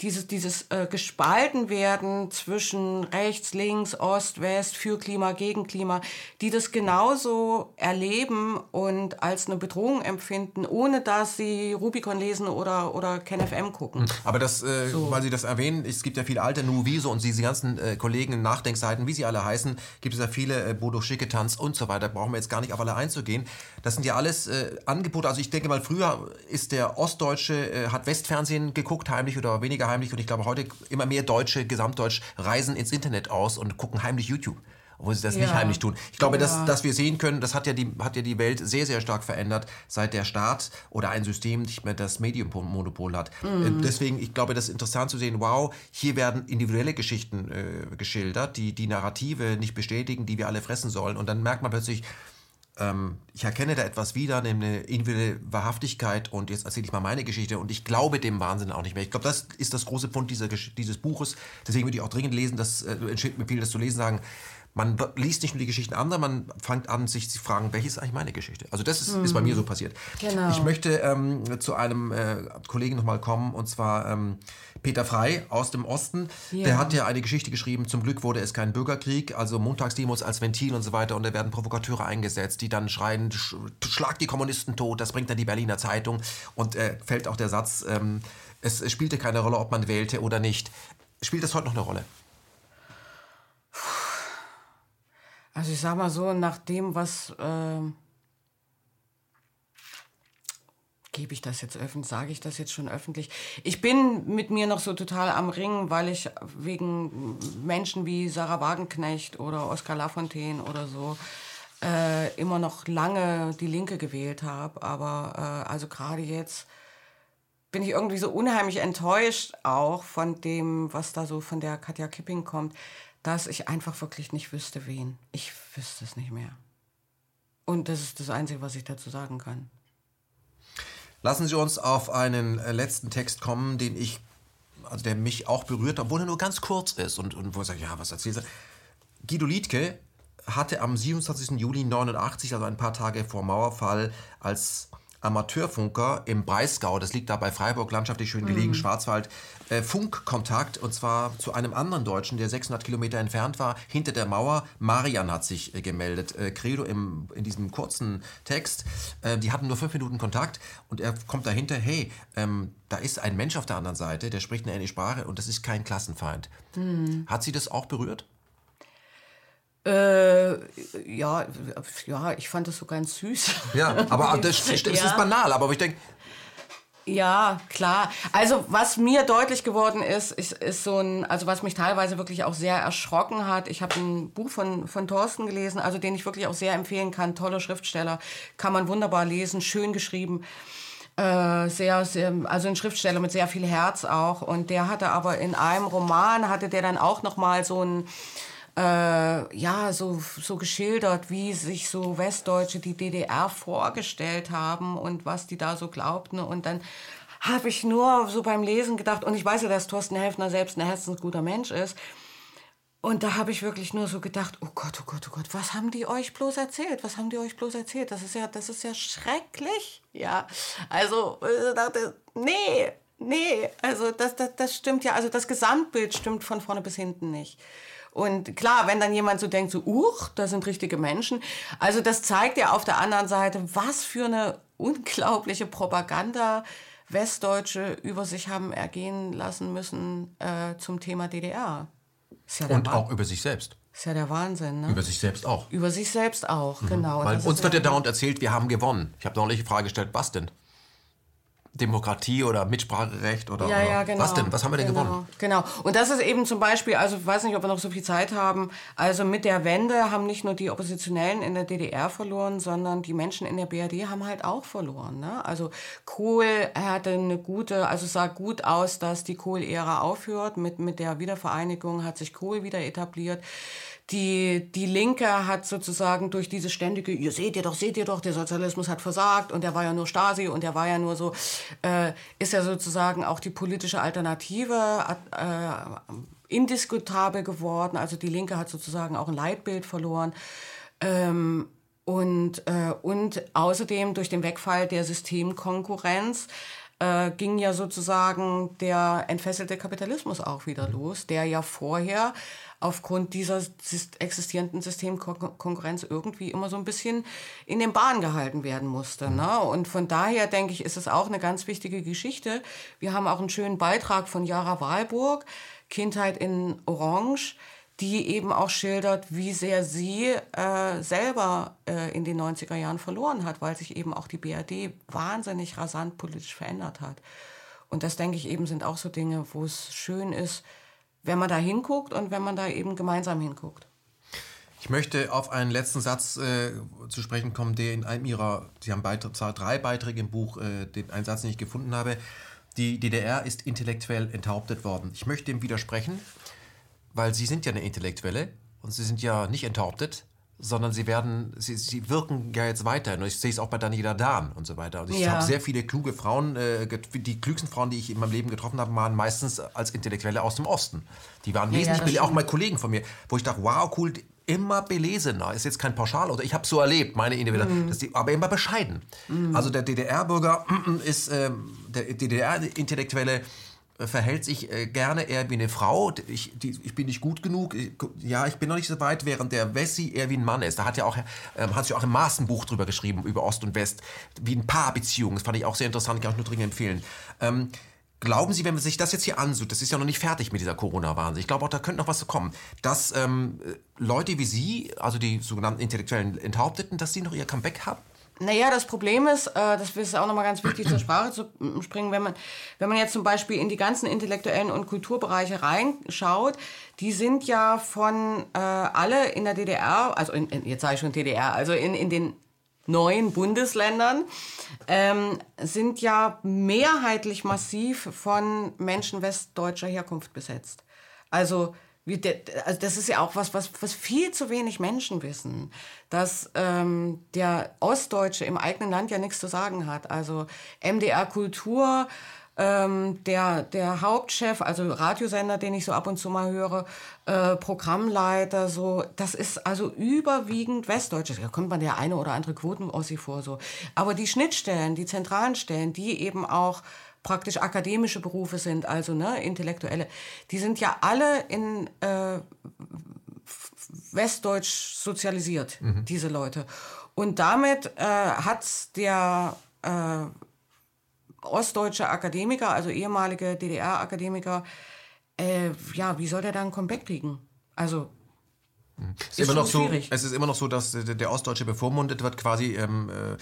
dieses, dieses äh, gespalten werden zwischen rechts, links, Ost, West, für Klima, gegen Klima, die das genauso erleben und als eine Bedrohung empfinden, ohne dass sie Rubicon lesen oder, oder KenFM gucken. Hm. Aber das, äh, so. weil Sie das erwähnen, es gibt ja viele alte Nuviso und diese ganzen äh, Kollegen in Nachdenkseiten, wie sie alle heißen, gibt es ja viele, äh, Bodo Schicketanz und so weiter, brauchen wir jetzt gar nicht auf alle einzugehen. Das sind ja alles äh, Angebote, also ich denke mal, früher ist der Ostdeutsche, äh, hat Westfernsehen geguckt, heimlich oder weniger weniger heimlich und ich glaube heute immer mehr Deutsche, gesamtdeutsch, reisen ins Internet aus und gucken heimlich YouTube obwohl sie das ja. nicht heimlich tun. Ich glaube, ja. dass, dass wir sehen können, das hat ja, die, hat ja die Welt sehr, sehr stark verändert, seit der Staat oder ein System nicht mehr das Medienmonopol hat. Mhm. Äh, deswegen, ich glaube, das ist interessant zu sehen, wow, hier werden individuelle Geschichten äh, geschildert, die die Narrative nicht bestätigen, die wir alle fressen sollen. Und dann merkt man plötzlich, ähm, ich erkenne da etwas wieder, nämlich eine individuelle Wahrhaftigkeit und jetzt erzähle ich mal meine Geschichte und ich glaube dem Wahnsinn auch nicht mehr. Ich glaube, das ist das große Pfund dieser, dieses Buches. Deswegen würde ich auch dringend lesen, das äh, mir viel, das zu lesen, sagen, man liest nicht nur die Geschichten anderer, man fängt an, sich zu fragen, welche ist eigentlich meine Geschichte? Also das ist, mhm. ist bei mir so passiert. Genau. Ich möchte ähm, zu einem äh, Kollegen nochmal kommen, und zwar ähm, Peter Frei aus dem Osten. Ja. Der hat ja eine Geschichte geschrieben, zum Glück wurde es kein Bürgerkrieg, also Montagsdemos als Ventil und so weiter. Und da werden Provokateure eingesetzt, die dann schreien, schlag die Kommunisten tot, das bringt dann die Berliner Zeitung. Und äh, fällt auch der Satz, ähm, es, es spielte keine Rolle, ob man wählte oder nicht. Spielt das heute noch eine Rolle? Also ich sag mal so, nach dem, was äh, gebe ich das jetzt öffentlich, sage ich das jetzt schon öffentlich. Ich bin mit mir noch so total am Ringen, weil ich wegen Menschen wie Sarah Wagenknecht oder Oskar Lafontaine oder so äh, immer noch lange die Linke gewählt habe. Aber äh, also gerade jetzt bin ich irgendwie so unheimlich enttäuscht auch von dem, was da so von der Katja Kipping kommt dass ich einfach wirklich nicht wüsste, wen. Ich wüsste es nicht mehr. Und das ist das Einzige, was ich dazu sagen kann. Lassen Sie uns auf einen äh, letzten Text kommen, den ich, also der mich auch berührt, obwohl er nur ganz kurz ist und, und wo ich sage, ja, was erzählst du? Guido Liedke hatte am 27. Juli 89, also ein paar Tage vor Mauerfall, als Amateurfunker im Breisgau, das liegt da bei Freiburg, landschaftlich schön gelegen, mhm. Schwarzwald, äh, Funkkontakt und zwar zu einem anderen Deutschen, der 600 Kilometer entfernt war, hinter der Mauer. Marian hat sich äh, gemeldet. Äh, Credo im, in diesem kurzen Text. Äh, die hatten nur fünf Minuten Kontakt und er kommt dahinter, hey, ähm, da ist ein Mensch auf der anderen Seite, der spricht eine ähnliche Sprache und das ist kein Klassenfeind. Mhm. Hat Sie das auch berührt? Äh, ja, ja, ich fand das so ganz süß. Ja, aber das, das ja. ist banal, aber ich denke. Ja, klar. Also was mir deutlich geworden ist, ist, ist so ein, also was mich teilweise wirklich auch sehr erschrocken hat. Ich habe ein Buch von, von Thorsten gelesen, also den ich wirklich auch sehr empfehlen kann. Tolle Schriftsteller, kann man wunderbar lesen, schön geschrieben. Äh, sehr, sehr, also ein Schriftsteller mit sehr viel Herz auch. Und der hatte aber in einem Roman, hatte der dann auch noch mal so ein, äh, ja, so, so geschildert, wie sich so Westdeutsche die DDR vorgestellt haben und was die da so glaubten. Und dann habe ich nur so beim Lesen gedacht, und ich weiß ja, dass Thorsten Helfner selbst ein herzensguter Mensch ist. Und da habe ich wirklich nur so gedacht, oh Gott, oh Gott, oh Gott, was haben die euch bloß erzählt? Was haben die euch bloß erzählt? Das ist ja, das ist ja schrecklich. Ja, also ich dachte, nee, nee, also das, das, das stimmt ja, also das Gesamtbild stimmt von vorne bis hinten nicht. Und klar, wenn dann jemand so denkt, so, uch, das sind richtige Menschen. Also das zeigt ja auf der anderen Seite, was für eine unglaubliche Propaganda Westdeutsche über sich haben ergehen lassen müssen äh, zum Thema DDR. Ja Und auch über sich selbst. Ist ja der Wahnsinn, ne? Über sich selbst auch. Über sich selbst auch, mhm. genau. Weil uns wird ja dauernd erzählt, wir haben gewonnen. Ich habe neulich die Frage gestellt, was denn? Demokratie oder Mitspracherecht oder, ja, ja, genau. was denn? Was haben wir denn genau. gewonnen? Genau. Und das ist eben zum Beispiel, also ich weiß nicht, ob wir noch so viel Zeit haben. Also mit der Wende haben nicht nur die Oppositionellen in der DDR verloren, sondern die Menschen in der BRD haben halt auch verloren. Ne? Also Kohl hatte eine gute, also sah gut aus, dass die Kohl-Ära aufhört. Mit, mit der Wiedervereinigung hat sich Kohl wieder etabliert die, die Linke hat sozusagen durch diese ständige, ihr seht ihr doch, seht ihr doch, der Sozialismus hat versagt und der war ja nur Stasi und der war ja nur so, äh, ist ja sozusagen auch die politische Alternative äh, indiskutabel geworden. Also die Linke hat sozusagen auch ein Leitbild verloren. Ähm, und, äh, und außerdem durch den Wegfall der Systemkonkurrenz äh, ging ja sozusagen der entfesselte Kapitalismus auch wieder los, der ja vorher aufgrund dieser existierenden Systemkonkurrenz irgendwie immer so ein bisschen in den Bahn gehalten werden musste. Ne? Und von daher denke ich, ist es auch eine ganz wichtige Geschichte. Wir haben auch einen schönen Beitrag von Jara Wahlburg, Kindheit in Orange, die eben auch schildert, wie sehr sie äh, selber äh, in den 90er Jahren verloren hat, weil sich eben auch die BRD wahnsinnig rasant politisch verändert hat. Und das, denke ich, eben sind auch so Dinge, wo es schön ist, wenn man da hinguckt und wenn man da eben gemeinsam hinguckt. Ich möchte auf einen letzten Satz äh, zu sprechen kommen, der in einem ihrer, Sie haben Beitrag, drei Beiträge im Buch, äh, den, einen Satz, den ich gefunden habe. Die DDR ist intellektuell enthauptet worden. Ich möchte dem widersprechen, weil Sie sind ja eine Intellektuelle und Sie sind ja nicht enthauptet, sondern sie werden, sie, sie wirken ja jetzt weiter. Und ich sehe es auch bei Daniela Dahn und so weiter. Und ich ja. habe sehr viele kluge Frauen, äh, die klügsten Frauen, die ich in meinem Leben getroffen habe, waren meistens als Intellektuelle aus dem Osten. Die waren wesentlich, ja, auch mal Kollegen von mir, wo ich dachte, wow, cool, immer belesener. Ist jetzt kein Pauschal, oder ich habe so erlebt, meine Individuelle, mm. die, aber immer bescheiden. Mm. Also der DDR-Bürger ist, ähm, der DDR-Intellektuelle äh, verhält sich äh, gerne eher wie eine Frau. Ich, die, ich bin nicht gut genug. Ja, ich bin noch nicht so weit, während der Wessi eher wie ein Mann ist. Da hat ja auch, ähm, hat sich auch im Maßenbuch drüber geschrieben, über Ost und West, wie ein Paarbeziehung. Das fand ich auch sehr interessant, kann ich nur dringend empfehlen. Ähm, Glauben Sie, wenn man sich das jetzt hier ansieht, das ist ja noch nicht fertig mit dieser Corona-Wahnsinn, ich glaube auch, da könnte noch was kommen, dass ähm, Leute wie Sie, also die sogenannten intellektuellen Enthaupteten, dass sie noch ihr Comeback haben? Naja, das Problem ist, äh, das ist auch nochmal ganz wichtig zur Sprache zu springen, wenn man, wenn man jetzt zum Beispiel in die ganzen intellektuellen und Kulturbereiche reinschaut, die sind ja von äh, alle in der DDR, also in, in, jetzt sage ich schon DDR, also in, in den neuen Bundesländern ähm, sind ja mehrheitlich massiv von Menschen westdeutscher Herkunft besetzt. Also, wie de, also das ist ja auch was, was, was viel zu wenig Menschen wissen, dass ähm, der Ostdeutsche im eigenen Land ja nichts zu sagen hat. Also MDR Kultur ähm, der, der Hauptchef, also Radiosender, den ich so ab und zu mal höre, äh, Programmleiter, so, das ist also überwiegend Westdeutsches. Da kommt man der eine oder andere Quoten-Ossi vor, so. Aber die Schnittstellen, die zentralen Stellen, die eben auch praktisch akademische Berufe sind, also ne, intellektuelle, die sind ja alle in äh, Westdeutsch sozialisiert, mhm. diese Leute. Und damit äh, hat der äh, ostdeutsche Akademiker, also ehemalige DDR-Akademiker, äh, ja, wie soll der da ein Comeback kriegen? Also es ist, ist immer noch so, es ist immer noch so, dass der Ostdeutsche bevormundet wird, quasi ähm, äh,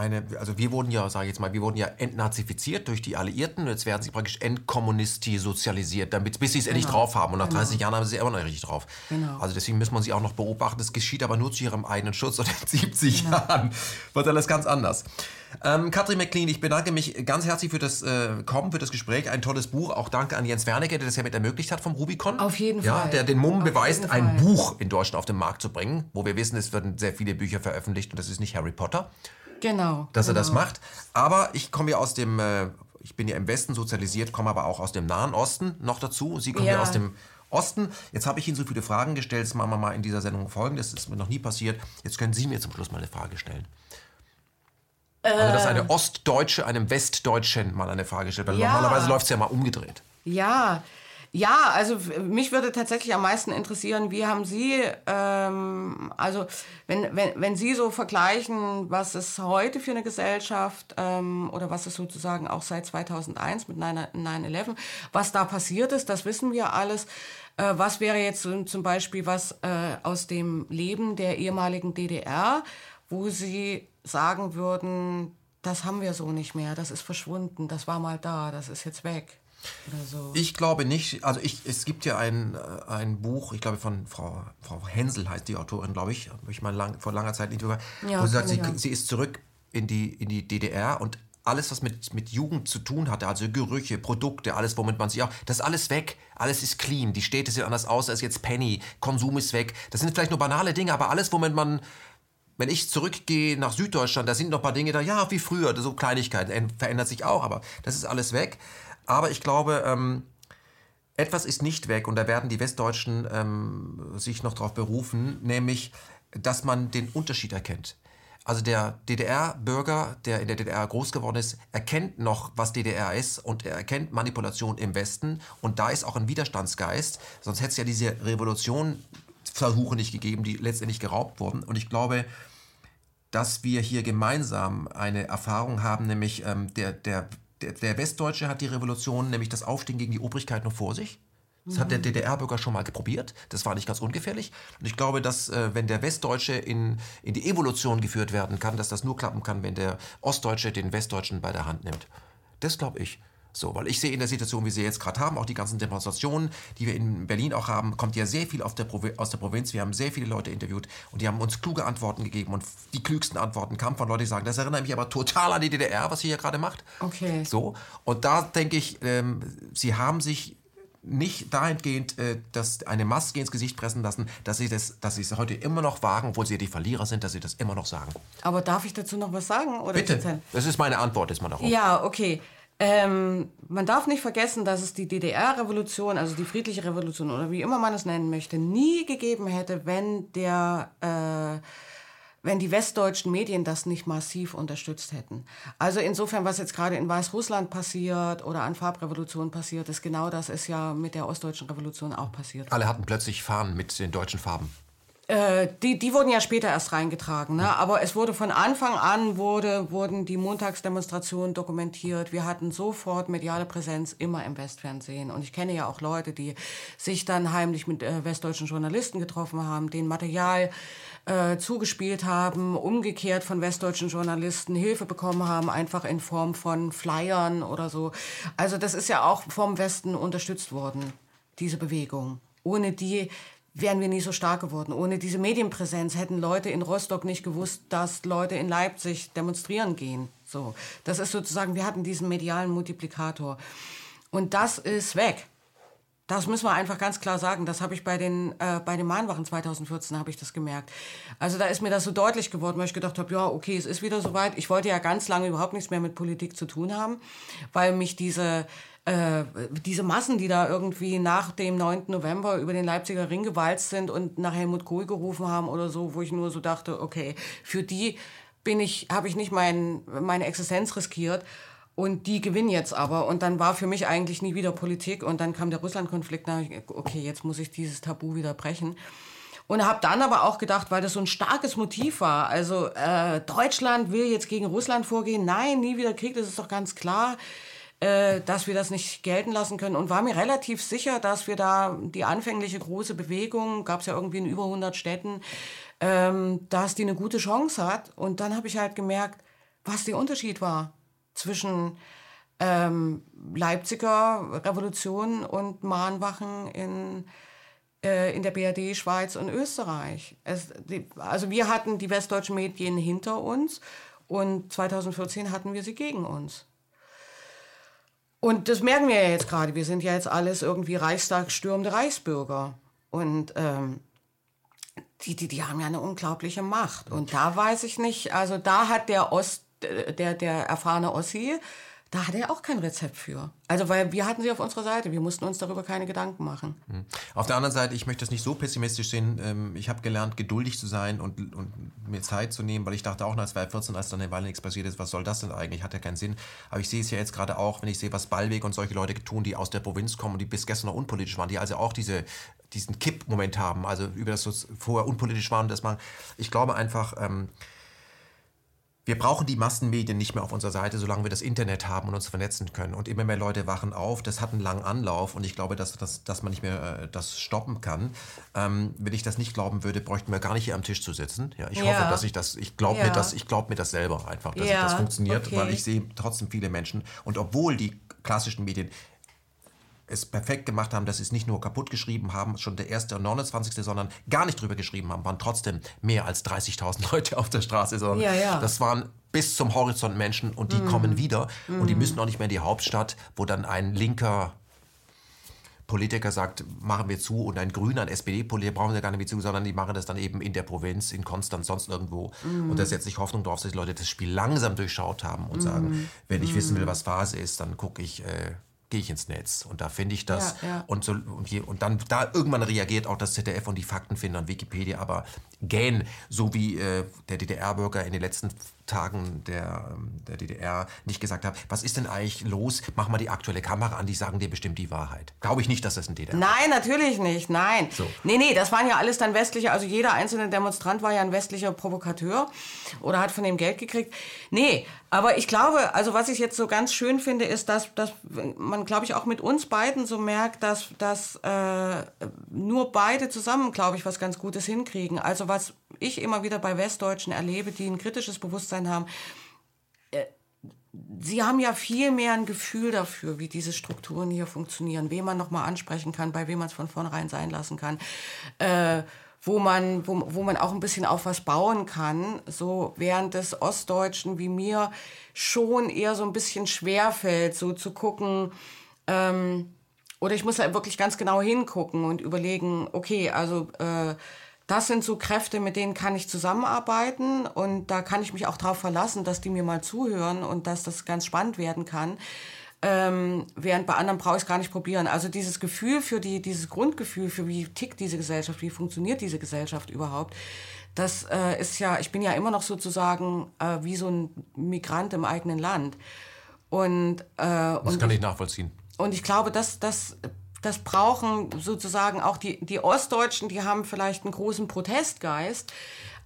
eine, also wir wurden ja, sage ich jetzt mal, wir wurden ja entnazifiziert durch die Alliierten. Jetzt werden sie praktisch entkommunisti sozialisiert, damit, bis sie es genau. endlich drauf haben. Und nach genau. 30 Jahren haben sie es immer noch nicht richtig drauf. Genau. Also deswegen muss man sie auch noch beobachten. Das geschieht aber nur zu ihrem eigenen Schutz. Und in 70 genau. Jahren wird alles ganz anders. Ähm, Katrin McLean, ich bedanke mich ganz herzlich für das äh, Kommen, für das Gespräch. Ein tolles Buch. Auch danke an Jens Wernicke, der das ja mit ermöglicht hat vom Rubicon. Auf jeden ja, Fall. Der den Mumm beweist, ein Buch in Deutschland auf den Markt zu bringen, wo wir wissen, es werden sehr viele Bücher veröffentlicht und das ist nicht Harry Potter. Genau. Dass genau. er das genau. macht. Aber ich komme ja aus dem, äh, ich bin ja im Westen sozialisiert, komme aber auch aus dem Nahen Osten noch dazu. Sie kommen ja, ja aus dem Osten. Jetzt habe ich Ihnen so viele Fragen gestellt. Jetzt machen wir mal in dieser Sendung folgendes. Das ist mir noch nie passiert. Jetzt können Sie mir zum Schluss mal eine Frage stellen. Äh, also, dass eine Ostdeutsche einem Westdeutschen mal eine Frage stellt. Weil ja. normalerweise läuft es ja mal umgedreht. Ja, ja, also mich würde tatsächlich am meisten interessieren, wie haben Sie, ähm, also wenn, wenn, wenn Sie so vergleichen, was ist heute für eine Gesellschaft ähm, oder was ist sozusagen auch seit 2001 mit 9-11, was da passiert ist, das wissen wir alles. Äh, was wäre jetzt zum Beispiel was äh, aus dem Leben der ehemaligen DDR, wo Sie sagen würden, das haben wir so nicht mehr, das ist verschwunden, das war mal da, das ist jetzt weg? So. Ich glaube nicht. Also ich, es gibt ja ein, äh, ein Buch, ich glaube von Frau, Frau Hensel heißt die Autorin, glaube ich, habe ich mal lang, vor langer Zeit nicht ja, wo sie sagt, sie, sie ist zurück in die, in die DDR und alles, was mit, mit Jugend zu tun hatte, also Gerüche, Produkte, alles, womit man sich auch, das ist alles weg. Alles ist clean. Die Städte sehen anders aus als jetzt Penny. Konsum ist weg. Das sind vielleicht nur banale Dinge, aber alles, womit man, wenn ich zurückgehe nach Süddeutschland, da sind noch ein paar Dinge da, ja, wie früher, so Kleinigkeiten, verändert sich auch, aber das ist alles weg. Aber ich glaube, ähm, etwas ist nicht weg und da werden die Westdeutschen ähm, sich noch darauf berufen, nämlich, dass man den Unterschied erkennt. Also der DDR-Bürger, der in der DDR groß geworden ist, erkennt noch, was DDR ist und er erkennt Manipulation im Westen und da ist auch ein Widerstandsgeist, sonst hätte es ja diese Revolutionsversuche nicht gegeben, die letztendlich geraubt wurden. Und ich glaube, dass wir hier gemeinsam eine Erfahrung haben, nämlich ähm, der, der der, der Westdeutsche hat die Revolution, nämlich das Aufstehen gegen die Obrigkeit noch vor sich. Das hat der mhm. DDR-Bürger schon mal probiert. Das war nicht ganz ungefährlich. Und ich glaube, dass äh, wenn der Westdeutsche in, in die Evolution geführt werden kann, dass das nur klappen kann, wenn der Ostdeutsche den Westdeutschen bei der Hand nimmt. Das glaube ich. So, weil ich sehe in der Situation, wie sie jetzt gerade haben, auch die ganzen Demonstrationen, die wir in Berlin auch haben, kommt ja sehr viel der aus der Provinz. Wir haben sehr viele Leute interviewt und die haben uns kluge Antworten gegeben und die klügsten Antworten kamen von Leuten, die sagen, das erinnert mich aber total an die DDR, was sie hier gerade macht. Okay. So, und da denke ich, ähm, sie haben sich nicht dahingehend, äh, dass eine Maske ins Gesicht pressen lassen, dass sie das, dass sie es heute immer noch wagen, obwohl sie die Verlierer sind, dass sie das immer noch sagen. Aber darf ich dazu noch was sagen? Bitte. Das ist meine Antwort, ist man auch. Ja, okay. Ähm, man darf nicht vergessen, dass es die DDR-Revolution, also die friedliche Revolution oder wie immer man es nennen möchte, nie gegeben hätte, wenn der äh, wenn die westdeutschen Medien das nicht massiv unterstützt hätten. Also insofern, was jetzt gerade in Weißrussland passiert oder an Farbrevolution passiert, ist genau das ist ja mit der ostdeutschen Revolution auch passiert. Alle hatten plötzlich Fahnen mit den deutschen Farben. Äh, die, die wurden ja später erst reingetragen, ne? aber es wurde von Anfang an wurde, wurden die Montagsdemonstrationen dokumentiert. Wir hatten sofort mediale Präsenz immer im Westfernsehen. Und ich kenne ja auch Leute, die sich dann heimlich mit äh, westdeutschen Journalisten getroffen haben, den Material äh, zugespielt haben, umgekehrt von westdeutschen Journalisten Hilfe bekommen haben, einfach in Form von Flyern oder so. Also das ist ja auch vom Westen unterstützt worden, diese Bewegung. Ohne die wären wir nie so stark geworden. Ohne diese Medienpräsenz hätten Leute in Rostock nicht gewusst, dass Leute in Leipzig demonstrieren gehen. So, das ist sozusagen, wir hatten diesen medialen Multiplikator. Und das ist weg. Das müssen wir einfach ganz klar sagen. Das habe ich bei den, äh, bei den Mahnwachen 2014 habe ich das gemerkt. Also da ist mir das so deutlich geworden, weil ich gedacht habe, ja, okay, es ist wieder soweit. Ich wollte ja ganz lange überhaupt nichts mehr mit Politik zu tun haben, weil mich diese, äh, diese Massen, die da irgendwie nach dem 9. November über den Leipziger Ring gewalzt sind und nach Helmut Kohl gerufen haben oder so, wo ich nur so dachte, okay, für die bin ich, habe ich nicht mein, meine Existenz riskiert. Und die gewinnen jetzt aber. Und dann war für mich eigentlich nie wieder Politik. Und dann kam der Russland-Konflikt. Okay, jetzt muss ich dieses Tabu wieder brechen. Und habe dann aber auch gedacht, weil das so ein starkes Motiv war. Also äh, Deutschland will jetzt gegen Russland vorgehen. Nein, nie wieder Krieg, das ist doch ganz klar, äh, dass wir das nicht gelten lassen können. Und war mir relativ sicher, dass wir da die anfängliche große Bewegung, gab es ja irgendwie in über 100 Städten, ähm, dass die eine gute Chance hat. Und dann habe ich halt gemerkt, was der Unterschied war zwischen ähm, Leipziger Revolution und Mahnwachen in, äh, in der BRD, Schweiz und Österreich. Es, die, also wir hatten die westdeutschen Medien hinter uns und 2014 hatten wir sie gegen uns. Und das merken wir ja jetzt gerade. Wir sind ja jetzt alles irgendwie reichstagsstürmende Reichsbürger. Und ähm, die, die, die haben ja eine unglaubliche Macht. Und da weiß ich nicht, also da hat der Ost der, der erfahrene Ossi, da hat er auch kein Rezept für. Also, weil wir hatten sie auf unserer Seite. Wir mussten uns darüber keine Gedanken machen. Hm. Auf der anderen Seite, ich möchte das nicht so pessimistisch sehen. Ähm, ich habe gelernt, geduldig zu sein und, und mir Zeit zu nehmen, weil ich dachte auch nach 2014, als dann eine Weile nichts passiert ist, was soll das denn eigentlich? Hat ja keinen Sinn. Aber ich sehe es ja jetzt gerade auch, wenn ich sehe, was Ballweg und solche Leute tun, die aus der Provinz kommen und die bis gestern noch unpolitisch waren, die also auch diese, diesen Kipp-Moment haben, also über das, was vorher unpolitisch waren, das man, ich glaube einfach, ähm, wir brauchen die Massenmedien nicht mehr auf unserer Seite, solange wir das Internet haben und uns vernetzen können. Und immer mehr Leute wachen auf. Das hat einen langen Anlauf und ich glaube, dass, dass, dass man nicht mehr äh, das stoppen kann. Ähm, wenn ich das nicht glauben würde, bräuchten wir gar nicht hier am Tisch zu sitzen. Ja, ich ja. hoffe, dass ich das, ich glaube ja. mir das, ich glaube mir das selber einfach, dass das funktioniert, okay. weil ich sehe trotzdem viele Menschen. Und obwohl die klassischen Medien es perfekt gemacht haben, dass sie es nicht nur kaputt geschrieben haben, schon der erste und 29., sondern gar nicht drüber geschrieben haben, waren trotzdem mehr als 30.000 Leute auf der Straße. Sondern ja, ja. Das waren bis zum Horizont Menschen und die mm. kommen wieder mm. und die mhm. müssen auch nicht mehr in die Hauptstadt, wo dann ein linker Politiker sagt, machen wir zu und ein Grüner, ein SPD-Politiker brauchen wir gar nicht mehr zu, sondern die machen das dann eben in der Provinz, in Konstanz, sonst irgendwo. Mm. Und da setze ich Hoffnung darauf, dass die Leute das Spiel langsam durchschaut haben und sagen, wenn ich wissen will, was Phase ist, dann gucke ich... Äh, gehe ich ins Netz. Und da finde ich das. Ja, ja. Und, so, und, hier, und dann da irgendwann reagiert auch das ZDF und die Faktenfinder und Wikipedia, aber gähn, so wie äh, der DDR-Bürger in den letzten Tagen der, ähm, der DDR nicht gesagt habe, was ist denn eigentlich los? Mach mal die aktuelle Kamera an, die sagen dir bestimmt die Wahrheit. Glaube ich nicht, dass das ein DDR Nein, natürlich nicht, nein. So. Nee, nee, das waren ja alles dann westliche, also jeder einzelne Demonstrant war ja ein westlicher Provokateur oder hat von dem Geld gekriegt. Nee, aber ich glaube, also was ich jetzt so ganz schön finde, ist, dass, dass man, glaube ich, auch mit uns beiden so merkt, dass, dass äh, nur beide zusammen, glaube ich, was ganz Gutes hinkriegen. Also was ich immer wieder bei Westdeutschen erlebe, die ein kritisches Bewusstsein haben, äh, Sie haben ja viel mehr ein Gefühl dafür, wie diese Strukturen hier funktionieren, wen man nochmal ansprechen kann, bei wem man es von vornherein sein lassen kann. Äh, wo man, wo, wo man auch ein bisschen auf was bauen kann, so während des Ostdeutschen wie mir schon eher so ein bisschen schwerfällt, so zu gucken, ähm, oder ich muss halt wirklich ganz genau hingucken und überlegen, okay, also äh, das sind so Kräfte, mit denen kann ich zusammenarbeiten und da kann ich mich auch darauf verlassen, dass die mir mal zuhören und dass das ganz spannend werden kann. Ähm, während bei anderen brauche ich es gar nicht probieren. Also dieses Gefühl für die, dieses Grundgefühl für wie tickt diese Gesellschaft, wie funktioniert diese Gesellschaft überhaupt, das äh, ist ja, ich bin ja immer noch sozusagen äh, wie so ein Migrant im eigenen Land. Und, äh, das und kann ich nachvollziehen. Und ich glaube, dass das das brauchen sozusagen auch die, die Ostdeutschen, die haben vielleicht einen großen Protestgeist,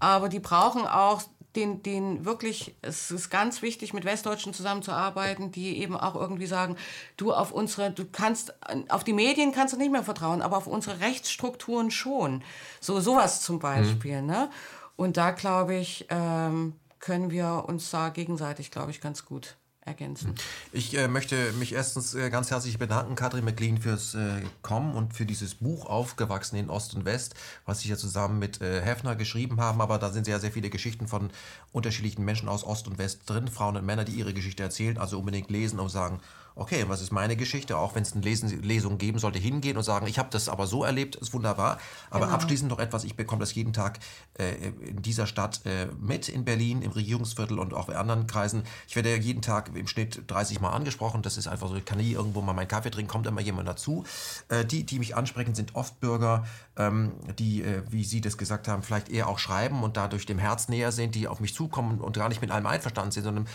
aber die brauchen auch den, den wirklich, es ist ganz wichtig, mit Westdeutschen zusammenzuarbeiten, die eben auch irgendwie sagen, du auf unsere, du kannst, auf die Medien kannst du nicht mehr vertrauen, aber auf unsere Rechtsstrukturen schon. So, sowas zum Beispiel, mhm. ne? Und da, glaube ich, ähm, können wir uns da gegenseitig, glaube ich, ganz gut ergänzen. Ich äh, möchte mich erstens äh, ganz herzlich bedanken, Katrin McLean, fürs äh, Kommen und für dieses Buch Aufgewachsen in Ost und West, was Sie ja zusammen mit äh, Hefner geschrieben haben. Aber da sind sehr, sehr viele Geschichten von unterschiedlichen Menschen aus Ost und West drin, Frauen und Männer, die ihre Geschichte erzählen. Also unbedingt lesen und sagen, okay, was ist meine Geschichte, auch wenn es eine Lesung geben sollte, hingehen und sagen, ich habe das aber so erlebt, ist wunderbar. Aber genau. abschließend noch etwas, ich bekomme das jeden Tag äh, in dieser Stadt äh, mit, in Berlin, im Regierungsviertel und auch in anderen Kreisen. Ich werde jeden Tag im Schnitt 30 Mal angesprochen, das ist einfach so, ich kann nie irgendwo mal meinen Kaffee trinken, kommt immer jemand dazu. Äh, die, die mich ansprechen, sind oft Bürger, ähm, die, äh, wie Sie das gesagt haben, vielleicht eher auch schreiben und dadurch dem Herz näher sind, die auf mich zukommen und gar nicht mit allem einverstanden sind, sondern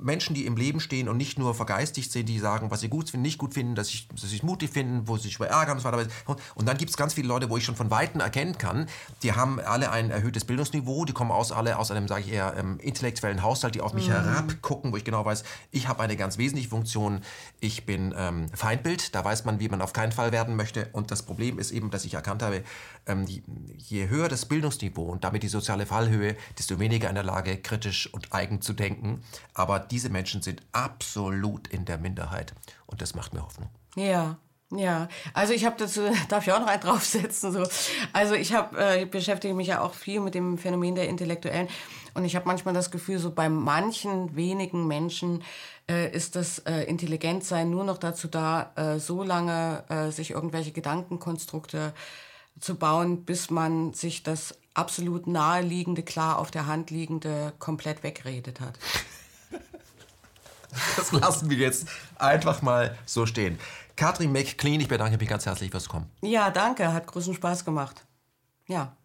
Menschen, die im Leben stehen und nicht nur vergeistigt sind, die sagen, was sie gut finden, nicht gut finden, dass sie dass es mutig finden, wo sie sich über ärgern und so weiter. Und dann gibt es ganz viele Leute, wo ich schon von Weitem erkennen kann, die haben alle ein erhöhtes Bildungsniveau, die kommen aus alle aus einem, sage ich eher, ähm, intellektuellen Haushalt, die auf mich mhm. herabgucken, wo ich genau weiß, ich habe eine ganz wesentliche Funktion, ich bin ähm, Feindbild, da weiß man, wie man auf keinen Fall werden möchte. Und das Problem ist eben, dass ich erkannt habe, ähm, je höher das Bildungsniveau und damit die soziale Fallhöhe, desto weniger in der Lage, kritisch und eigen zu denken. Aber diese Menschen sind absolut in der Minderheit und das macht mir Hoffnung. Ja, ja, also ich habe dazu, darf ich auch noch einen draufsetzen. So. Also ich habe, äh, beschäftige mich ja auch viel mit dem Phänomen der Intellektuellen und ich habe manchmal das Gefühl, so bei manchen wenigen Menschen äh, ist das äh, Intelligentsein nur noch dazu da, äh, so lange äh, sich irgendwelche Gedankenkonstrukte zu bauen, bis man sich das absolut naheliegende, klar auf der Hand liegende komplett wegredet hat. Das lassen wir jetzt einfach mal so stehen. Katrin McClean, ich bedanke mich ganz herzlich fürs Kommen. Ja, danke, hat großen Spaß gemacht. Ja.